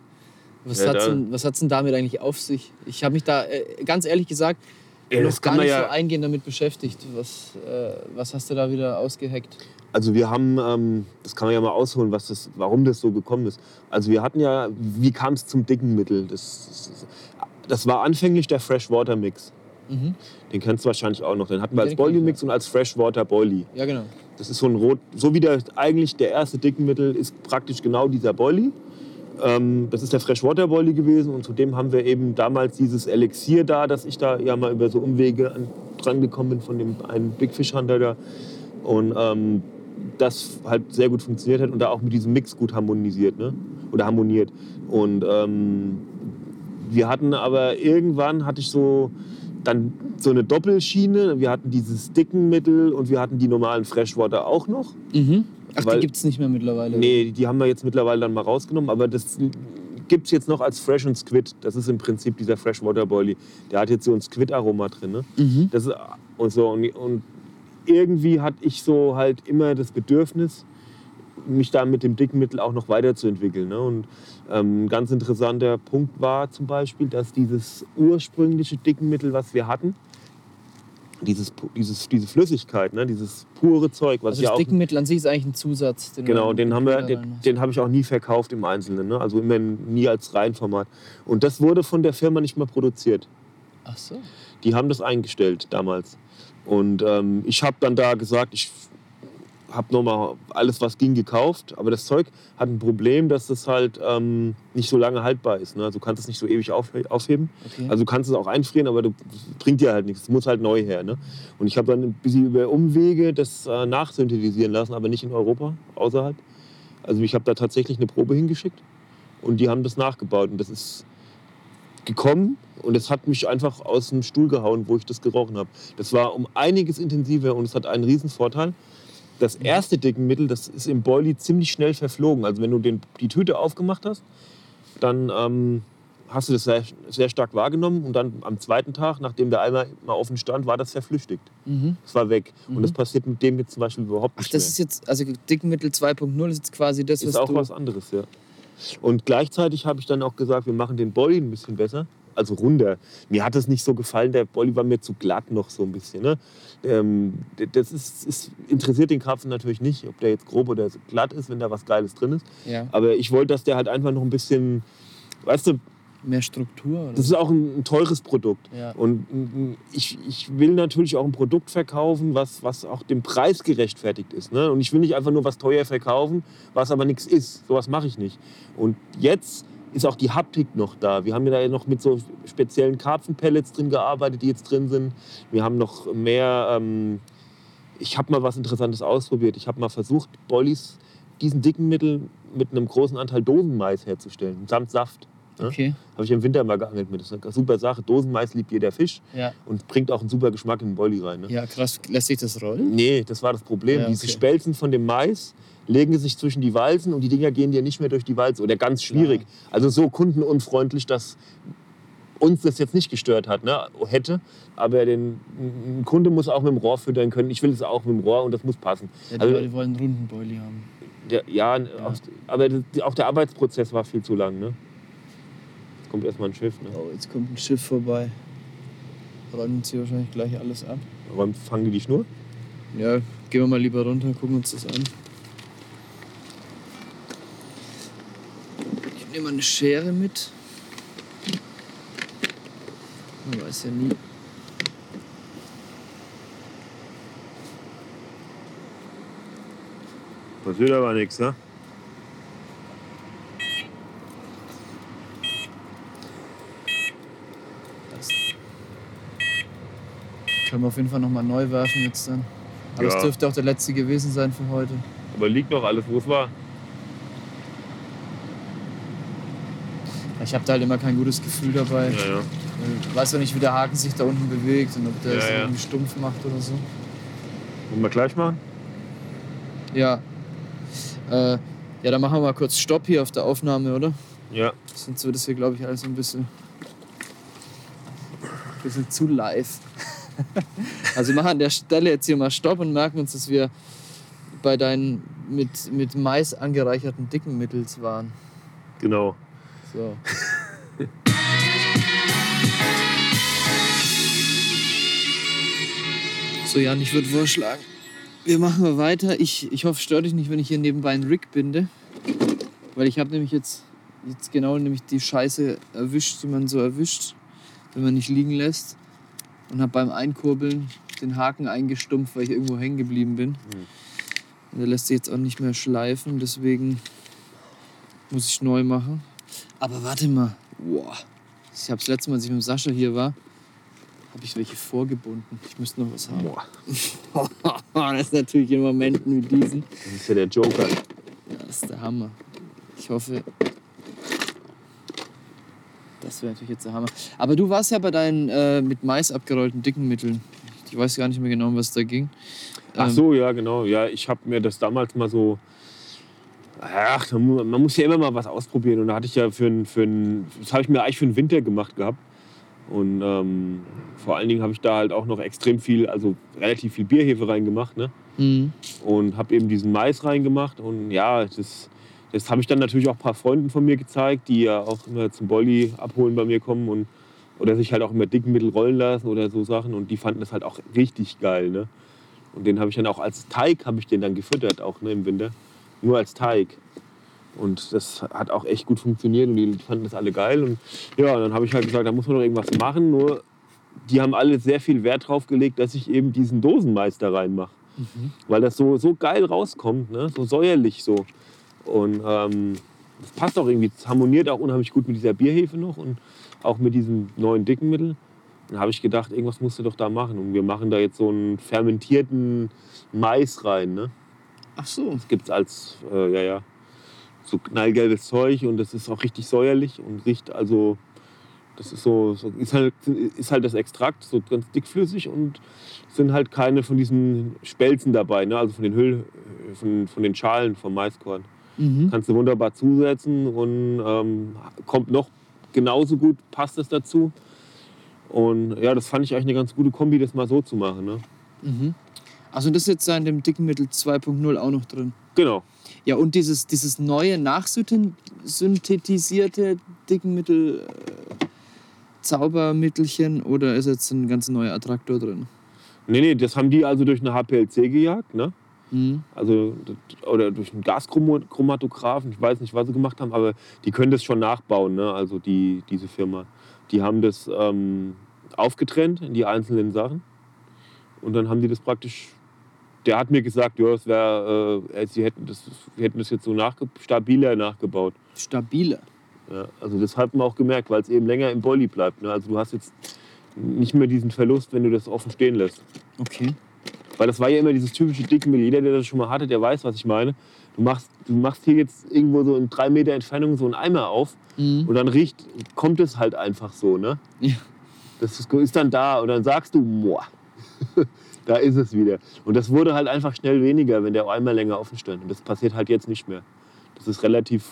Was Ja, hat's da- denn, was hat's denn damit eigentlich auf sich? Ich habe mich da äh, ganz ehrlich gesagt Ja, noch gar nicht ja- so eingehend damit beschäftigt. Was, äh, was hast du da wieder ausgeheckt? Also wir haben, ähm, das kann man ja mal ausholen, was das, warum das so gekommen ist. Also wir hatten ja, wie kam es zum Dickenmittel? Das, das, das war anfänglich der Freshwater Mix. Mhm. Den kennst du wahrscheinlich auch noch. Den hatten wir als Boilie Mix und als Freshwater Boilie. Ja, genau. Das ist so ein Rot, so wie der eigentlich der erste Dickenmittel ist praktisch genau dieser Boilie. Ähm, das ist der Freshwater Boilie gewesen und zudem haben wir eben damals dieses Elixier da, dass ich da ja mal über so Umwege an, dran gekommen bin von dem einen Big Fish Hunter da und ähm, das halt sehr gut funktioniert hat und da auch mit diesem Mix gut harmonisiert, ne? Oder harmoniert. Und ähm, wir hatten aber irgendwann hatte ich so dann so eine Doppelschiene. Wir hatten dieses Dickenmittel und wir hatten die normalen Freshwater auch noch. Mhm. Ach, Weil- die gibt es nicht mehr mittlerweile. Nee, die haben wir jetzt mittlerweile dann mal rausgenommen, aber das gibt es jetzt noch als Fresh und Squid. Das ist im Prinzip dieser Freshwater Boilie. Der hat jetzt so ein Squid-Aroma drin. Ne? Mhm. Das ist, und, so, und, und irgendwie hatte ich so halt immer das Bedürfnis, mich da mit dem Dickenmittel auch noch weiterzuentwickeln. Ne? Und ähm, ein ganz interessanter Punkt war zum Beispiel, dass dieses ursprüngliche Dickenmittel, was wir hatten, dieses, dieses, diese Flüssigkeit, ne? dieses pure Zeug, was Also das Dickenmittel an sich ist eigentlich ein Zusatz. Den Genau, den haben wir, den, den habe ich auch nie verkauft im Einzelnen, ne? also immer nie als Reihenformat. Und das wurde von der Firma nicht mehr produziert. Ach so. Die haben das eingestellt damals. Und ähm, ich habe dann da gesagt, ich habe nochmal alles, was ging, gekauft. Aber das Zeug hat ein Problem, dass es halt ähm, nicht so lange haltbar ist. Ne? Also du kannst es nicht so ewig auf, aufheben. Okay. Also du kannst es auch einfrieren, aber du, das bringt dir halt nichts. Es muss halt neu her. Ne? Und ich habe dann ein bisschen über Umwege das äh, nachsynthetisieren lassen, aber nicht in Europa, außerhalb. Also ich habe da tatsächlich eine Probe hingeschickt und die haben das nachgebaut. Und das ist gekommen und es hat mich einfach aus dem Stuhl gehauen, wo ich das gerochen habe. Das war um einiges intensiver und es hat einen riesen Vorteil. Das erste Dickenmittel, das ist im Boilie ziemlich schnell verflogen. Also wenn du den, die Tüte aufgemacht hast, dann ähm, hast du das sehr, sehr stark wahrgenommen und dann am zweiten Tag, nachdem der Eimer mal offen stand, war das verflüchtigt. Mhm. Es war weg. Mhm. Und das passiert mit dem jetzt zum Beispiel überhaupt Ach, nicht das mehr. ist jetzt, also Dickenmittel 2.0 ist jetzt quasi das, was ist auch was anderes, ja. Und gleichzeitig habe ich dann auch gesagt, wir machen den Bolli ein bisschen besser, also runder. Mir hat es nicht so gefallen, der Bolli war mir zu glatt noch so ein bisschen. Ne? Ähm, das ist, ist, interessiert den Karpfen natürlich nicht, ob der jetzt grob oder glatt ist, wenn da was Geiles drin ist. Ja, Aber ich wollte, dass der halt einfach noch ein bisschen, weißt du, mehr Struktur. Oder? das ist auch ein, ein teures Produkt. ja. Und ich, ich will natürlich auch ein Produkt verkaufen, was, was auch dem Preis gerechtfertigt ist. Ne? Und ich will nicht einfach nur was teuer verkaufen, was aber nichts ist. Sowas mache ich nicht. Und jetzt ist auch die Haptik noch da. Wir haben ja da noch mit so speziellen Karpfenpellets drin gearbeitet, die jetzt drin sind. Wir haben noch mehr. Ähm, ich habe mal was Interessantes ausprobiert. Ich habe mal versucht, Bollis, diesen dicken Mittel mit einem großen Anteil Dosenmais herzustellen, samt Saft. Ne? Okay, Habe ich im Winter mal geangelt mit. Das ist eine super Sache. Dosenmais liebt jeder Fisch ja. und bringt auch einen super Geschmack in den Bolli rein. Ne? Ja, krass. Lässt sich das rollen? Nee, das war das Problem. Ja, Diese okay. Spelzen von dem Mais legen sich zwischen die Walzen und die Dinger gehen dir nicht mehr durch die Walze. Oder ganz schwierig. Klar. Also so kundenunfreundlich, dass uns das jetzt nicht gestört hat, ne? hätte. Aber den, ein Kunde muss auch mit dem Rohr füttern können. Ich will es auch mit dem Rohr und das muss passen. Ja, die Also- Leute wollen einen runden Boilie haben. Der, ja, Auch, aber auch der Arbeitsprozess war viel zu lang. Ne? Jetzt kommt erstmal ein Schiff. Ne? Oh, jetzt kommt ein Schiff vorbei. Räumen hier wahrscheinlich gleich alles ab. Warum fangen die die Schnur? Ja, gehen wir mal lieber runter, gucken uns das an. Ich nehme mal eine Schere mit. Man weiß ja nie. Passiert aber nichts, ne? Das können wir auf jeden Fall nochmal neu werfen jetzt dann. Aber es Ja. dürfte auch der letzte gewesen sein für heute. Aber liegt noch alles, wo es war. Ich habe da halt immer kein gutes Gefühl dabei. Ja, ja. Ich weiß ja nicht, wie der Haken sich da unten bewegt und ob der Ja, es irgendwie stumpf macht oder so. Wollen wir gleich machen? Ja. Äh, ja, dann machen wir mal kurz Stopp hier auf der Aufnahme, oder? Ja. Sonst wird es hier, glaube ich, alles ein bisschen, ein bisschen zu live. *laughs* also wir machen an der Stelle jetzt hier mal Stopp und merken uns, dass wir bei deinen mit, mit Mais angereicherten dicken Mittels waren. Genau. So. *laughs* So, Jan, ich würde vorschlagen, wir machen mal weiter. Ich, ich hoffe, es stört dich nicht, wenn ich hier nebenbei einen Rig binde. Weil ich habe nämlich jetzt, jetzt genau nämlich die Scheiße erwischt, die man so erwischt, wenn man nicht liegen lässt. Und habe beim Einkurbeln den Haken eingestumpft, weil ich irgendwo hängen geblieben bin. Und der lässt sich jetzt auch nicht mehr schleifen, deswegen muss ich neu machen. Aber warte mal. Boah. Ich habe das letzte Mal, als ich mit Sascha hier war, habe ich welche vorgebunden. Ich müsste noch was haben. Boah. *laughs* das ist natürlich in Momenten wie diesen. Das ist ja der Joker. Ja, das ist der Hammer. Ich hoffe, das wäre natürlich jetzt der Hammer. Aber du warst ja bei deinen äh, mit Mais abgerollten dicken Mitteln. Ich weiß gar nicht mehr genau, was da ging. Ach Ähm, so, ja, genau. Ja, ich habe mir das damals mal so. Ach, man muss ja immer mal was ausprobieren. Und da hatte ich ja für ein, für ein, das habe ich mir eigentlich für den Winter gemacht gehabt. Und ähm, vor allen Dingen habe ich da halt auch noch extrem viel, also relativ viel Bierhefe reingemacht. Ne? Mhm. und habe eben diesen Mais reingemacht. Und ja, das, das habe ich dann natürlich auch ein paar Freunden von mir gezeigt, die ja auch immer zum Bolli abholen bei mir kommen und oder sich halt auch immer Dickenmittel rollen lassen oder so Sachen. Und die fanden das halt auch richtig geil. Ne? Und den habe ich dann auch als Teig habe ich den dann gefüttert auch ne, im Winter, nur als Teig. Und das hat auch echt gut funktioniert und die fanden das alle geil. Und ja, dann habe ich halt gesagt, da muss man doch irgendwas machen. Nur die haben alle sehr viel Wert drauf gelegt, dass ich eben diesen Dosenmais da reinmache weil das so, so geil rauskommt, ne? so säuerlich so. Und ähm, das passt auch irgendwie, das harmoniert auch unheimlich gut mit dieser Bierhefe noch und auch mit diesem neuen dicken Mittel. Dann habe ich gedacht, irgendwas musst du doch da machen. Und wir machen da jetzt so einen fermentierten Mais rein. Ne? Ach so. Das gibt es als, äh, ja, ja, so knallgelbes Zeug und das ist auch richtig säuerlich und riecht also, das ist so, so ist, halt, ist halt das Extrakt, so ganz dickflüssig und sind halt keine von diesen Spelzen dabei, ne? also von den Hüll, von, von den Schalen vom Maiskorn. Mhm. Kannst du wunderbar zusetzen und ähm, kommt noch genauso gut, passt es dazu. Und ja, das fand ich eigentlich eine ganz gute Kombi, das mal so zu machen. Ne? Mhm. Also das ist jetzt in dem dicken Mittel 2.0 auch noch drin. Genau. Ja, und dieses, dieses neue nachsynthetisierte Dickenmittel, äh, Zaubermittelchen oder ist jetzt ein ganz neuer Attraktor drin? Nee, nee, das haben die also durch eine HPLC gejagt. Ne? Mhm. Also, oder durch einen Gaschromatographen, ich weiß nicht, was sie gemacht haben, aber die können das schon nachbauen, ne? also die, diese Firma. Die haben das ähm, aufgetrennt in die einzelnen Sachen und dann haben die das praktisch, der hat mir gesagt, ja, es wäre, äh, sie hätten das, hätten das jetzt so nachge stabiler nachgebaut. Stabiler. Ja, also das hat man auch gemerkt, weil es eben länger im Bolli bleibt. Ne? Also du hast jetzt nicht mehr diesen Verlust, wenn du das offen stehen lässt. Okay. Weil das war ja immer dieses typische Dickmehl. Jeder, der das schon mal hatte, der weiß, was ich meine. Du machst, du machst hier jetzt irgendwo so in drei Meter Entfernung so einen Eimer auf Mhm. und dann riecht, kommt es halt einfach so, ne? Ja. Das ist, ist dann da und dann sagst du, boah, da ist es wieder. Und das wurde halt einfach schnell weniger, wenn der Eimer länger offen stand. Und das passiert halt jetzt nicht mehr. Das ist relativ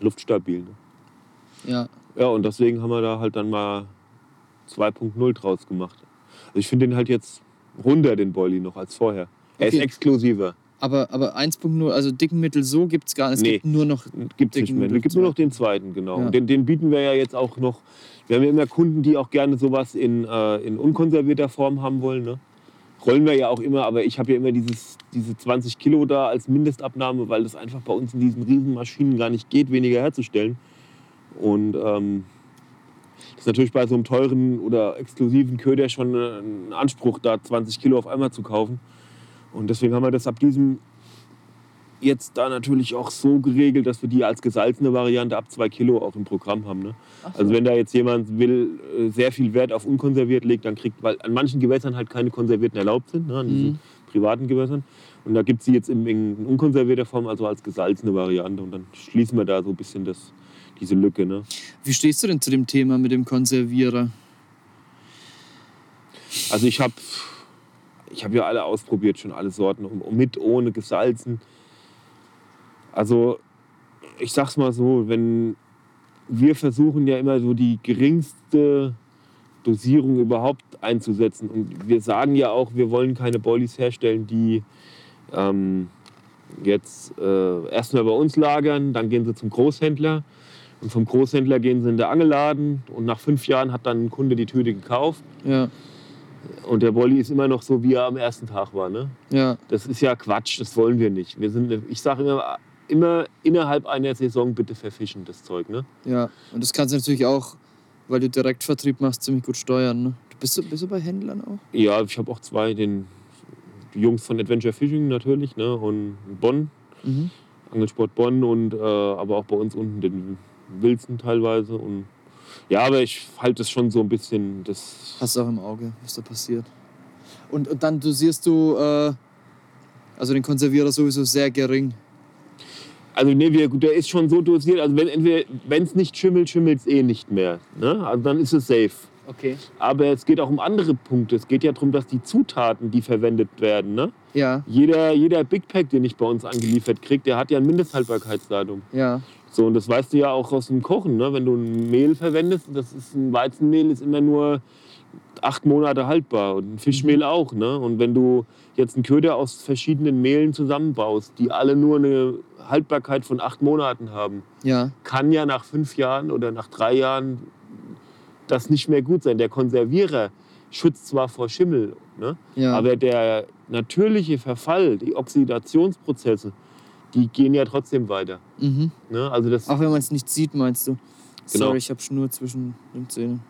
luftstabil. Ne? Ja. Ja, und deswegen haben wir da halt dann mal 2.0 draus gemacht. Also ich finde den halt jetzt runder, den Bolli, noch als vorher. Er ist exklusiver. Aber, aber 1.0, also Dickenmittel so gibt es gar nicht. Es Nee. gibt nur noch. Gibt es nicht mehr. Es gibt nur noch den zweiten, genau. Ja. Den, den bieten wir ja jetzt auch noch. Wir haben ja immer Kunden, die auch gerne sowas in, äh, in unkonservierter Form haben wollen. Ne? Rollen wir ja auch immer, aber ich habe ja immer dieses, diese 20 Kilo da als Mindestabnahme, weil das einfach bei uns in diesen riesen Maschinen gar nicht geht, weniger herzustellen. Und ähm, das ist natürlich bei so einem teuren oder exklusiven Köder schon äh, ein Anspruch, da 20 Kilo auf einmal zu kaufen. Und deswegen haben wir das ab diesem jetzt da natürlich auch so geregelt, dass wir die als gesalzene Variante ab 2 Kilo auch im Programm haben. Ne? So. Also wenn da jetzt jemand will, äh, sehr viel Wert auf unkonserviert legt, dann kriegt, weil an manchen Gewässern halt keine konservierten erlaubt sind, ne? an diesen Mhm. privaten Gewässern. Und da gibt es sie jetzt in, in unkonservierter Form, also als gesalzene Variante. Und dann schließen wir da so ein bisschen das, diese Lücke. Ne? Wie stehst du denn zu dem Thema mit dem Konservierer? Also ich habe ich hab ja alle ausprobiert, schon alle Sorten, mit, ohne, gesalzen. Also ich sag's mal so, wenn wir versuchen ja immer so die geringste Dosierung überhaupt einzusetzen. Und wir sagen ja auch, wir wollen keine Boilies herstellen, die ähm, jetzt äh, erstmal bei uns lagern, dann gehen sie zum Großhändler und vom Großhändler gehen sie in den Angelladen und nach fünf Jahren hat dann ein Kunde die Tüte gekauft. Ja. Und der Bolli ist immer noch so, wie er am ersten Tag war. Ne? Ja. Das ist ja Quatsch, das wollen wir nicht. Wir sind, ich sage immer, immer innerhalb einer Saison bitte verfischen, das Zeug. Ne? Ja, und das kannst du natürlich auch, weil du Direktvertrieb machst, ziemlich gut steuern. Ne? Bist, du, bist du bei Händlern auch? Ja, ich habe auch zwei, den die Jungs von Adventure Fishing natürlich ne? und Bonn, Mhm. Angelsport Bonn und äh, aber auch bei uns unten den Wilson teilweise. Und ja, aber ich halte das schon so ein bisschen. Das Hast du auch im Auge, was da passiert. Und, und dann dosierst du äh, also den Konservierer sowieso sehr gering. Also nee, wir, der ist schon so dosiert. Also wenn es nicht schimmelt, schimmelt es eh nicht mehr. Ne? Also dann ist es safe. Okay. Aber es geht auch um andere Punkte. Es geht ja darum, dass die Zutaten, die verwendet werden, ne? Ja, jeder, jeder Big Pack, den ich bei uns angeliefert kriege, der hat ja ein Mindesthaltbarkeitsdatum. ja, So, und das weißt du ja auch aus dem Kochen. Ne? Wenn du ein Mehl verwendest, das ist ein Weizenmehl, ist immer nur acht Monate haltbar und ein Fischmehl auch. Ne? Und wenn du jetzt einen Köder aus verschiedenen Mehlen zusammenbaust, die alle nur eine Haltbarkeit von acht Monaten haben, ja, kann ja nach fünf Jahren oder nach drei Jahren das nicht mehr gut sein. Der Konservierer schützt zwar vor Schimmel, ne? ja. aber der natürliche Verfall, die Oxidationsprozesse, die gehen ja trotzdem weiter. mhm. Ne? Also das, Auch wenn man es nicht sieht, meinst du? Genau. Sorry, ich habe Schnur zwischen den Zähnen.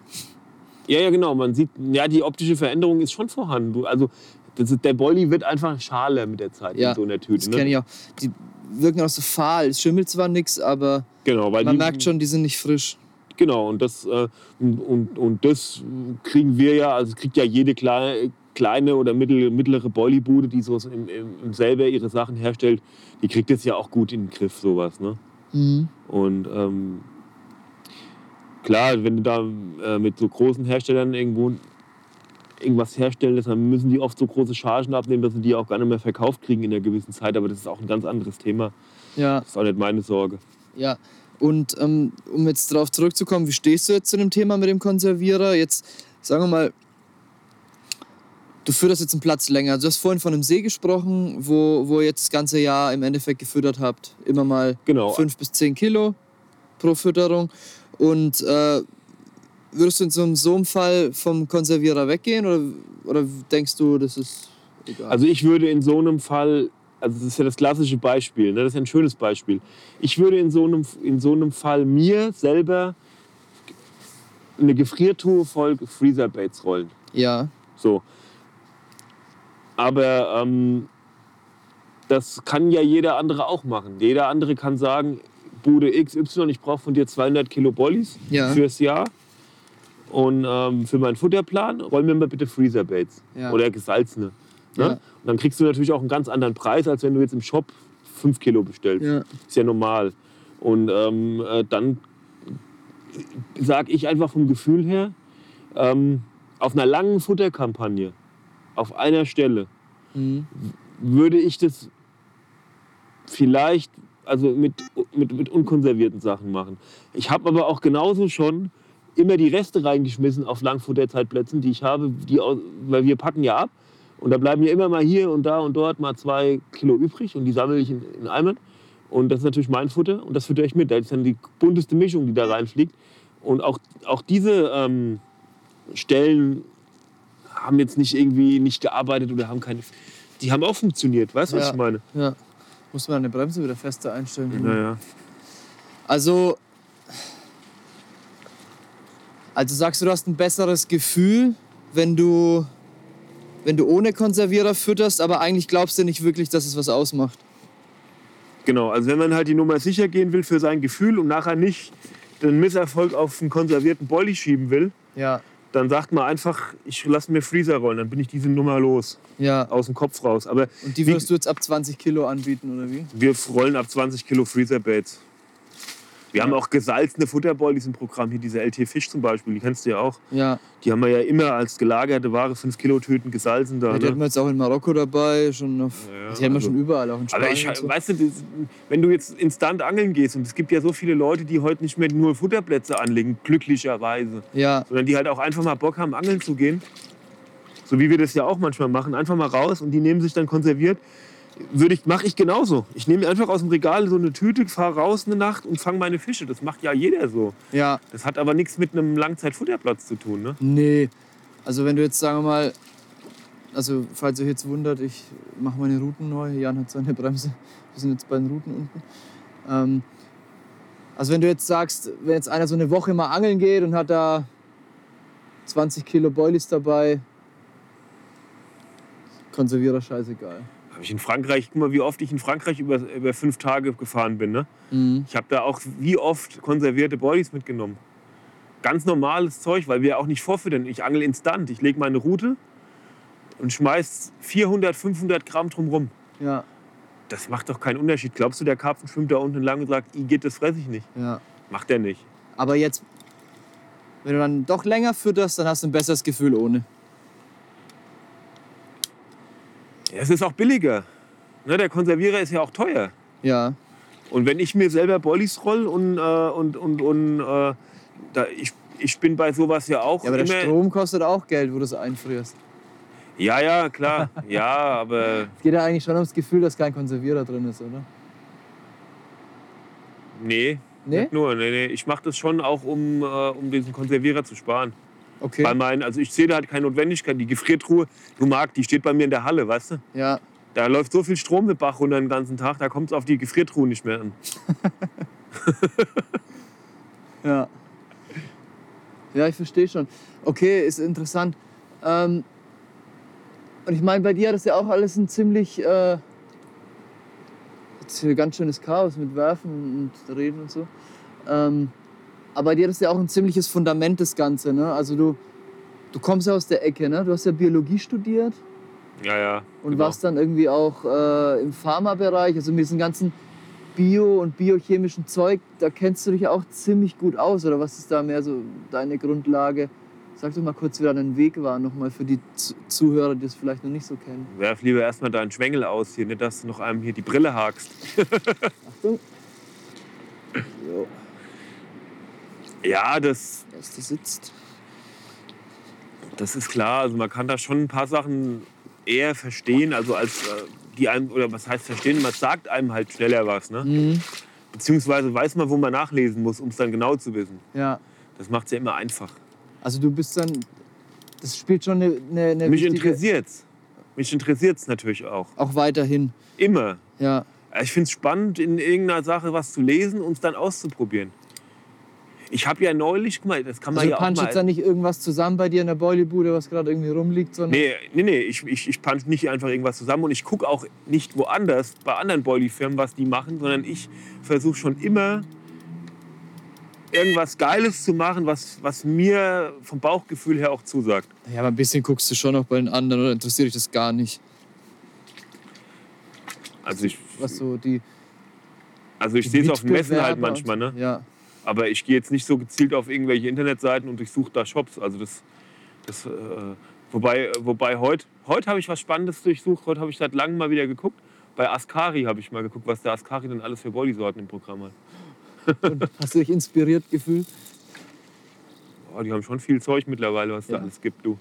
Ja, ja, genau. Man sieht, ja, die optische Veränderung ist schon vorhanden. Du, also das ist, der Bolli wird einfach schaler mit der Zeit Ja, in so einer Das Tüte. kenne Ne? ich auch. Die wirken auch so fahl. Es schimmelt zwar nichts, aber Genau, man die, merkt schon, die sind nicht frisch. Genau, und das, äh, und, und, und das kriegen wir ja, also kriegt ja jede kleine, kleine oder mittlere Boilie-Bude, die so im, im, selber ihre Sachen herstellt, die kriegt es ja auch gut in den Griff, sowas. Ne? Mhm. Und ähm, klar, wenn du da äh, mit so großen Herstellern irgendwo irgendwas herstellen dann müssen die oft so große Chargen abnehmen, dass sie die auch gar nicht mehr verkauft kriegen in einer gewissen Zeit. Aber das ist auch ein ganz anderes Thema. Ja, Das ist auch nicht meine Sorge. ja. Und ähm, um jetzt darauf zurückzukommen, wie stehst du jetzt zu dem Thema mit dem Konservierer? Jetzt sagen wir mal, du fütterst jetzt einen Platz länger. Du hast vorhin von einem See gesprochen, wo, wo ihr jetzt das ganze Jahr im Endeffekt gefüttert habt. Immer mal Genau. fünf bis zehn Kilo pro Fütterung. Und äh, würdest du in so einem, so einem Fall vom Konservierer weggehen oder, oder denkst du, das ist egal? Also ich würde in so einem Fall, also das ist ja das klassische Beispiel, ne? das ist ja ein schönes Beispiel. Ich würde in so einem, in so einem Fall mir selber eine Gefriertruhe voll Freezer-Baits rollen. ja, So. Aber ähm, das kann ja jeder andere auch machen. Jeder andere kann sagen, Bude XY, ich brauche von dir 200 Kilo Bollies Ja. fürs Jahr. Und ähm, für meinen Futterplan roll mir mal bitte Freezer-Baits. Ja. Oder gesalzene. Ja. Ne? Und dann kriegst du natürlich auch einen ganz anderen Preis, als wenn du jetzt im Shop 5 Kilo bestellst. ja, Ist ja normal. Und ähm, äh, dann sage ich einfach vom Gefühl her, ähm, auf einer langen Futterkampagne, auf einer Stelle, mhm. würde ich das vielleicht also mit, mit, mit unkonservierten Sachen machen. Ich habe aber auch genauso schon immer die Reste reingeschmissen auf Langfutterzeitplätzen, die ich habe, die, weil wir packen ja ab. Und da bleiben ja immer mal hier und da und dort mal zwei Kilo übrig und die sammle ich in, in Eimern. Und das ist natürlich mein Futter und das fütter ich mit. Das ist dann die bunteste Mischung, die da reinfliegt. Und auch, auch diese ähm, Stellen haben jetzt nicht irgendwie nicht gearbeitet oder haben keine. Die haben auch funktioniert, weißt du, was Ja. ich meine? ja. Muss man eine Bremse wieder fester einstellen. Naja. Also, also sagst du, du hast ein besseres Gefühl, wenn du, wenn du ohne Konservierer fütterst, aber eigentlich glaubst du nicht wirklich, dass es was ausmacht. Genau, also wenn man halt die Nummer sicher gehen will für sein Gefühl und nachher nicht den Misserfolg auf einen konservierten Bolli schieben will, Ja. Dann sagt man einfach, ich lasse mir Freezer rollen, dann bin ich diese Nummer los, Ja. aus dem Kopf raus. Aber Und die wie- wirst du jetzt ab 20 Kilo anbieten, oder wie? wir rollen ab 20 Kilo Freezer Baits. Wir haben auch gesalzene Futterballs im Programm, hier diese LT Fisch zum Beispiel, die kennst du ja auch. Ja. Die haben wir ja immer als gelagerte Ware, 5 Kilo Tüten gesalzen da. ja die ne? hatten wir jetzt auch in Marokko dabei, schon auf, Ja, die haben wir also- schon überall, auch in Spanien. Aber ich, so. weißt du, das, wenn du jetzt instant angeln gehst, und es gibt ja so viele Leute, die heute nicht mehr nur Futterplätze anlegen, glücklicherweise, Ja, sondern die halt auch einfach mal Bock haben, angeln zu gehen, so wie wir das ja auch manchmal machen, einfach mal raus und die nehmen sich dann konserviert, würde ich, mache ich genauso. Ich nehme einfach aus dem Regal so eine Tüte, fahre raus eine Nacht und fange meine Fische. Das macht ja jeder so. ja, Das hat aber nichts mit einem Langzeitfutterplatz zu tun. Ne? nee. Also wenn du jetzt, sagen wir mal, also falls euch jetzt wundert, ich mache meine Routen neu. Jan hat seine Bremse. Wir sind jetzt bei den Routen unten. Ähm, also wenn du jetzt sagst, wenn jetzt einer so eine Woche mal angeln geht und hat da 20 Kilo Boilies dabei, Konservierer scheißegal. Habe ich in Frankreich, guck mal, wie oft ich in Frankreich über, über fünf Tage gefahren bin. Ne? Mhm. Ich habe da auch wie oft konservierte Boilies mitgenommen. Ganz normales Zeug, weil wir auch nicht vorfüttern. Ich angel instant. Ich lege meine Route und schmeiß 400, 500 Gramm drumrum. Ja, Das macht doch keinen Unterschied. Glaubst du, der Karpfen schwimmt da unten entlang und sagt, I geht, das fress ich nicht? ja. Macht er nicht. Aber jetzt, wenn du dann doch länger fütterst, dann hast du ein besseres Gefühl ohne. Ja, es ist auch billiger. Ne, der Konservierer ist ja auch teuer. Ja, Und wenn ich mir selber Boilies roll und, äh, und, und, und äh, da, ich, ich bin bei sowas ja auch ja aber der. Strom kostet auch Geld, wo du es einfrierst. Ja, ja, klar. *laughs* Ja, aber Es geht ja eigentlich schon ums Gefühl, dass kein Konservierer drin ist, oder? nee, Nee? nicht nur. Nee, nee. Ich mache das schon auch, um, äh, um diesen Konservierer zu sparen. Okay. Bei meinen, also ich sehe da halt keine Notwendigkeit. Die Gefriertruhe, du magst, die steht bei mir in der Halle, weißt du? Ja, Da läuft so viel Strom mit Bach runter den ganzen Tag, da kommt es auf die Gefriertruhe nicht mehr an. *laughs* ja. Ja, ich verstehe schon. Okay, ist interessant. Ähm, und ich meine, bei dir hat das ja auch alles ein ziemlich. Äh, ganz schönes Chaos mit Werfen und Reden und so. Ähm, aber dir das ja auch ein ziemliches Fundament, das Ganze. Ne? Also, du, du kommst ja aus der Ecke, ne? Du hast ja Biologie studiert. Ja, ja. Und genau. warst dann irgendwie auch äh, im Pharmabereich, also mit diesem ganzen Bio- und biochemischen Zeug, da kennst du dich ja auch ziemlich gut aus. Oder was ist da mehr so deine Grundlage? Sag doch mal kurz, wie da dein Weg war, nochmal für die Zuhörer, die es vielleicht noch nicht so kennen. Werf lieber erstmal deinen Schwengel aus hier, nicht, dass du noch einem hier die Brille hakst. Achtung. *laughs* Jo, Ja, das, erste sitzt. das ist klar. Also man kann da schon ein paar Sachen eher verstehen, also als äh, die einem, oder was heißt verstehen, man sagt einem halt schneller was, ne? Mhm. Beziehungsweise weiß man, wo man nachlesen muss, um es dann genau zu wissen. Ja, Das macht es ja immer einfach. also du bist dann, das spielt schon eine, eine, eine Mich wichtige- interessiert's. Mich interessiert's natürlich auch. Auch weiterhin, Immer. ja. Ich finde es spannend, in irgendeiner Sache was zu lesen und es dann auszuprobieren. Ich habe ja neulich, guck mal, das kann man Also ja auch mal... jetzt da nicht irgendwas zusammen bei dir in der Boilybude, was gerade irgendwie rumliegt, sondern... Nee, nee, nee, ich, ich, ich punch nicht einfach irgendwas zusammen und ich gucke auch nicht woanders bei anderen Boilie-Firmen, was die machen, sondern ich versuche schon immer irgendwas Geiles zu machen, was, was mir vom Bauchgefühl her auch zusagt. Ja, aber ein bisschen guckst du schon auch bei den anderen oder interessiert dich das gar nicht? Also ich, Was so die. also ich sehe es auf Messen halt manchmal, ne? Ja. Aber ich gehe jetzt nicht so gezielt auf irgendwelche Internetseiten und ich suche da Shops. Also das, das äh, wobei, wobei heute, heute habe ich was Spannendes durchsucht. Heute habe ich seit langem mal wieder geguckt. Bei Ascari habe ich mal geguckt, was der Ascari denn alles für Bodysorten im Programm hat. Hast du dich inspiriert gefühlt? Oh, die haben schon viel Zeug mittlerweile, was Ja. da alles gibt, du.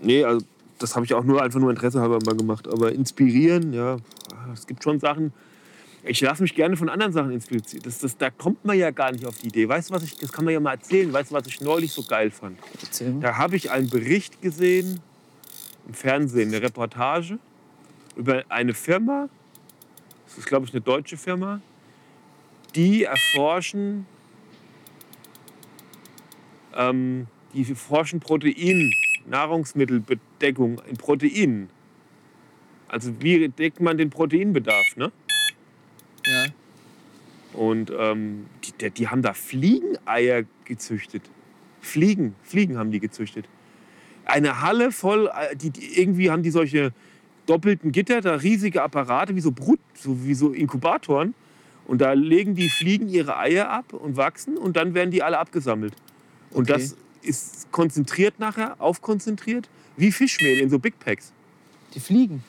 Nee, also das habe ich auch nur einfach nur Interesse halber mal gemacht. Aber inspirieren, ja, es gibt schon Sachen. Ich lasse mich gerne von anderen Sachen inspirieren. Das, das, da kommt man ja gar nicht auf die Idee. Weißt du, was ich, das kann man ja mal erzählen. Weißt du, was ich neulich so geil fand? Da habe ich einen Bericht gesehen im Fernsehen, eine Reportage über eine Firma, das ist glaube ich eine deutsche Firma, die erforschen, ähm, die forschen Protein, Nahrungsmittelbedeckung in Proteinen. Also wie deckt man den Proteinbedarf, ne? Ja. Und ähm, die, die, haben da Fliegeneier gezüchtet. Fliegen, Fliegen haben die gezüchtet. Eine Halle voll, äh, die, die irgendwie haben die solche doppelten Gitter, da riesige Apparate, wie so Brut, so, wie so Inkubatoren. Und da legen die Fliegen ihre Eier ab und wachsen und dann werden die alle abgesammelt. Und Okay. das ist konzentriert nachher, aufkonzentriert, wie Fischmehl in so Big Packs. Die fliegen.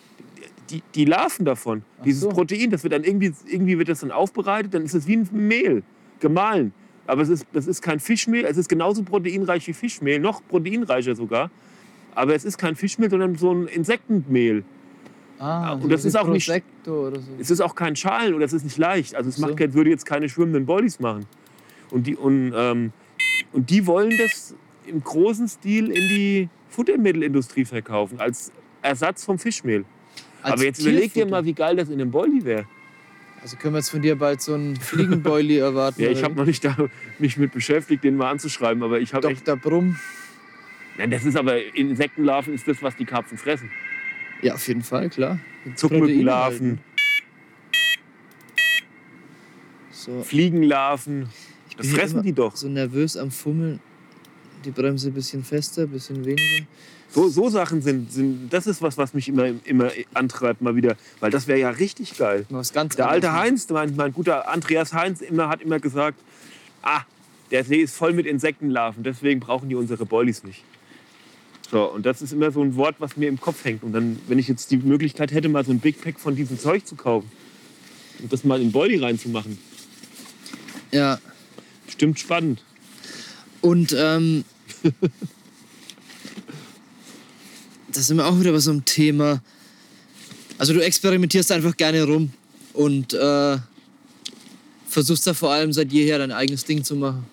Die, die Larven davon, Ach dieses so. Protein, das wird dann irgendwie, irgendwie wird das dann aufbereitet, dann ist es wie ein Mehl, gemahlen. Aber es ist, das ist kein Fischmehl, es ist genauso proteinreich wie Fischmehl, noch proteinreicher sogar. Aber es ist kein Fischmehl, sondern so ein Insektenmehl. Ah, und das ist auch nicht- so. Es ist auch kein Schalen oder es ist nicht leicht. Also es So. macht, würde jetzt keine schwimmenden Bollies machen. Und die, und, ähm, und die wollen das im großen Stil in die Futtermittelindustrie verkaufen, als Ersatz vom Fischmehl. Als Aber jetzt überleg dir mal, wie geil das in einem Bolli wäre. Also können wir jetzt von dir bald so einen Fliegenboili *laughs* erwarten? Ja, ich habe noch nicht da, mich mit beschäftigt, den mal anzuschreiben, aber ich habe. Dr. Brumm. Nein, das ist aber Insektenlarven ist das, was die Karpfen fressen. Ja, auf jeden Fall, klar. Zuckmückenlarven, So, Fliegenlarven. ich Das fressen die doch. so nervös am Fummeln. Die Bremse ein bisschen fester, ein bisschen weniger. So, so Sachen sind, sind, das ist was, was mich immer, immer antreibt mal wieder. Weil das wäre ja richtig geil. Was ganz Der alte. Heinz, mein, mein guter Andreas Heinz, immer, hat immer gesagt, ah, der See ist voll mit Insektenlarven, deswegen brauchen die unsere Boilies nicht. So, und das ist immer so ein Wort, was mir im Kopf hängt. Und dann, wenn ich jetzt die Möglichkeit hätte, mal so ein Big Pack von diesem Zeug zu kaufen und das mal in Boilie reinzumachen, Ja, bestimmt spannend. und ähm, *laughs* da sind wir auch wieder bei so einem Thema. Also du experimentierst einfach gerne rum und äh, versuchst da vor allem seit jeher dein eigenes Ding zu machen.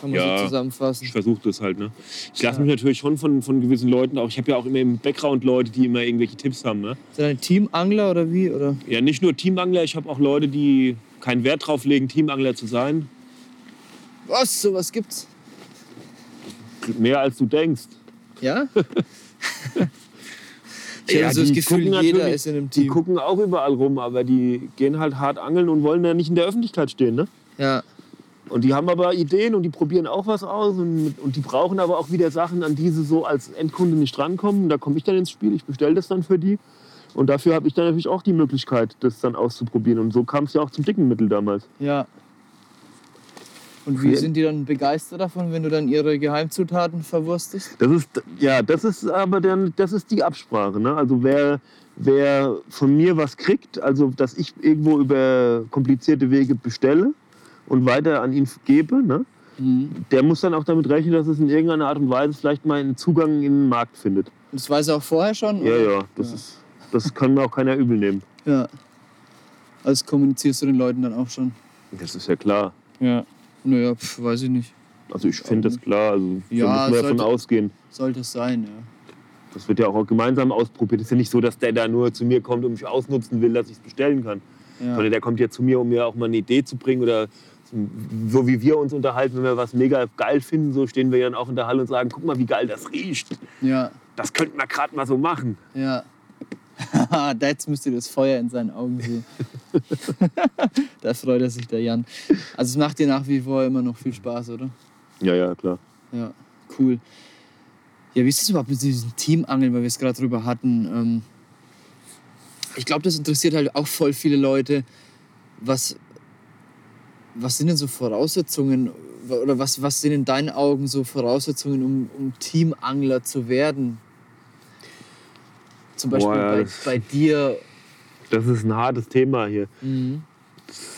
Kann man Ja. so zusammenfassen. Ich versuche das halt. Ne? Ich lasse Ja. mich natürlich schon von, von gewissen Leuten auch. Ich habe ja auch immer im Background Leute, die immer irgendwelche Tipps haben. Ne? Ist das ein Teamangler oder wie? Oder? Ja, nicht nur Teamangler, ich habe auch Leute, die keinen Wert drauf legen, Teamangler zu sein. Was? Sowas gibt's? Mehr als du denkst. Ja? *laughs* ich Ja, habe so das die Gefühl, gucken jeder ist in einem Die Team. gucken auch überall rum, aber die gehen halt hart angeln und wollen ja nicht in der Öffentlichkeit stehen. Ne? Ja, Und die haben aber Ideen und die probieren auch was aus und, und die brauchen aber auch wieder Sachen, an die sie so als Endkunde nicht rankommen. Und da komme ich dann ins Spiel, ich bestelle das dann für die. Und dafür habe ich dann natürlich auch die Möglichkeit, das dann auszuprobieren. Und so kam es ja auch zum dicken Mittel damals. ja. Und wie Ja. sind die dann begeistert davon, wenn du dann ihre Geheimzutaten verwurstest? Das ist, ja, das ist aber dann, das ist die Absprache. Ne? Also wer, wer von mir was kriegt, also dass ich irgendwo über komplizierte Wege bestelle und weiter an ihn gebe, ne? der muss dann auch damit rechnen, dass es in irgendeiner Art und Weise vielleicht mal einen Zugang in den Markt findet. Das weiß er auch vorher schon? Ja, oder? ja, das, Ja. Ist, das kann mir auch keiner übel nehmen. Ja. Also kommunizierst du den Leuten dann auch schon? Das ist ja klar. Ja. Naja, pf, weiß ich nicht. Also ich finde das klar. Also Ja, da müssen wir davon sollte- ausgehen. Sollte es sein, ja. Das wird ja auch gemeinsam ausprobiert. Es ist ja nicht so, dass der da nur zu mir kommt und mich ausnutzen will, dass ich es bestellen kann. ja. Sondern der kommt ja zu mir, um mir auch mal eine Idee zu bringen oder so wie wir uns unterhalten, wenn wir was mega geil finden, so stehen wir dann auch in der Halle und sagen, guck mal, wie geil das riecht. Ja, Das könnten wir gerade mal so machen. ja. *laughs* jetzt müsst ihr das Feuer in seinen Augen sehen. *laughs* da freut er sich, der Jan. Also es macht dir nach wie vor immer noch viel Spaß, oder? Ja, ja, klar. Ja, cool. Ja, wie ist das überhaupt mit diesem Teamangeln, weil wir es gerade drüber hatten? Ähm, ich glaube, das interessiert halt auch voll viele Leute. Was, was sind denn so Voraussetzungen oder was, was sind in deinen Augen so Voraussetzungen, um, um Teamangler zu werden? Zum Beispiel Boah, bei, das- bei dir. Das ist ein hartes Thema hier. Mhm.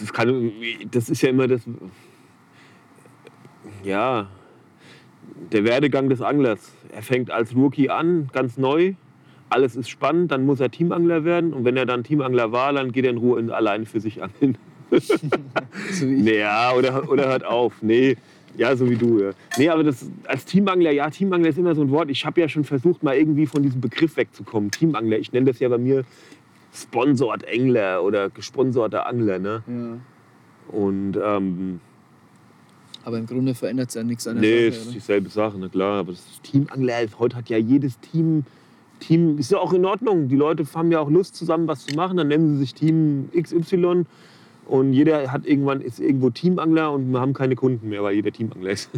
Das, kann, das ist ja immer das. Ja, der Werdegang des Anglers. Er fängt als Rookie an, ganz neu. Alles ist spannend, dann muss er Teamangler werden. Und wenn er dann Teamangler war, dann geht er in Ruhe in, alleine für sich angeln. *laughs* So wie ich. *laughs* Nee, ja, oder, oder hört auf. Nee, ja, so wie du. Ja. Nee, aber das, als Teamangler, ja, Teamangler ist immer so ein Wort. Ich habe ja schon versucht, mal irgendwie von diesem Begriff wegzukommen. Teamangler, ich nenne das ja bei mir Sponsored Angler oder gesponsorter Angler. Ne? Ja. Und ähm, Aber im Grunde verändert es ja nichts an der nee, Sache. ist oder? dieselbe Sache, na klar. Aber das Teamangler, heute hat ja jedes Team, Team, ist ja auch in Ordnung. Die Leute haben ja auch Lust, zusammen was zu machen. Dann nennen sie sich Team XY Und jeder hat irgendwann ist irgendwo Teamangler und wir haben keine Kunden mehr, weil jeder Teamangler ist.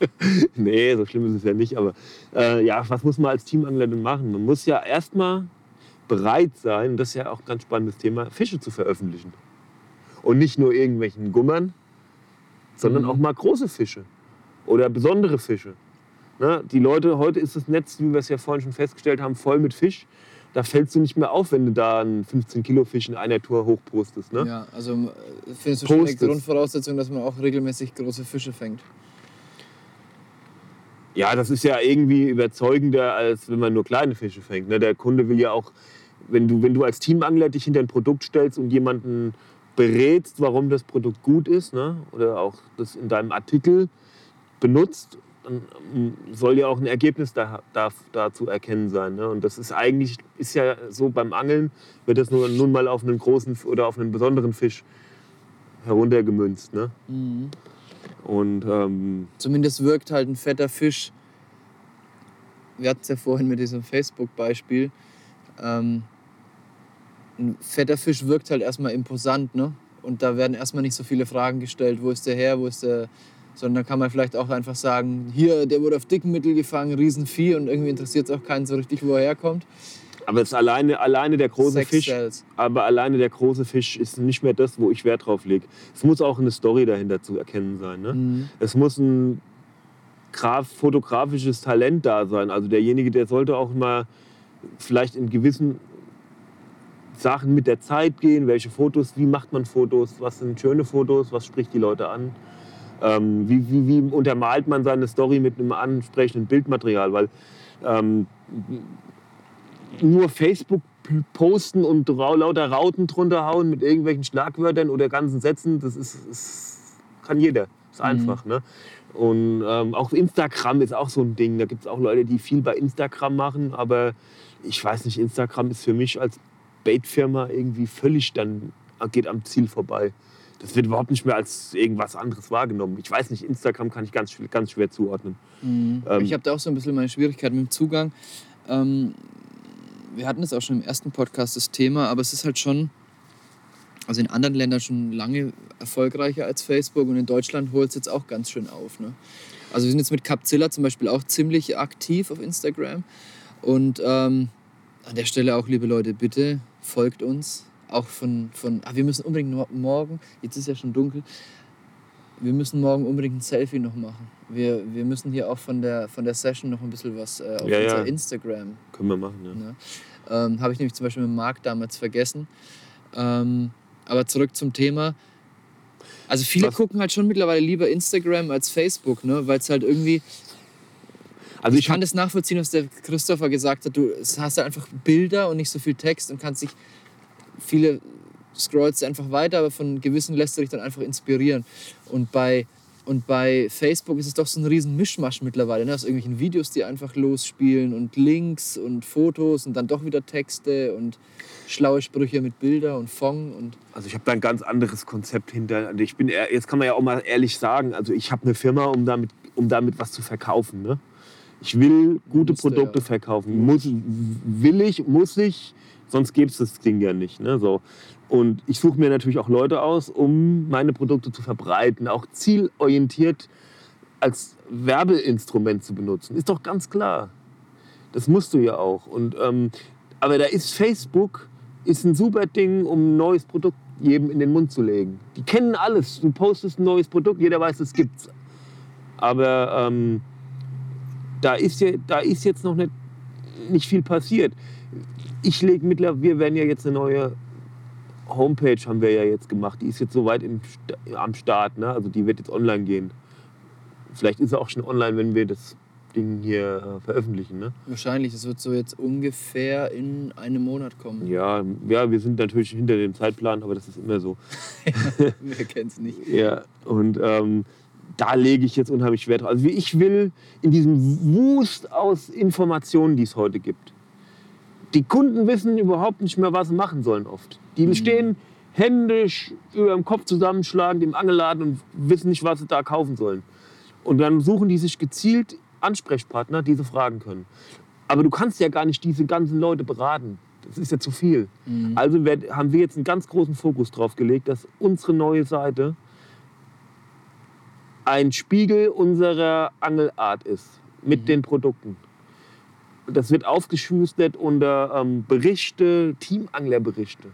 *laughs* nee, so schlimm ist es ja nicht. Aber äh, ja, was muss man als Teamangler denn machen? Man muss ja erstmal bereit sein, das ist ja auch ein ganz spannendes Thema, Fische zu veröffentlichen. Und nicht nur irgendwelchen Gummern, sondern Mhm. auch mal große Fische oder besondere Fische. Ne? Die Leute, heute ist das Netz, wie wir es ja vorhin schon festgestellt haben, voll mit Fisch. Da fällst du nicht mehr auf, wenn du da einen 15 Kilo Fisch in einer Tour hochpostest. Ne? Ja, also äh, findest du schon eine. Grundvoraussetzung, dass man auch regelmäßig große Fische fängt. Ja, das ist ja irgendwie überzeugender, als wenn man nur kleine Fische fängt. Ne? Der Kunde will ja auch, wenn du, wenn du als Teamangler dich hinter ein Produkt stellst und jemanden berätst, warum das Produkt gut ist, ne? oder auch das in deinem Artikel benutzt, dann ähm, soll ja auch ein Ergebnis da, da, da zu erkennen sein. Ne? Und das ist eigentlich, ist ja so beim Angeln, wird das nur, nun mal auf einen großen oder auf einen besonderen Fisch heruntergemünzt. Ne? Mhm. Und ähm, Zumindest wirkt halt ein fetter Fisch. Wir hatten es ja vorhin mit diesem Facebook-Beispiel. Ähm, ein fetter Fisch wirkt halt erstmal imposant, ne? Und da werden erstmal nicht so viele Fragen gestellt, wo ist der her, wo ist der. Sondern kann man vielleicht auch einfach sagen, hier, der wurde auf Dickenmittel gefangen, Riesenvieh und irgendwie interessiert es auch keinen so richtig, wo er herkommt. aber es ist alleine, alleine der große Sex Fisch. sells. Aber alleine der große Fisch ist nicht mehr das, wo ich Wert drauf lege. Es muss auch eine Story dahinter zu erkennen sein. Ne? Mhm. Es muss ein graf fotografisches Talent da sein. Also derjenige, der sollte auch mal vielleicht in gewissen Sachen mit der Zeit gehen. Welche Fotos, wie macht man Fotos, was sind schöne Fotos, was spricht die Leute an. Ähm, wie, wie, wie untermalt man seine Story mit einem ansprechenden Bildmaterial? Weil ähm, nur Facebook posten und rau- lauter Rauten drunter hauen mit irgendwelchen Schlagwörtern oder ganzen Sätzen, das ist, ist kann jeder. Ist einfach. Ne? Und ähm, auch Instagram ist auch so ein Ding. Da gibt es auch Leute, die viel bei Instagram machen, aber ich weiß nicht, Instagram ist für mich als Baitfirma irgendwie völlig dann geht am Ziel vorbei. Das wird überhaupt nicht mehr als irgendwas anderes wahrgenommen. Ich weiß nicht, Instagram kann ich ganz, ganz schwer zuordnen. Mhm. Ähm, ich habe da auch so ein bisschen meine Schwierigkeiten mit dem Zugang. Ähm, wir hatten es auch schon im ersten Podcast das Thema, aber es ist halt schon, also in anderen Ländern schon lange erfolgreicher als Facebook und in Deutschland holt es jetzt auch ganz schön auf. Ne? Also wir sind jetzt mit Capzilla zum Beispiel auch ziemlich aktiv auf Instagram und ähm, an der Stelle auch, liebe Leute, bitte folgt uns. Auch von, von ah, wir müssen unbedingt mo- morgen, jetzt ist ja schon dunkel, wir müssen morgen unbedingt ein Selfie noch machen. Wir, wir müssen hier auch von der, von der Session noch ein bisschen was äh, auf Ja, ja. unser Instagram. Können wir machen, ja. Ne? Ähm, Habe ich nämlich zum Beispiel mit Marc damals vergessen. Ähm, aber zurück zum Thema. Also viele Was- gucken halt schon mittlerweile lieber Instagram als Facebook, ne? weil es halt irgendwie, Also ich ich kann das nachvollziehen, was der Christopher gesagt hat. Du hast ja einfach Bilder und nicht so viel Text und kannst dich, viele scrollst einfach weiter, aber von gewissen lässt du dich dann einfach inspirieren. Und bei, und bei Facebook ist es doch so ein riesen Mischmasch mittlerweile, ne? aus irgendwelchen Videos, die einfach losspielen und Links und Fotos und dann doch wieder Texte und schlaue Sprüche mit Bilder und Fong und Also ich habe da ein ganz anderes Konzept hinter. Ich bin jetzt kann man ja auch mal ehrlich sagen, also ich habe eine Firma, um damit, um damit was zu verkaufen. Ne? Ich will gute du, Produkte ja. verkaufen. Muss, will ich, muss ich, sonst gäbe es das Ding ja nicht. Ne? So. Und ich suche mir natürlich auch Leute aus, um meine Produkte zu verbreiten, auch zielorientiert als Werbeinstrument zu benutzen. Ist doch ganz klar. Das musst du ja auch. Und, ähm, aber da ist Facebook ist ein super Ding, um ein neues Produkt jedem in den Mund zu legen. Die kennen alles. Du postest ein neues Produkt, jeder weiß, es gibt's. Aber ähm, da, ist ja, da ist jetzt noch nicht, nicht viel passiert. Ich lege mittlerweile, wir werden ja jetzt eine neue Homepage haben wir ja jetzt gemacht. Die ist jetzt soweit im, am Start. Ne? Also die wird jetzt online gehen. Vielleicht ist sie auch schon online, wenn wir das Ding hier äh, veröffentlichen. Ne? wahrscheinlich, es wird so jetzt ungefähr in einem Monat kommen. Ja, ja, wir sind natürlich hinter dem Zeitplan, aber das ist immer so. *laughs* Wer kennt's nicht? Ja, und ähm, da lege ich jetzt unheimlich Wert drauf. Also wie ich will, in diesem Wust aus Informationen, die es heute gibt. Die Kunden wissen überhaupt nicht mehr, was sie machen sollen oft. Die stehen händisch über dem Kopf zusammenschlagen im Angelladen und wissen nicht, was sie da kaufen sollen. Und dann suchen die sich gezielt Ansprechpartner, die sie fragen können. Aber du kannst ja gar nicht diese ganzen Leute beraten. Das ist ja zu viel. Also werd, haben wir jetzt einen ganz großen Fokus drauf gelegt, dass unsere neue Seite ein Spiegel unserer Angelart ist mit den Produkten. Das wird aufgeschustert unter ähm, Berichte, Teamanglerberichte,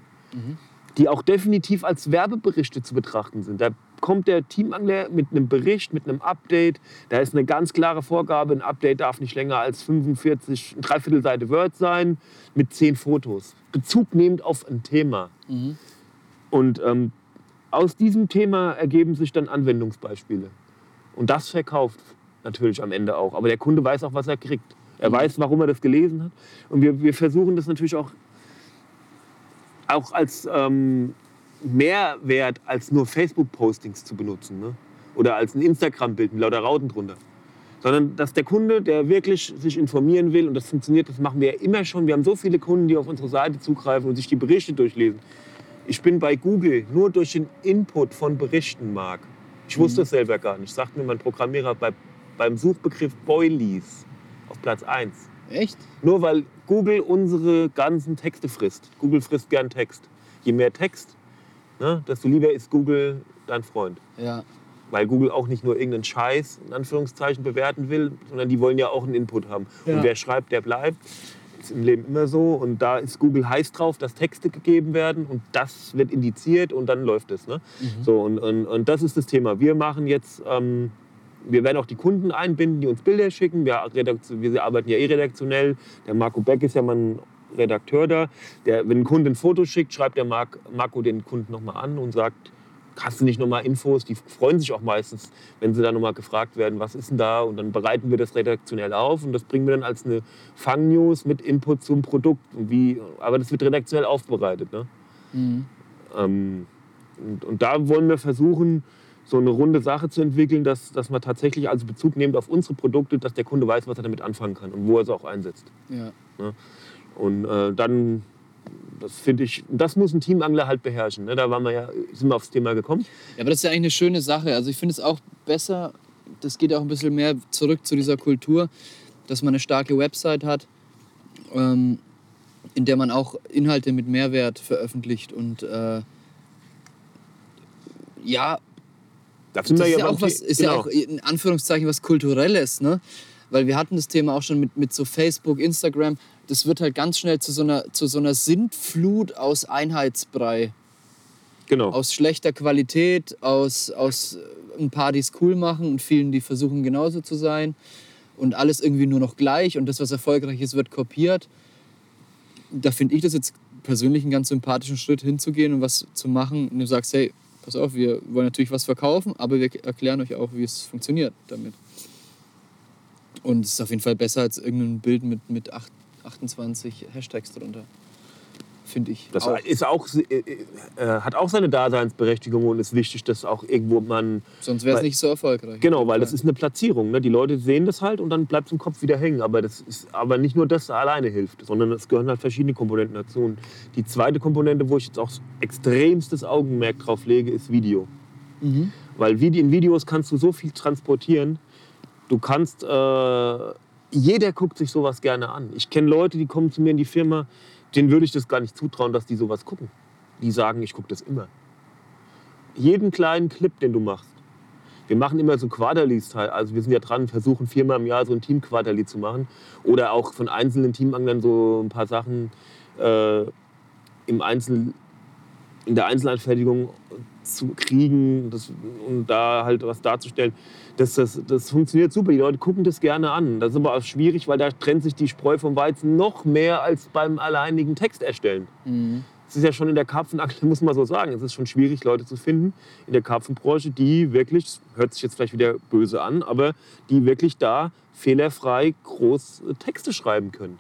die auch definitiv als Werbeberichte zu betrachten sind. Da kommt der Teamangler mit einem Bericht, mit einem Update. Da ist eine ganz klare Vorgabe, ein Update darf nicht länger als 45, eine Dreiviertelseite Word sein, mit zehn Fotos. Bezug nehmend auf ein Thema. Und ähm, aus diesem Thema ergeben sich dann Anwendungsbeispiele. Und das verkauft natürlich am Ende auch. Aber der Kunde weiß auch, was er kriegt. Er weiß, warum er das gelesen hat. Und wir, wir versuchen das natürlich auch, auch als ähm, Mehrwert als nur Facebook-Postings zu benutzen. Ne? Oder als ein Instagram-Bild mit lauter Rauten drunter. Sondern dass der Kunde, der wirklich sich informieren will, und das funktioniert, das machen wir ja immer schon. Wir haben so viele Kunden, die auf unsere Seite zugreifen und sich die Berichte durchlesen. Ich bin bei Google nur durch den Input von Berichten, Marc. Ich wusste es selber gar nicht. Sagt mir mein Programmierer bei, beim Suchbegriff Boilies auf Platz 1. Echt? Nur weil Google unsere ganzen Texte frisst. Google frisst gern Text. Je mehr Text, ne, desto lieber ist Google dein Freund. Ja. Weil Google auch nicht nur irgendeinen Scheiß in Anführungszeichen bewerten will, sondern die wollen ja auch einen Input haben. Ja. Und wer schreibt, der bleibt. Ist im Leben immer so. Und da ist Google heiß drauf, dass Texte gegeben werden und das wird indiziert und dann läuft es. Ne? So, und, und, und das ist das Thema. Wir machen jetzt, ähm, wir werden auch die Kunden einbinden, die uns Bilder schicken. Wir, wir arbeiten ja eh redaktionell. Der Marco Beck ist ja mein Redakteur da. Der, wenn ein Kunde ein Foto schickt, schreibt der Marc, Marco den Kunden nochmal an und sagt, hast du nicht nochmal Infos? Die freuen sich auch meistens, wenn sie dann nochmal gefragt werden, was ist denn da? Und dann bereiten wir das redaktionell auf und das bringen wir dann als eine Fang-News mit Input zum Produkt. Wie, aber das wird redaktionell aufbereitet. Ne? Ähm, und, und da wollen wir versuchen, so eine runde Sache zu entwickeln, dass, dass man tatsächlich also Bezug nimmt auf unsere Produkte, dass der Kunde weiß, was er damit anfangen kann und wo er sie auch einsetzt. Ja. Und äh, dann, das finde ich, das muss ein Teamangler halt beherrschen. Ne? Da waren wir ja, sind wir aufs Thema gekommen. Ja, aber das ist ja eigentlich eine schöne Sache. Also ich finde es auch besser, das geht auch ein bisschen mehr zurück zu dieser Kultur, dass man eine starke Website hat, ähm, in der man auch Inhalte mit Mehrwert veröffentlicht. Und äh, ja, Da das ist ja auch was, ist ja genau. auch in Anführungszeichen was Kulturelles, ne? Weil wir hatten das Thema auch schon mit, mit so Facebook, Instagram. Das wird halt ganz schnell zu so einer, zu so einer Sintflut aus Einheitsbrei. genau. aus schlechter Qualität, aus, aus äh, ein paar, die es cool machen und vielen, die versuchen genauso zu sein und alles irgendwie nur noch gleich und das, was erfolgreich ist, wird kopiert. Da finde ich das jetzt persönlich einen ganz sympathischen Schritt hinzugehen und was zu machen. Und du sagst, hey, pass auf, wir wollen natürlich was verkaufen, aber wir erklären euch auch, wie es funktioniert damit. Und es ist auf jeden Fall besser als irgendein Bild mit, mit acht- 28 Hashtags drunter. Finde ich. Das auch. ist auch, äh, äh, hat auch seine Daseinsberechtigung und ist wichtig, dass auch irgendwo man. Sonst wäre es nicht so erfolgreich. Genau, weil das ist eine Platzierung. Ne? Die Leute sehen das halt und dann bleibt es im Kopf wieder hängen. Aber, das ist, aber nicht nur das alleine hilft, sondern es gehören halt verschiedene Komponenten dazu. Und die zweite Komponente, wo ich jetzt auch extremstes Augenmerk drauf lege, ist Video. Mhm. Weil in Videos kannst du so viel transportieren. Du kannst, äh, jeder guckt sich sowas gerne an. Ich kenne Leute, die kommen zu mir in die Firma, denen würde ich das gar nicht zutrauen, dass die sowas gucken. Die sagen, ich gucke das immer. Jeden kleinen Clip, den du machst. Wir machen immer so Quarterlies, also wir sind ja dran, versuchen viermal im Jahr so ein Team-Quarterly zu machen. Oder auch von einzelnen Teamanglern so ein paar Sachen äh, im Einzel, in der Einzelanfertigung zu kriegen das, und da halt was darzustellen. Das, das, das funktioniert super. Die Leute gucken das gerne an. Das ist aber auch schwierig, weil da trennt sich die Spreu vom Weizen noch mehr als beim alleinigen Text erstellen. Mhm. Es ist ja schon in der Karpfenangel, *laughs* muss man so sagen, es ist schon schwierig, Leute zu finden in der Karpfenbranche, die wirklich, das hört sich jetzt vielleicht wieder böse an, aber die wirklich da fehlerfrei groß Texte schreiben können.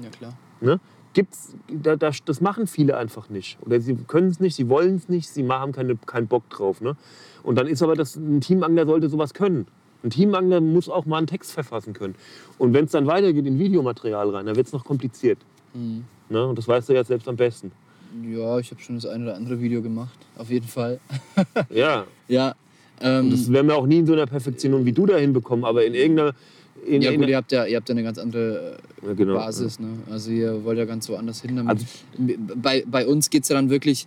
Ja, klar. Ne? Gibt's, da, da, das machen viele einfach nicht. Oder sie können es nicht, sie wollen es nicht, sie haben keine, keinen Bock drauf. Ne? Und dann ist aber das, ein Teamangler sollte sowas können. Ein Teamangler muss auch mal einen Text verfassen können. Und wenn es dann weitergeht in Videomaterial rein, dann wird es noch kompliziert. Mhm. Ne? Und das weißt du ja selbst am besten. Ja, ich habe schon das ein oder andere Video gemacht, auf jeden Fall. Ja, *laughs* Ja, ähm, das werden wir auch nie in so einer Perfektion wie du da hinbekommen, aber in irgendeiner, in, Ja in, gut, ihr habt ja, ihr habt ja eine ganz andere äh, Ja, genau, Basis. Ne? Also ihr wollt ja ganz woanders hin damit. Also- bei, bei uns geht es ja dann wirklich,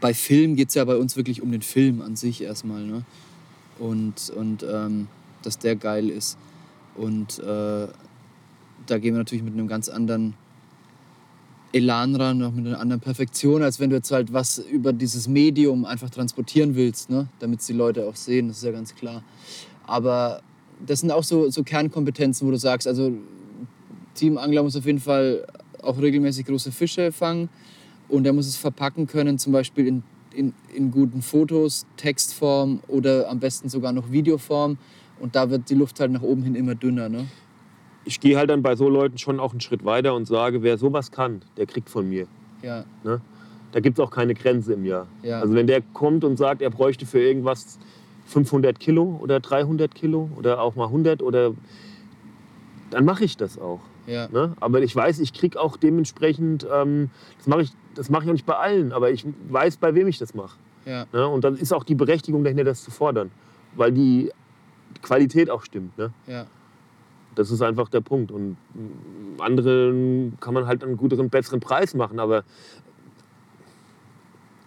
bei Film geht es ja bei uns wirklich um den Film an sich erstmal. Ne? Und, und ähm, dass der geil ist. Und äh, da gehen wir natürlich mit einem ganz anderen Elan ran, auch mit einer anderen Perfektion, als wenn du jetzt halt was über dieses Medium einfach transportieren willst, ne? damit es die Leute auch sehen, das ist ja ganz klar. Aber das sind auch so, so Kernkompetenzen, wo du sagst, also Team Angler muss auf jeden Fall auch regelmäßig große Fische fangen und er muss es verpacken können, zum Beispiel in, in, in guten Fotos, Textform oder am besten sogar noch Videoform. Und da wird die Luft halt nach oben hin immer dünner. Ne? ich gehe halt dann bei so Leuten schon auch einen Schritt weiter und sage, wer sowas kann, der kriegt von mir. Ja, Ne? Da gibt es auch keine Grenze im Jahr. Ja. Also wenn der kommt und sagt, er bräuchte für irgendwas 500 Kilo oder 300 Kilo oder auch mal 100 oder dann mache ich das auch. ja, Ne? Aber ich weiß, ich kriege auch dementsprechend, ähm, das mache ich, das mache ich auch nicht bei allen, aber ich weiß, bei wem ich das mache. ja, Ne? Und dann ist auch die Berechtigung dahinter, das zu fordern, weil die Qualität auch stimmt. Ne? ja. Das ist einfach der Punkt. Und anderen kann man halt einen guteren, besseren Preis machen. Aber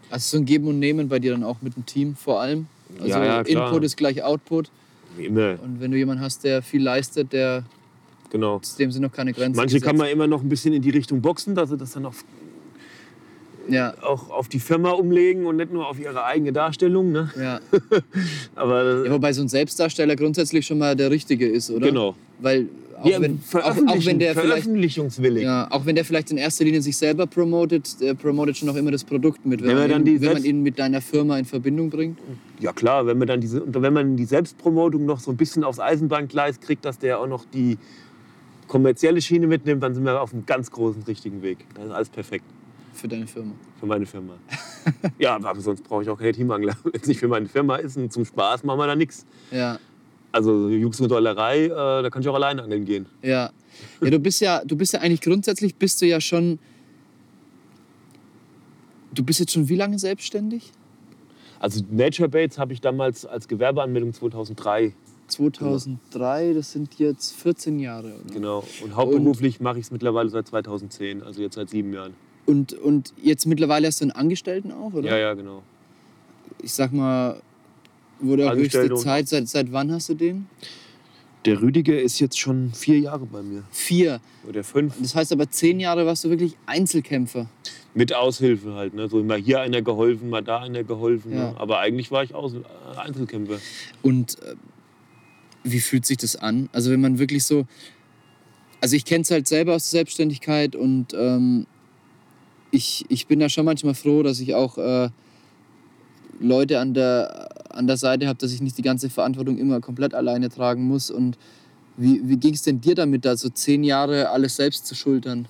Also so ein Geben und Nehmen bei dir dann auch mit dem Team vor allem. Also Ja, ja. Input ist gleich Output. immer, Und wenn du jemanden hast, der viel leistet, der genau. dem sind noch keine Grenzen. Manche kann gesetzt. man immer noch ein bisschen in die Richtung boxen, dass sie das dann auf, Ja, auch auf die Firma umlegen und nicht nur auf ihre eigene Darstellung. Ne? ja. *laughs* Aber ja. Wobei so ein Selbstdarsteller grundsätzlich schon mal der Richtige ist, oder? genau. Weil auch, Ja, wenn, auch, auch wenn der vielleicht veröffentlichungswillig. ja, auch wenn der vielleicht in erster Linie sich selber promotet, der promotet schon auch immer das Produkt mit, wenn, Wenn man, dann ihn, die wenn man ihn mit deiner Firma in Verbindung bringt. Ja klar, wenn man dann diese, wenn man die Selbstpromotung noch so ein bisschen aufs Eisenbahngleis kriegt, dass der auch noch die kommerzielle Schiene mitnimmt, dann sind wir auf einem ganz großen richtigen Weg. Das ist alles perfekt Für deine Firma. für meine Firma. *laughs* ja, aber sonst brauche ich auch keine Teamangler. *laughs* Wenn es nicht für meine Firma ist und zum Spaß machen wir da nichts. Ja, Also Jux und Dollerei, äh, da kann ich auch alleine angeln gehen. ja. Ja, du bist ja, du bist ja eigentlich grundsätzlich bist du ja schon. Du bist jetzt schon wie lange selbstständig? Also Nature Baits habe ich damals als Gewerbeanmeldung 2003. 2003, das sind jetzt 14 Jahre, oder? Genau. Und hauptberuflich mache ich es mittlerweile seit 2010, also jetzt seit sieben Jahren. Und, und jetzt mittlerweile hast du einen Angestellten auch, oder? Ja, ja, genau. Ich sag mal, wurde auch höchste Zeit. Seit, seit wann hast du den? Der Rüdiger ist jetzt schon vier Jahre bei mir. Vier. Oder fünf. Das heißt aber, zehn Jahre warst du wirklich Einzelkämpfer. Mit Aushilfe halt. Ne? So mal hier einer geholfen, mal da einer geholfen. Ja. Ne? Aber eigentlich war ich Aus äh, Einzelkämpfer. Und äh, wie fühlt sich das an? Also wenn man wirklich so, also ich kenne es halt selber aus der Selbstständigkeit und ähm, ich, ich bin da schon manchmal froh, dass ich auch äh, Leute an der, an der Seite habe, dass ich nicht die ganze Verantwortung immer komplett alleine tragen muss. Und wie, wie ging es denn dir damit, da so zehn Jahre alles selbst zu schultern?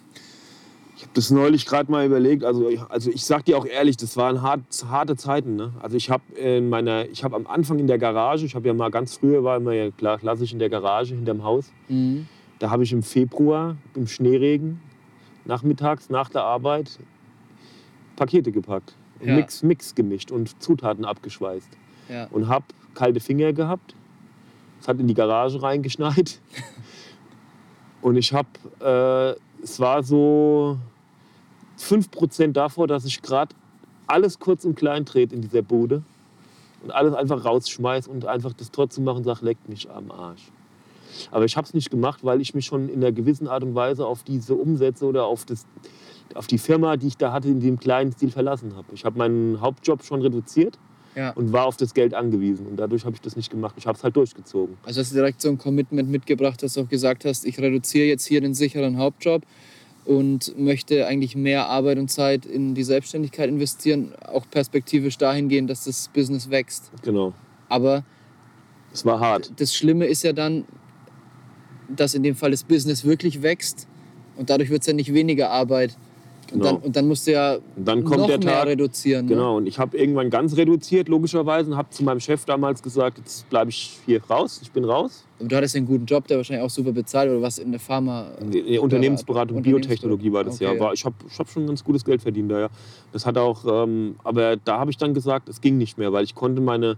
Ich habe das neulich gerade mal überlegt. Also, ich- also ich sag dir auch ehrlich, das waren hart, harte Zeiten. Ne? Also ich habe in meiner, ich habe am Anfang in der Garage, ich habe ja mal ganz früher war immer ja klar klassisch in der Garage hinterm Haus. Mhm. Da habe ich im Februar im Schneeregen nachmittags nach der Arbeit Pakete gepackt, Ja. Mix, Mix gemischt und Zutaten abgeschweißt Ja. und habe kalte Finger gehabt. Es hat in die Garage reingeschneit *laughs* und ich habe, äh, es war so 5% davor, dass ich gerade alles kurz und klein dreht in dieser Bude und alles einfach rausschmeiß und einfach das Tor zu machen und sage, leckt mich am Arsch. Aber ich habe es nicht gemacht, weil ich mich schon in einer gewissen Art und Weise auf diese Umsätze oder auf, das, auf die Firma, die ich da hatte, in dem kleinen Stil verlassen habe. Ich habe meinen Hauptjob schon reduziert ja. und war auf das Geld angewiesen. Und dadurch habe ich das nicht gemacht. Ich habe es halt durchgezogen. Also hast du direkt so ein Commitment mitgebracht, dass du auch gesagt hast, ich reduziere jetzt hier den sicheren Hauptjob und möchte eigentlich mehr Arbeit und Zeit in die Selbstständigkeit investieren, auch perspektivisch dahingehend, dass das Business wächst. Genau. Aber Es war hart. das Schlimme ist ja dann, dass in dem Fall das Business wirklich wächst und dadurch wird es ja nicht weniger Arbeit. Und, Genau. dann, und dann musst du ja Und dann kommt noch der mehr Tag. reduzieren. Ne? Genau, und ich habe irgendwann ganz reduziert, logischerweise, und habe zu meinem Chef damals gesagt, jetzt bleibe ich hier raus, ich bin raus. Aber du hattest einen guten Job, der wahrscheinlich auch super bezahlt oder was in der Pharma. Nee, Unternehmensberatung, Biotechnologie war das ja. Okay, War, ich habe ich hab schon ganz gutes Geld verdient da, ja. Das hat auch, ähm, aber da habe ich dann gesagt, es ging nicht mehr, weil ich konnte meine,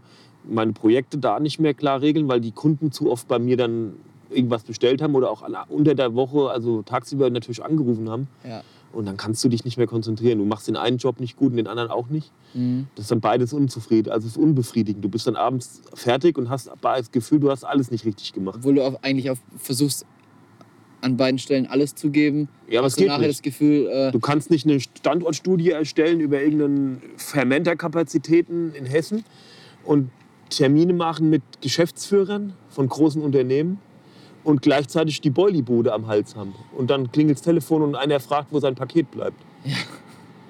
meine Projekte da nicht mehr klar regeln, weil die Kunden zu oft bei mir dann irgendwas bestellt haben oder auch unter der Woche, also tagsüber natürlich angerufen haben. Ja. Und dann kannst du dich nicht mehr konzentrieren. Du machst den einen Job nicht gut und den anderen auch nicht. Mhm. Das ist dann beides unzufrieden, also es ist unbefriedigend. Du bist dann abends fertig und hast das Gefühl, du hast alles nicht richtig gemacht. Obwohl du auch eigentlich auch versuchst, an beiden Stellen alles zu geben. Ja, aber es geht nachher nicht. das Gefühl, äh, Du kannst nicht eine Standortstudie erstellen über irgendeinen Fermenterkapazitäten in Hessen und Termine machen mit Geschäftsführern von großen Unternehmen und gleichzeitig die Boilibude am Hals haben. Und dann klingelt das Telefon und einer fragt, wo sein Paket bleibt.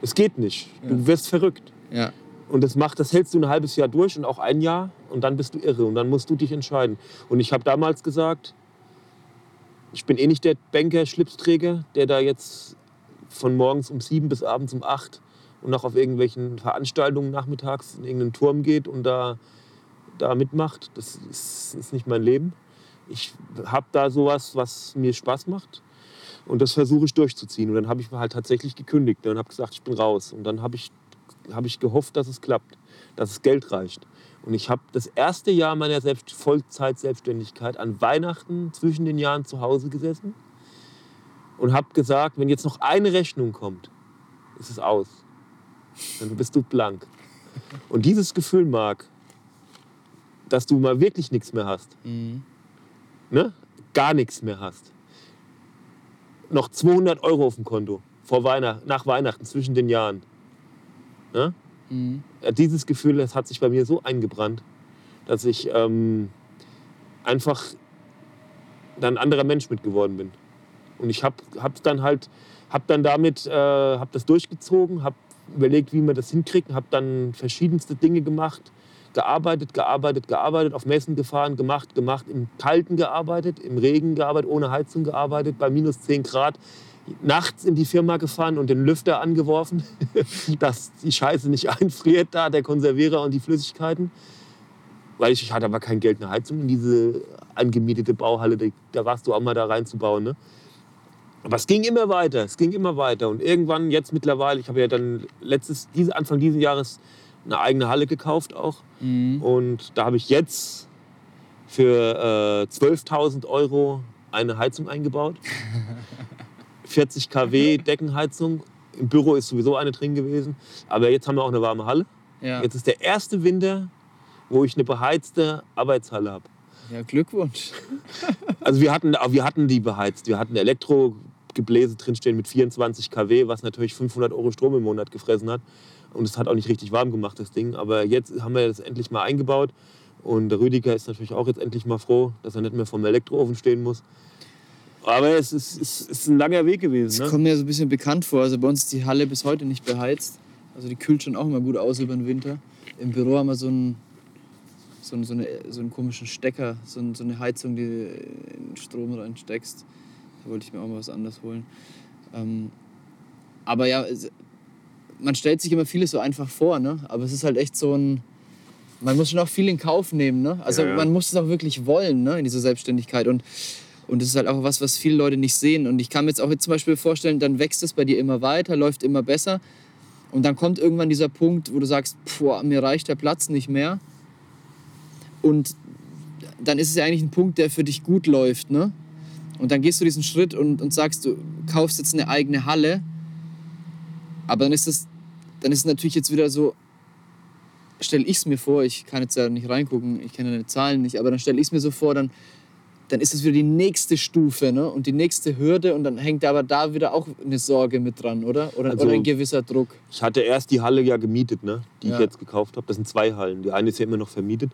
Es geht nicht. Du wirst verrückt. ja. Und das macht, das hältst du ein halbes Jahr durch und auch ein Jahr und dann bist du irre und dann musst du dich entscheiden. Und ich habe damals gesagt, ich bin eh nicht der Banker-Schlipsträger, der da jetzt von morgens um sieben bis abends um acht und noch auf irgendwelchen Veranstaltungen nachmittags in irgendeinen Turm geht und da, da mitmacht. Das ist, ist nicht mein Leben. Ich habe da sowas, was mir Spaß macht. Und das versuche ich durchzuziehen. Und dann habe ich halt tatsächlich gekündigt und habe gesagt, ich bin raus. Und dann habe ich, hab ich gehofft, dass es klappt, dass es Geld reicht. Und ich habe das erste Jahr meiner Selbst Vollzeit-Selbstständigkeit an Weihnachten zwischen den Jahren zu Hause gesessen und habe gesagt, wenn jetzt noch eine Rechnung kommt, ist es aus. Dann bist du blank. Und dieses Gefühl, Marc, dass du mal wirklich nichts mehr hast, Mhm. Ne? gar nichts mehr hast, noch 200 Euro auf dem Konto vor Weihnacht, nach Weihnachten zwischen den Jahren. Ne? Mhm. Ja, Dieses Gefühl, das hat sich bei mir so eingebrannt, dass ich ähm, einfach dann ein anderer Mensch mit geworden bin. Und ich habe hab dann halt, habe dann damit, äh, habe das durchgezogen, habe überlegt, wie man das hinkriegt, habe dann verschiedenste Dinge gemacht, gearbeitet, gearbeitet, gearbeitet, auf Messen gefahren, gemacht, gemacht, im Kalten gearbeitet, im Regen gearbeitet, ohne Heizung gearbeitet, bei minus 10 Grad, nachts in die Firma gefahren und den Lüfter angeworfen, *laughs* dass die Scheiße nicht *laughs* einfriert da, der Konservierer und die Flüssigkeiten. Weil ich, ich hatte aber kein Geld, eine Heizung in diese angemietete Bauhalle, da, warst du auch mal da reinzubauen. Ne? Aber es ging immer weiter, es ging immer weiter. Und irgendwann, jetzt mittlerweile, ich habe ja dann letztes, diese, Anfang dieses Jahres eine eigene Halle gekauft auch. Mhm. Und da habe ich jetzt für äh, 12.000 Euro eine Heizung eingebaut. *laughs* 40 kW Deckenheizung. Im Büro ist sowieso eine drin gewesen. Aber jetzt haben wir auch eine warme Halle. Ja. Jetzt ist der erste Winter, wo ich eine beheizte Arbeitshalle habe. ja, Glückwunsch. *laughs* Also wir hatten, wir hatten die beheizt. Wir hatten Elektrogebläse drinstehen mit 24 kW, was natürlich 500 Euro Strom im Monat gefressen hat. Und es hat auch nicht richtig warm gemacht, das Ding. Aber jetzt haben wir das endlich mal eingebaut. Und der Rüdiger ist natürlich auch jetzt endlich mal froh, dass er nicht mehr vom Elektroofen stehen muss. Aber es ist, es ist ein langer Weg gewesen. Ne? kommt mir so ein bisschen bekannt vor. Also bei uns ist die Halle bis heute nicht beheizt. Also die kühlt schon auch immer gut aus über den Winter. Im Büro haben wir so einen, so einen, so eine, so einen komischen Stecker, so, ein, so eine Heizung, die du in den Strom reinsteckst. Da wollte ich mir auch mal was anderes holen. Ähm, aber ja, man stellt sich immer vieles so einfach vor, ne? aber es ist halt echt so ein... Man muss schon auch viel in Kauf nehmen. Ne? Also Ja, ja. man muss es auch wirklich wollen ne? in dieser Selbstständigkeit. Und und das ist halt auch was, was viele Leute nicht sehen. Und ich kann mir jetzt auch jetzt zum Beispiel vorstellen, dann wächst es bei dir immer weiter, läuft immer besser. Und dann kommt irgendwann dieser Punkt, wo du sagst, boah, mir reicht der Platz nicht mehr. Und dann ist es ja eigentlich ein Punkt, der für dich gut läuft. Ne? Und dann gehst du diesen Schritt und, und sagst, du kaufst jetzt eine eigene Halle. Aber dann ist es, dann ist es natürlich jetzt wieder so, stelle ich es mir vor, ich kann jetzt ja nicht reingucken, ich kenne deine Zahlen nicht, aber dann stelle ich es mir so vor, dann, dann ist es wieder die nächste Stufe ne? und die nächste Hürde und dann hängt aber da wieder auch eine Sorge mit dran, oder? Oder, Also- oder ein gewisser Druck. Ich hatte erst die Halle ja gemietet, ne? die Ja. ich jetzt gekauft habe. Das sind zwei Hallen. Die eine ist ja immer noch vermietet.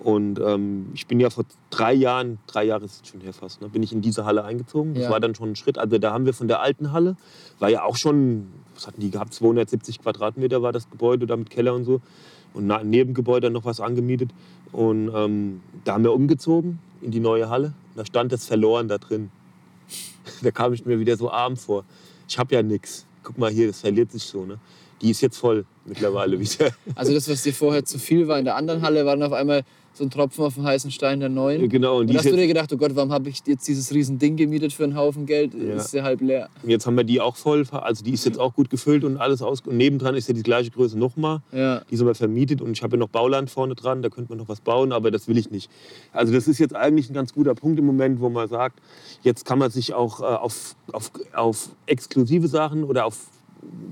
Und ähm, ich bin ja vor drei Jahren, drei Jahre ist es schon her fast, ne? bin ich in diese Halle eingezogen. Das Ja. war dann schon ein Schritt. Also da haben wir von der alten Halle, war ja auch schon, was hatten die gehabt, 270 Quadratmeter war das Gebäude, da mit Keller und so. Und im Nebengebäude noch was angemietet. Und ähm, da haben wir umgezogen in die neue Halle. Da stand das verloren da drin. *laughs* da kam ich mir wieder so arm vor. Ich habe ja nichts. Guck mal hier, das verliert sich so. Ne? Die ist jetzt voll mittlerweile *laughs* wieder. Also das, was dir vorher zu viel war in der anderen Halle, war dann auf einmal so ein Tropfen auf den heißen Stein der neuen. Genau, und Und hast du dir gedacht, oh Gott, warum habe ich jetzt dieses riesen Ding gemietet für einen Haufen Geld? Ja. Ist ja halb leer. jetzt haben wir die auch voll, also die ist jetzt auch gut gefüllt und alles aus. Und nebendran ist ja die gleiche Größe nochmal. Ja. Die sind wir vermietet und ich habe ja noch Bauland vorne dran, da könnte man noch was bauen, aber das will ich nicht. Also das ist jetzt eigentlich ein ganz guter Punkt im Moment, wo man sagt, jetzt kann man sich auch äh, auf, auf, auf exklusive Sachen oder auf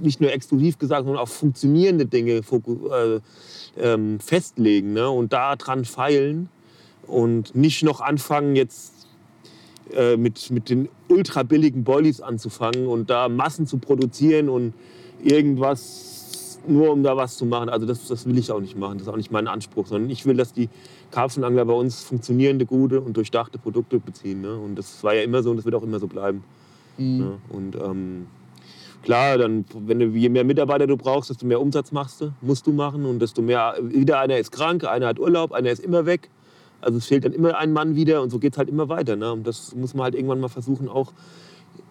nicht nur exklusiv gesagt, sondern auf funktionierende Dinge äh, ähm, festlegen ne? und da dran feilen und nicht noch anfangen jetzt äh, mit, mit den ultra billigen Boilies anzufangen und da Massen zu produzieren und irgendwas nur um da was zu machen. Also das, das will ich auch nicht machen. Das ist auch nicht mein Anspruch, sondern ich will, dass die Karpfenangler bei uns funktionierende, gute und durchdachte Produkte beziehen. Ne? Und das war ja immer so und das wird auch immer so bleiben. Mhm. Ne? Und ähm, klar, dann, wenn du, je mehr Mitarbeiter du brauchst, desto mehr Umsatz machst du, musst du machen und desto mehr, wieder einer ist krank, einer hat Urlaub, einer ist immer weg. Also es fehlt dann immer ein Mann wieder und so geht es halt immer weiter. Ne? Und das muss man halt irgendwann mal versuchen, auch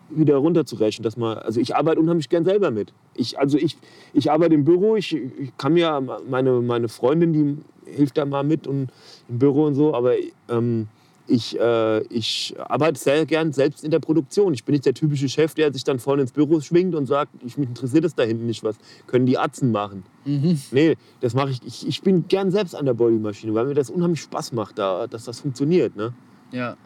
wieder runterzurechnen. Dass man, also ich arbeite unheimlich gern selber mit. Ich, also ich, ich arbeite im Büro, ich, ich kann mir, meine, meine Freundin, die hilft da mal mit und im Büro und so, aber ähm, ich, äh, ich arbeite sehr gern selbst in der Produktion. Ich bin nicht der typische Chef, der sich dann vorne ins Büro schwingt und sagt, ich, mich interessiert es da hinten nicht, was können die Atzen machen. Mhm. Nee, das mache ich, ich. Ich bin gern selbst an der Bodymaschine, weil mir das unheimlich Spaß macht, da, dass das funktioniert. Ne? Ja.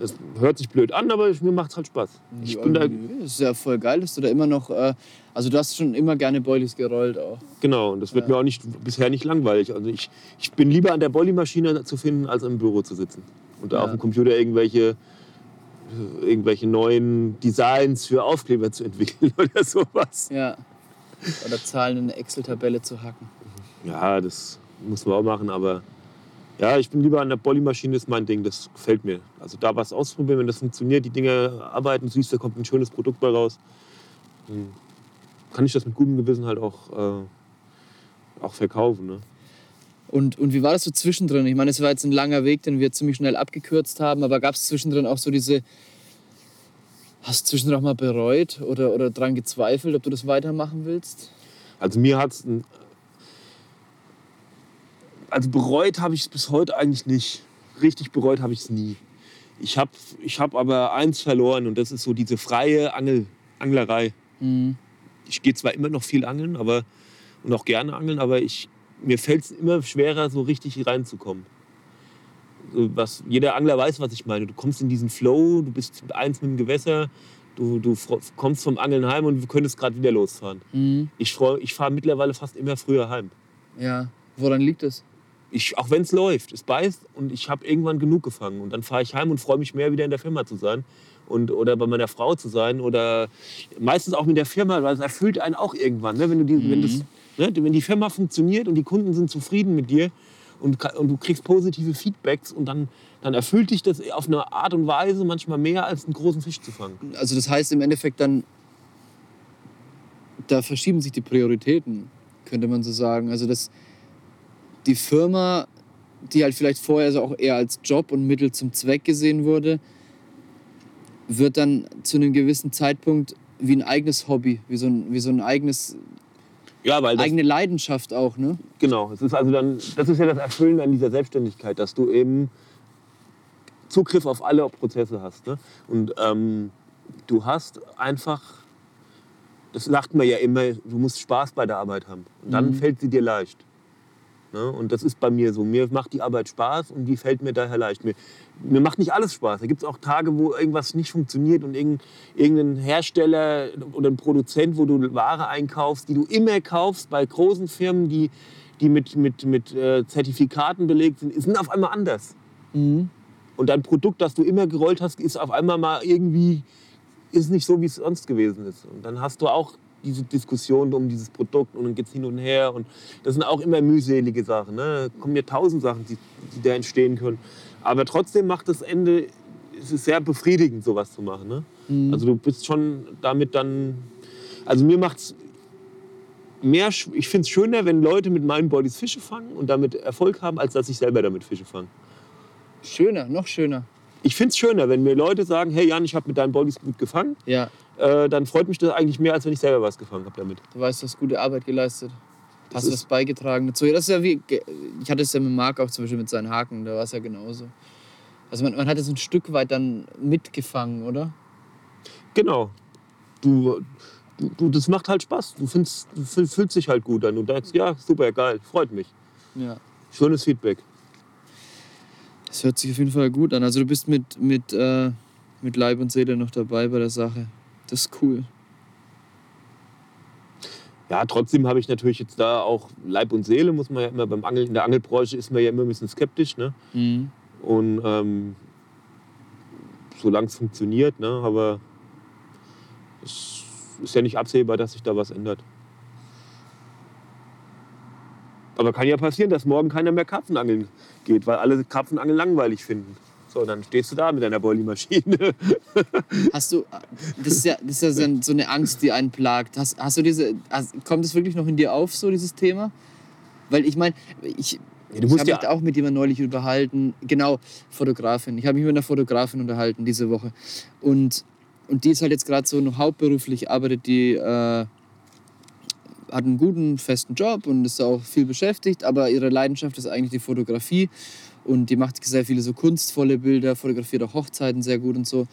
Es hört sich blöd an, aber mir macht es halt Spaß. Ich Ja, bin da, Das ist ja voll geil, dass du da immer noch. Äh, also, du hast schon immer gerne Boilies gerollt auch. genau, und das wird Ja. mir auch nicht, bisher nicht langweilig. Also ich, ich bin lieber an der Bodymaschine zu finden, als im Büro zu sitzen. Und da Ja. auf dem Computer irgendwelche, irgendwelche neuen Designs für Aufkleber zu entwickeln *laughs* oder sowas. Ja. Oder Zahlen in eine Excel-Tabelle zu hacken. Ja, das muss man auch machen, aber ja, ich bin lieber an der Bodymaschine, ist mein Ding, das gefällt mir. Also da was ausprobieren, wenn das funktioniert, die Dinge arbeiten, siehst, da kommt ein schönes Produkt bei raus, dann kann ich das mit gutem Gewissen halt auch, äh, auch verkaufen. Ne? Und, und wie war das so zwischendrin? Ich meine, es war jetzt ein langer Weg, den wir ziemlich schnell abgekürzt haben, aber gab es zwischendrin auch so diese. Hast du zwischendrin auch mal bereut oder, oder dran gezweifelt, ob du das weitermachen willst? Also mir hat es. Also bereut habe ich es bis heute eigentlich nicht. Richtig bereut habe ich es nie. Ich habe ich hab aber eins verloren und das ist so diese freie Angel, Anglerei. Mhm. ich gehe zwar immer noch viel angeln, aber und auch gerne angeln, aber ich, mir fällt es immer schwerer, so richtig reinzukommen. Was, jeder Angler weiß, was ich meine. Du kommst in diesen Flow, du bist eins mit dem Gewässer, du, du kommst vom Angeln heim und du könntest gerade wieder losfahren. Mhm. Ich, freu- ich fahre mittlerweile fast immer früher heim. Ja. Woran liegt es? Ich, auch wenn es läuft, es beißt und ich habe irgendwann genug gefangen. Und dann fahre ich heim und freue mich mehr, wieder in der Firma zu sein. Und, oder bei meiner Frau zu sein. Oder meistens auch mit der Firma, weil es erfüllt einen auch irgendwann. Ne? Wenn, du die, wenn, das, ne? wenn die Firma funktioniert und die Kunden sind zufrieden mit dir und, und du kriegst positive Feedbacks und dann, dann erfüllt dich das auf eine Art und Weise manchmal mehr, als einen großen Fisch zu fangen. Also, das heißt im Endeffekt dann, da verschieben sich die Prioritäten, könnte man so sagen. Also, das, die Firma, die halt vielleicht vorher so auch eher als Job und Mittel zum Zweck gesehen wurde, wird dann zu einem gewissen Zeitpunkt wie ein eigenes Hobby, wie so ein, wie so ein eigenes, Ja, weil eigene Leidenschaft auch, ne? Genau, es ist also dann, das ist ja das Erfüllen an dieser Selbstständigkeit, dass du eben Zugriff auf alle Prozesse hast. Ne? Und ähm, du hast einfach, das lacht man ja immer, du musst Spaß bei der Arbeit haben. Und dann Mhm. fällt sie dir leicht. Ne? Und das ist bei mir so. Mir macht die Arbeit Spaß und die fällt mir daher leicht. Mir, mir macht nicht alles Spaß. Da gibt es auch Tage, wo irgendwas nicht funktioniert und irgendein, irgendein Hersteller oder ein Produzent, wo du Ware einkaufst, die du immer kaufst bei großen Firmen, die, die mit, mit, mit äh, Zertifikaten belegt sind, sind auf einmal anders. Mhm. Und dein Produkt, das du immer gerollt hast, ist auf einmal mal irgendwie ist nicht so, wie es sonst gewesen ist. Und dann hast du auch diese Diskussion um dieses Produkt und dann geht es hin und her. Und das sind auch immer mühselige Sachen. Ne? Da kommen ja tausend Sachen, die, die da entstehen können. Aber trotzdem macht das Ende, es ist sehr befriedigend, sowas zu machen. Ne? Mhm. Also du bist schon damit dann, also mir macht es mehr, ich finde es schöner, wenn Leute mit meinen Bodies Fische fangen und damit Erfolg haben, als dass ich selber damit Fische fange. Schöner, noch schöner. Ich finde es schöner, wenn mir Leute sagen, hey Jan, ich habe mit deinen Bodies gut gefangen, Ja, äh, dann freut mich das eigentlich mehr, als wenn ich selber was gefangen habe damit. du weißt, du hast gute Arbeit geleistet. Hast du was beigetragen dazu? Das ist ja wie, ich hatte es ja mit Marc auch zum Beispiel mit seinen Haken, da war es ja genauso. Also man, man hat es ein Stück weit dann mitgefangen, oder? Genau. Du, du, du, das macht halt Spaß. Du, findest, du fühlst dich halt gut an. Du denkst, ja, super, geil, freut mich. Ja. Schönes Feedback. Das hört sich auf jeden Fall gut an. Also du bist mit, mit, äh, mit Leib und Seele noch dabei bei der Sache. Das ist cool. Ja, trotzdem habe ich natürlich jetzt da auch Leib und Seele, muss man ja immer beim Angeln, in der Angelbranche ist man ja immer ein bisschen skeptisch. Ne? Mhm. Und ähm, solange es funktioniert, ne? aber es ist ja nicht absehbar, dass sich da was ändert. Aber kann ja passieren, dass morgen keiner mehr Karpfenangeln geht, weil alle Karpfenangeln langweilig finden. So, dann stehst du da mit deiner Boilie-Maschine. *laughs* Hast du, das ist ja, das ist ja so eine Angst, die einen plagt. Hast, hast du diese, hast, kommt es wirklich noch in dir auf, so dieses Thema? Weil ich meine, ich, Ja, ich habe ja- mich auch mit jemandem neulich unterhalten. Genau, Fotografin. Ich habe mich mit einer Fotografin unterhalten diese Woche. Und, und die ist halt jetzt gerade so noch hauptberuflich, arbeitet die, äh, hat einen guten, festen Job und ist auch viel beschäftigt, aber ihre Leidenschaft ist eigentlich die Fotografie. Und die macht sehr viele so kunstvolle Bilder, fotografiert auch Hochzeiten sehr gut und so.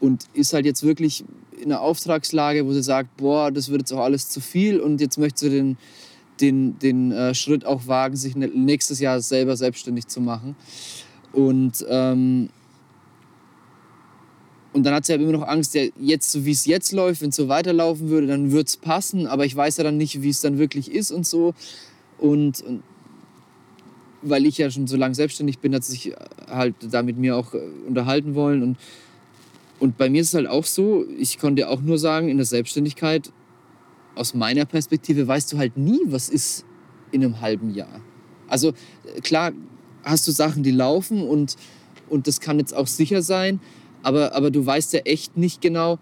Und ist halt jetzt wirklich in einer Auftragslage, wo sie sagt, boah, das wird jetzt auch alles zu viel und jetzt möchte sie den, den, den äh, Schritt auch wagen, sich ne- nächstes Jahr selber selbstständig zu machen. Und, ähm, und dann hat sie aber immer noch Angst, ja, jetzt so wie es jetzt läuft, wenn es so weiterlaufen würde, dann würde es passen, aber ich weiß ja dann nicht, wie es dann wirklich ist und so. Und, und weil ich ja schon so lange selbstständig bin, hat sich halt da mit mir auch äh, unterhalten wollen. Und, und bei mir ist es halt auch so, ich konnte auch nur sagen, in der Selbstständigkeit, aus meiner Perspektive, weißt du halt nie, was ist in einem halben Jahr. Also äh, klar hast du Sachen, die laufen und, und das kann jetzt auch sicher sein, aber, aber du weißt ja echt nicht genau,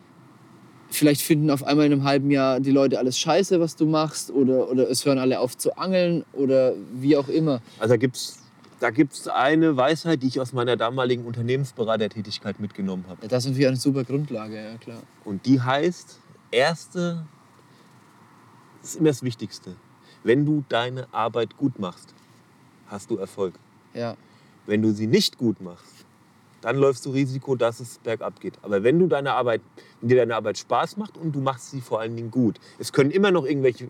vielleicht finden auf einmal in einem halben Jahr die Leute alles scheiße, was du machst, oder, oder es hören alle auf zu angeln oder wie auch immer. Also da gibt es da gibt's eine Weisheit, die ich aus meiner damaligen Unternehmensberatertätigkeit mitgenommen habe. Ja, das ist natürlich eine super Grundlage, ja klar. Und die heißt, erste, das ist immer das Wichtigste. Wenn du deine Arbeit gut machst, hast du Erfolg. Ja, Wenn du sie nicht gut machst, dann läufst du Risiko, dass es bergab geht. Aber wenn du deine Arbeit, dir deine Arbeit Spaß macht und du machst sie vor allen Dingen gut, es können immer noch irgendwelche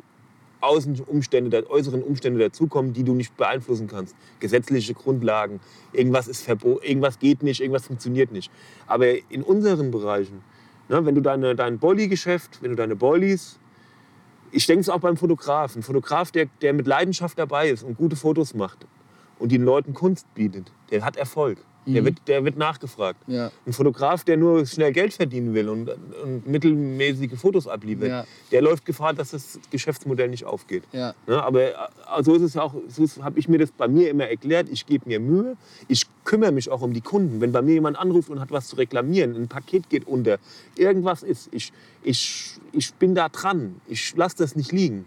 Außenumstände, äußeren Umstände dazukommen, die du nicht beeinflussen kannst. Gesetzliche Grundlagen, irgendwas ist verboten, irgendwas geht nicht, irgendwas funktioniert nicht. Aber in unseren Bereichen, ne, wenn du deine, dein Bolli-Geschäft, wenn du deine Bollis, ich denke es auch beim Fotografen, ein Fotograf, der, der mit Leidenschaft dabei ist und gute Fotos macht und den Leuten Kunst bietet, der hat Erfolg. Der, Mhm. wird, der wird nachgefragt. ja, Ein Fotograf, der nur schnell Geld verdienen will und, und mittelmäßige Fotos abliefert, Ja. der läuft Gefahr, dass das Geschäftsmodell nicht aufgeht. ja, Ne? Aber äh, so ist es auch, so habe ich mir das bei mir immer erklärt. Ich gebe mir Mühe, ich kümmere mich auch um die Kunden. Wenn bei mir jemand anruft und hat was zu reklamieren, ein Paket geht unter, irgendwas ist, ich, ich, ich bin da dran. Ich lasse das nicht liegen.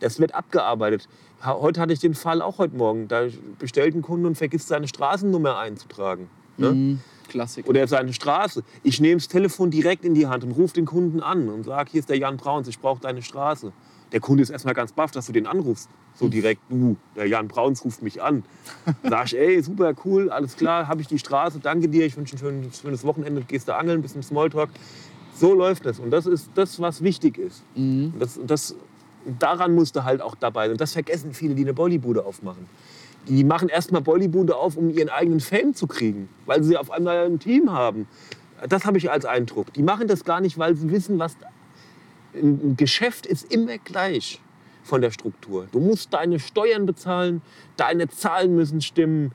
Das wird abgearbeitet. Heute hatte ich den Fall auch heute Morgen. Da bestellt ein Kunde und vergisst seine Straßennummer einzutragen. Ne? Mhm. Klassik. oder seine Straße. Ich nehme das Telefon direkt in die Hand und rufe den Kunden an und sage, hier ist der Jan Brauns, ich brauche deine Straße. Der Kunde ist erstmal ganz baff, dass du den anrufst. So direkt, du, der Jan Brauns ruft mich an. *laughs* Sag ich, ey, super cool, alles klar, habe ich die Straße, danke dir, ich wünsche ein schönes, schönes Wochenende, gehst du angeln, bisschen Smalltalk. So läuft das und das ist das, was wichtig ist. Mhm. Das, das, und daran musst du halt auch dabei sein. Und das vergessen viele, die eine Bollybude aufmachen. Die machen erstmal Bollybude auf, um ihren eigenen Fame zu kriegen, weil sie auf einmal ein Team haben. Das habe ich als Eindruck. Die machen das gar nicht, weil sie wissen, was. Ein ein Geschäft ist immer gleich von der Struktur. Du musst deine Steuern bezahlen, deine Zahlen müssen stimmen.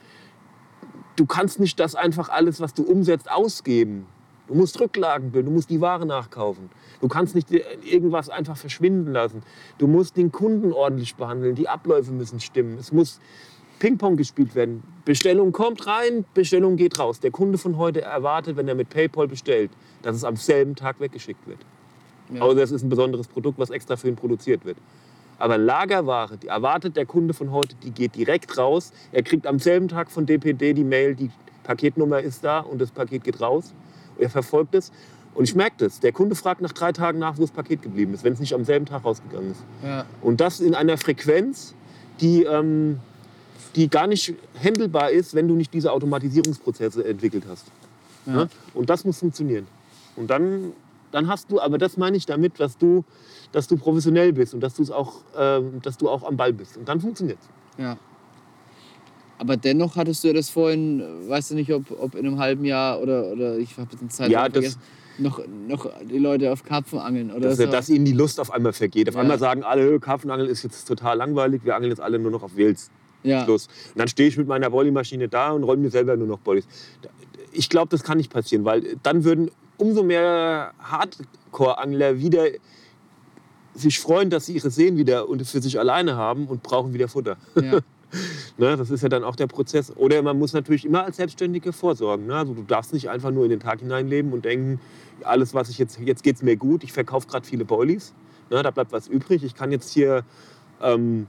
Du kannst nicht das einfach alles, was du umsetzt, ausgeben. Du musst Rücklagen bilden, du musst die Ware nachkaufen. Du kannst nicht irgendwas einfach verschwinden lassen. Du musst den Kunden ordentlich behandeln, die Abläufe müssen stimmen. Es muss Ping-Pong gespielt werden. Bestellung kommt rein, Bestellung geht raus. Der Kunde von heute erwartet, wenn er mit PayPal bestellt, dass es am selben Tag weggeschickt wird. Ja. Außer es ist ein besonderes Produkt, was extra für ihn produziert wird. Aber Lagerware, die erwartet der Kunde von heute, die geht direkt raus. Er kriegt am selben Tag von DPD die Mail, die Paketnummer ist da und das Paket geht raus. Er verfolgt es. Und ich merke das. Der Kunde fragt nach drei Tagen nach, wo das Paket geblieben ist, wenn es nicht am selben Tag rausgegangen ist. Ja. Und das in einer Frequenz, die, ähm, die gar nicht handelbar ist, wenn du nicht diese Automatisierungsprozesse entwickelt hast. Ja. Ne? Und das muss funktionieren. Und dann, dann hast du, aber das meine ich damit, dass du, dass du professionell bist und dass, auch, ähm, dass du auch am Ball bist. Und dann funktioniert es. Ja. Aber dennoch hattest du ja das vorhin, äh, weißt du nicht, ob, ob in einem halben Jahr oder, oder ich habe den Zeitraum Ja, das- vergessen, noch, noch die Leute auf Karpfen angeln oder Dass, so. dass ihnen die Lust auf einmal vergeht. Auf Ja. einmal sagen alle, Karpfenangeln ist jetzt total langweilig, wir angeln jetzt alle nur noch auf Wels. ja. Schluss. Und dann stehe ich mit meiner Bollymaschine da und roll mir selber nur noch Bollies. Ich glaube, das kann nicht passieren, weil dann würden umso mehr Hardcore-Angler wieder sich freuen, dass sie ihre Seen wieder und für sich alleine haben und brauchen wieder Futter. Ja. *laughs* Ne, das ist ja dann auch der Prozess. Oder man muss natürlich immer als Selbstständiger vorsorgen. Ne? Also du darfst nicht einfach nur in den Tag hineinleben und denken, alles, was ich jetzt, jetzt geht es mir gut, ich verkaufe gerade viele Boilies, ne? da bleibt was übrig, ich kann jetzt hier ähm,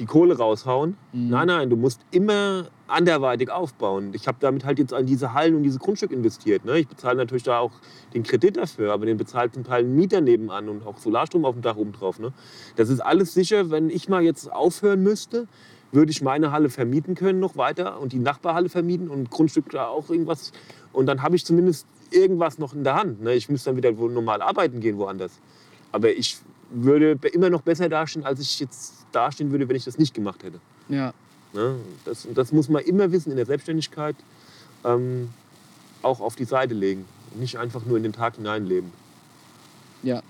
die Kohle raushauen. Mhm. Nein, nein, du musst immer anderweitig aufbauen. Ich habe damit halt jetzt an diese Hallen und diese Grundstück investiert. Ne? Ich bezahle natürlich da auch den Kredit dafür, aber den bezahlt zum Teil ein Mieter nebenan und auch Solarstrom auf dem Dach oben drauf. Ne? Das ist alles sicher. Wenn ich mal jetzt aufhören müsste, würde ich meine Halle vermieten können noch weiter und die Nachbarhalle vermieten und Grundstück da auch irgendwas. Und dann habe ich zumindest irgendwas noch in der Hand. Ne? Ich müsste dann wieder normal arbeiten gehen woanders. Aber ich würde immer noch besser dastehen, als ich jetzt dastehen würde, wenn ich das nicht gemacht hätte. ja. Ne? Das, das muss man immer wissen in der Selbstständigkeit, ähm, auch auf die Seite legen. Und nicht einfach nur in den Tag hineinleben. Ja,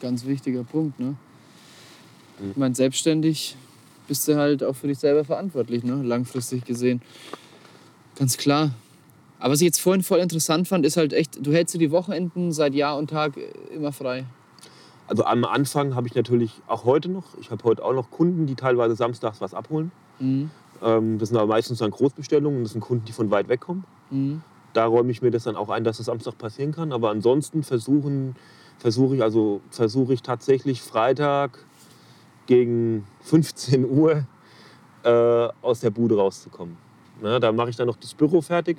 ganz wichtiger Punkt. Ne? Mhm. Ich meine, selbstständig bist du halt auch für dich selber verantwortlich, ne? langfristig gesehen. Ganz klar. Aber was ich jetzt vorhin voll interessant fand, ist halt echt, du hältst dir die Wochenenden seit Jahr und Tag immer frei. Also am Anfang habe ich natürlich auch heute noch, ich habe heute auch noch Kunden, die teilweise samstags was abholen. Mhm. Ähm, das sind aber meistens dann Großbestellungen, das sind Kunden, die von weit weg kommen. Mhm. Da räume ich mir das dann auch ein, dass es Samstag passieren kann. Aber ansonsten versuchen, versuche ich, also versuche ich tatsächlich Freitag gegen *laughs* 15 Uhr äh, aus der Bude rauszukommen. Ne, da mache ich dann noch das Büro fertig.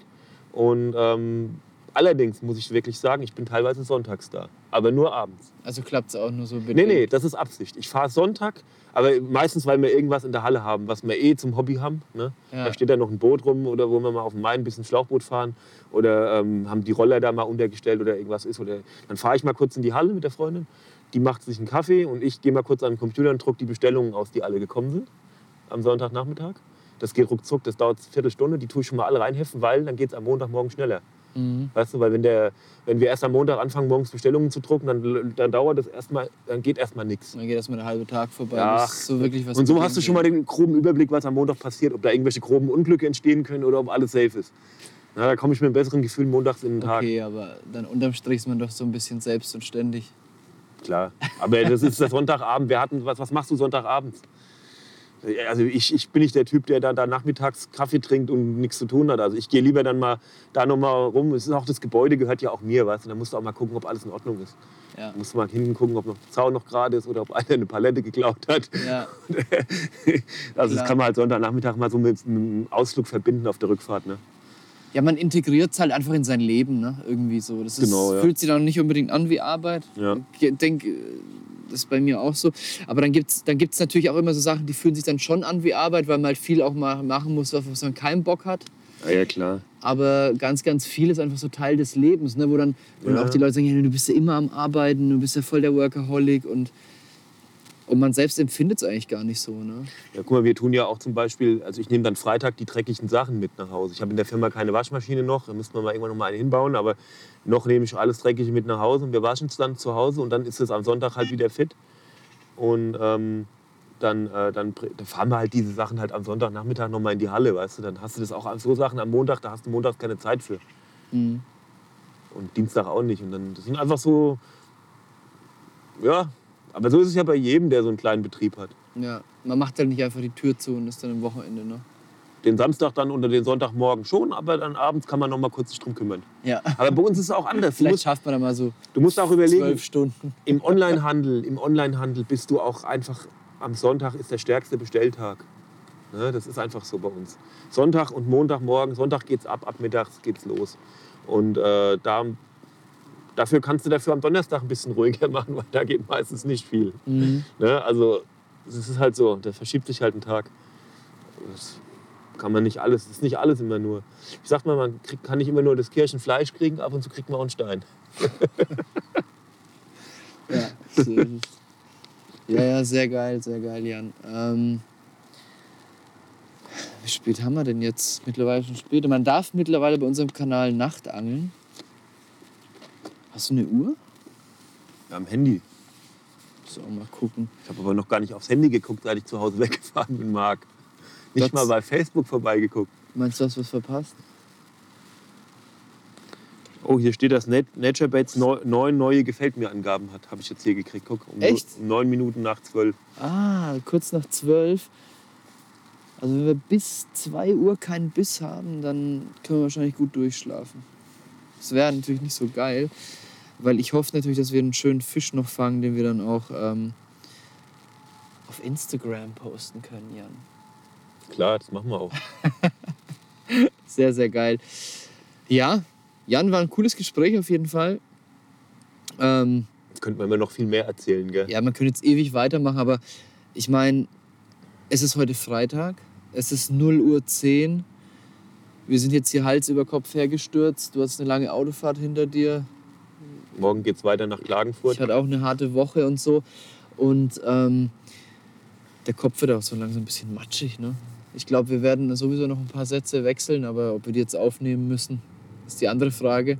Und ähm, allerdings muss ich wirklich sagen, ich bin teilweise sonntags da, aber nur abends. Also klappt es auch nur so bedingt. Nee, nee, das ist Absicht. Ich fahre Sonntag, aber meistens, weil wir irgendwas in der Halle haben, was wir eh zum Hobby haben. Ne? Ja. Da steht da noch ein Boot rum oder wo wir mal auf dem Main ein bisschen Schlauchboot fahren oder ähm, haben die Roller da mal untergestellt oder irgendwas ist. Oder dann fahre ich mal kurz in die Halle mit der Freundin, die macht sich einen Kaffee und ich gehe mal kurz an den Computer und druck die Bestellungen aus, die alle gekommen sind am Sonntagnachmittag. Das geht ruckzuck, das dauert eine Viertelstunde, die tue ich schon mal alle reinheften, weil dann geht es am Montagmorgen schneller. Mhm. Weißt du, weil wenn, der, wenn wir erst am Montag anfangen, morgens Bestellungen zu drucken, dann, dann dauert das erstmal, dann geht erstmal nichts. Dann geht erstmal der halbe Tag vorbei. Ja. so Und so hast du schon mal den groben Überblick, was am Montag passiert, ob da irgendwelche groben Unglücke entstehen können oder ob alles safe ist. Na, da komme ich mit einem besseren Gefühl montags in den Tag. Okay, aber dann unterm Strich ist man doch so ein bisschen selbst und ständig. Klar. Aber das ist der Sonntagabend. Wir hatten, was, was machst du Sonntagabends? Also ich, ich bin nicht der Typ, der da, da nachmittags Kaffee trinkt und nichts zu tun hat. Also ich gehe lieber dann mal da noch mal rum. Es ist auch das Gebäude gehört ja auch mir, weißt du. Da musst du auch mal gucken, ob alles in Ordnung ist. Ja. Da musst du mal hinten gucken, ob noch der Zaun noch gerade ist oder ob einer eine Palette geklaut hat. Ja, *laughs* Also Klar. das kann man halt Sonntagnachmittag mal so mit einem Ausflug verbinden auf der Rückfahrt. Ne? ja man integriert es halt einfach in sein Leben, ne? Irgendwie so. Das ist, Genau, ja. fühlt sich dann nicht unbedingt an wie Arbeit. Ja. Ich denke, das ist bei mir auch so. Aber dann gibt es dann gibt's natürlich auch immer so Sachen, die fühlen sich dann schon an wie Arbeit, weil man halt viel auch mal machen muss, auf was man keinen Bock hat. Ja, ja, klar. Aber ganz, ganz viel ist einfach so Teil des Lebens, ne? wo dann, wo Ja. auch die Leute sagen, ja, du bist ja immer am Arbeiten, du bist ja voll der Workaholic und, und man selbst empfindet es eigentlich gar nicht so. Ne? Ja, guck mal, wir tun ja auch zum Beispiel, also ich nehme dann Freitag die dreckigen Sachen mit nach Hause. Ich habe in der Firma keine Waschmaschine noch, da müssten wir mal irgendwann noch mal eine hinbauen, aber noch nehme ich alles Dreckige mit nach Hause und wir waschen es dann zu Hause und dann ist es am Sonntag halt wieder fit. Und ähm, dann, äh, dann, dann fahren wir halt diese Sachen halt am Sonntagnachmittag noch mal in die Halle, weißt du. Dann hast du das auch so Sachen am Montag, da hast du montags keine Zeit für. Mhm. Und Dienstag auch nicht. Und dann, das sind einfach so, ja, aber so ist es ja bei jedem, der so einen kleinen Betrieb hat. Ja, man macht halt nicht einfach die Tür zu und ist dann am Wochenende. Ne? Den Samstag dann unter den Sonntagmorgen schon, aber dann abends kann man noch mal kurz sich drum kümmern. Ja, Aber bei uns ist es auch anders. Vielleicht musst, schafft man da mal so du musst auch überlegen, zwölf Stunden. im Onlinehandel, im Onlinehandel bist du auch einfach, am Sonntag ist der stärkste Bestelltag. Ne, das ist einfach so bei uns. Sonntag und Montagmorgen, Sonntag geht's ab, ab mittags geht's los. Und äh, da, dafür kannst du dafür am Donnerstag ein bisschen ruhiger *laughs* machen, weil da geht meistens nicht viel. Mhm. Ne? Also Das ist halt so, da verschiebt sich halt ein Tag. Das kann man nicht alles, das ist nicht alles immer nur. Ich sag mal, man kriegt, kann nicht immer nur das Kirchenfleisch kriegen, ab und zu kriegt man auch einen Stein. Ja, so ja, ja, sehr geil, sehr geil, Jan. Ähm, wie spät haben wir denn jetzt? Mittlerweile schon spät. Man darf mittlerweile bei unserem Kanal Nachtangeln. Hast du eine Uhr? Ja, am Handy. So, mal gucken. Ich habe aber noch gar nicht aufs Handy geguckt, seit ich zu Hause *laughs* weggefahren bin, Marc. Nicht Gott. mal bei Facebook vorbeigeguckt. Meinst du, hast was verpasst? Oh, hier steht, dass Nat- Nature Baits neu, neun neue Gefällt mir Angaben hat. Habe ich jetzt hier gekriegt. Guck, um Echt? neun Minuten nach zwölf. Ah, kurz nach zwölf. Also wenn wir bis 2 Uhr keinen Biss haben, dann können wir wahrscheinlich gut durchschlafen. Das wäre natürlich nicht so geil, weil ich hoffe natürlich, dass wir einen schönen Fisch noch fangen, den wir dann auch ähm, auf Instagram posten können, Jan. Klar, das machen wir auch. *laughs* Sehr, sehr geil. Ja, Jan war ein cooles Gespräch auf jeden Fall. Ähm, Jetzt könnte man immer noch viel mehr erzählen, gell? Ja, man könnte jetzt ewig weitermachen, aber ich meine, es ist heute Freitag, es ist 0 Uhr 10. Wir sind jetzt hier Hals über Kopf hergestürzt. Du hast eine lange Autofahrt hinter dir. Morgen geht's weiter nach Klagenfurt. Ich hatte auch eine harte Woche und so. Und ähm, der Kopf wird auch so langsam ein bisschen matschig. Ne? Ich glaube, wir werden sowieso noch ein paar Sätze wechseln, aber ob wir die jetzt aufnehmen müssen, ist die andere Frage.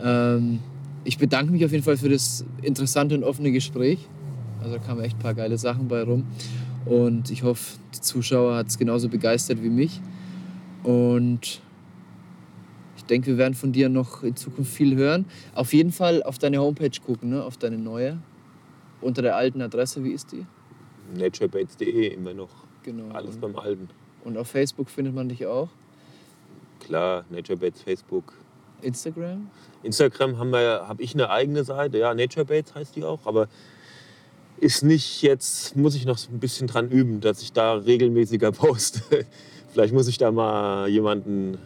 Ähm, ich bedanke mich auf jeden Fall für das interessante und offene Gespräch. Also da kamen echt ein paar geile Sachen bei rum. Und ich hoffe, die Zuschauer hat es genauso begeistert wie mich. Und ich denke, wir werden von dir noch in Zukunft viel hören. Auf jeden Fall auf deine Homepage gucken, ne? auf deine neue. Unter der alten Adresse, wie ist die? Naturebaits.de immer noch. Genau. Alles beim Alten. und auf Facebook findet man dich auch. Klar, Naturebaits, Facebook. Instagram? Instagram haben wir, habe ich eine eigene Seite, ja, Naturebaits heißt die auch, aber ist nicht jetzt, muss ich noch ein bisschen dran üben, dass ich da regelmäßiger *laughs* poste. Vielleicht muss ich da mal jemanden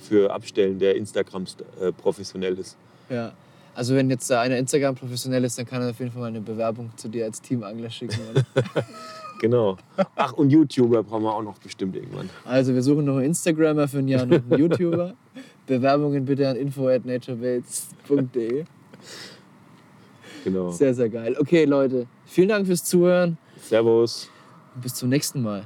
für abstellen, der Instagram äh, professionell ist. Ja. Also wenn jetzt da einer Instagram professionell ist, dann kann er auf jeden Fall mal eine Bewerbung zu dir als Teamangler schicken. *laughs* Genau. Ach, und YouTuber brauchen wir auch noch bestimmt irgendwann. also wir suchen noch einen Instagrammer für ein Jahr und einen YouTuber. *laughs* Bewerbungen bitte an info@naturebaits.de. Genau. Sehr, sehr geil. Okay, Leute, vielen Dank fürs Zuhören Servus. und bis zum nächsten Mal.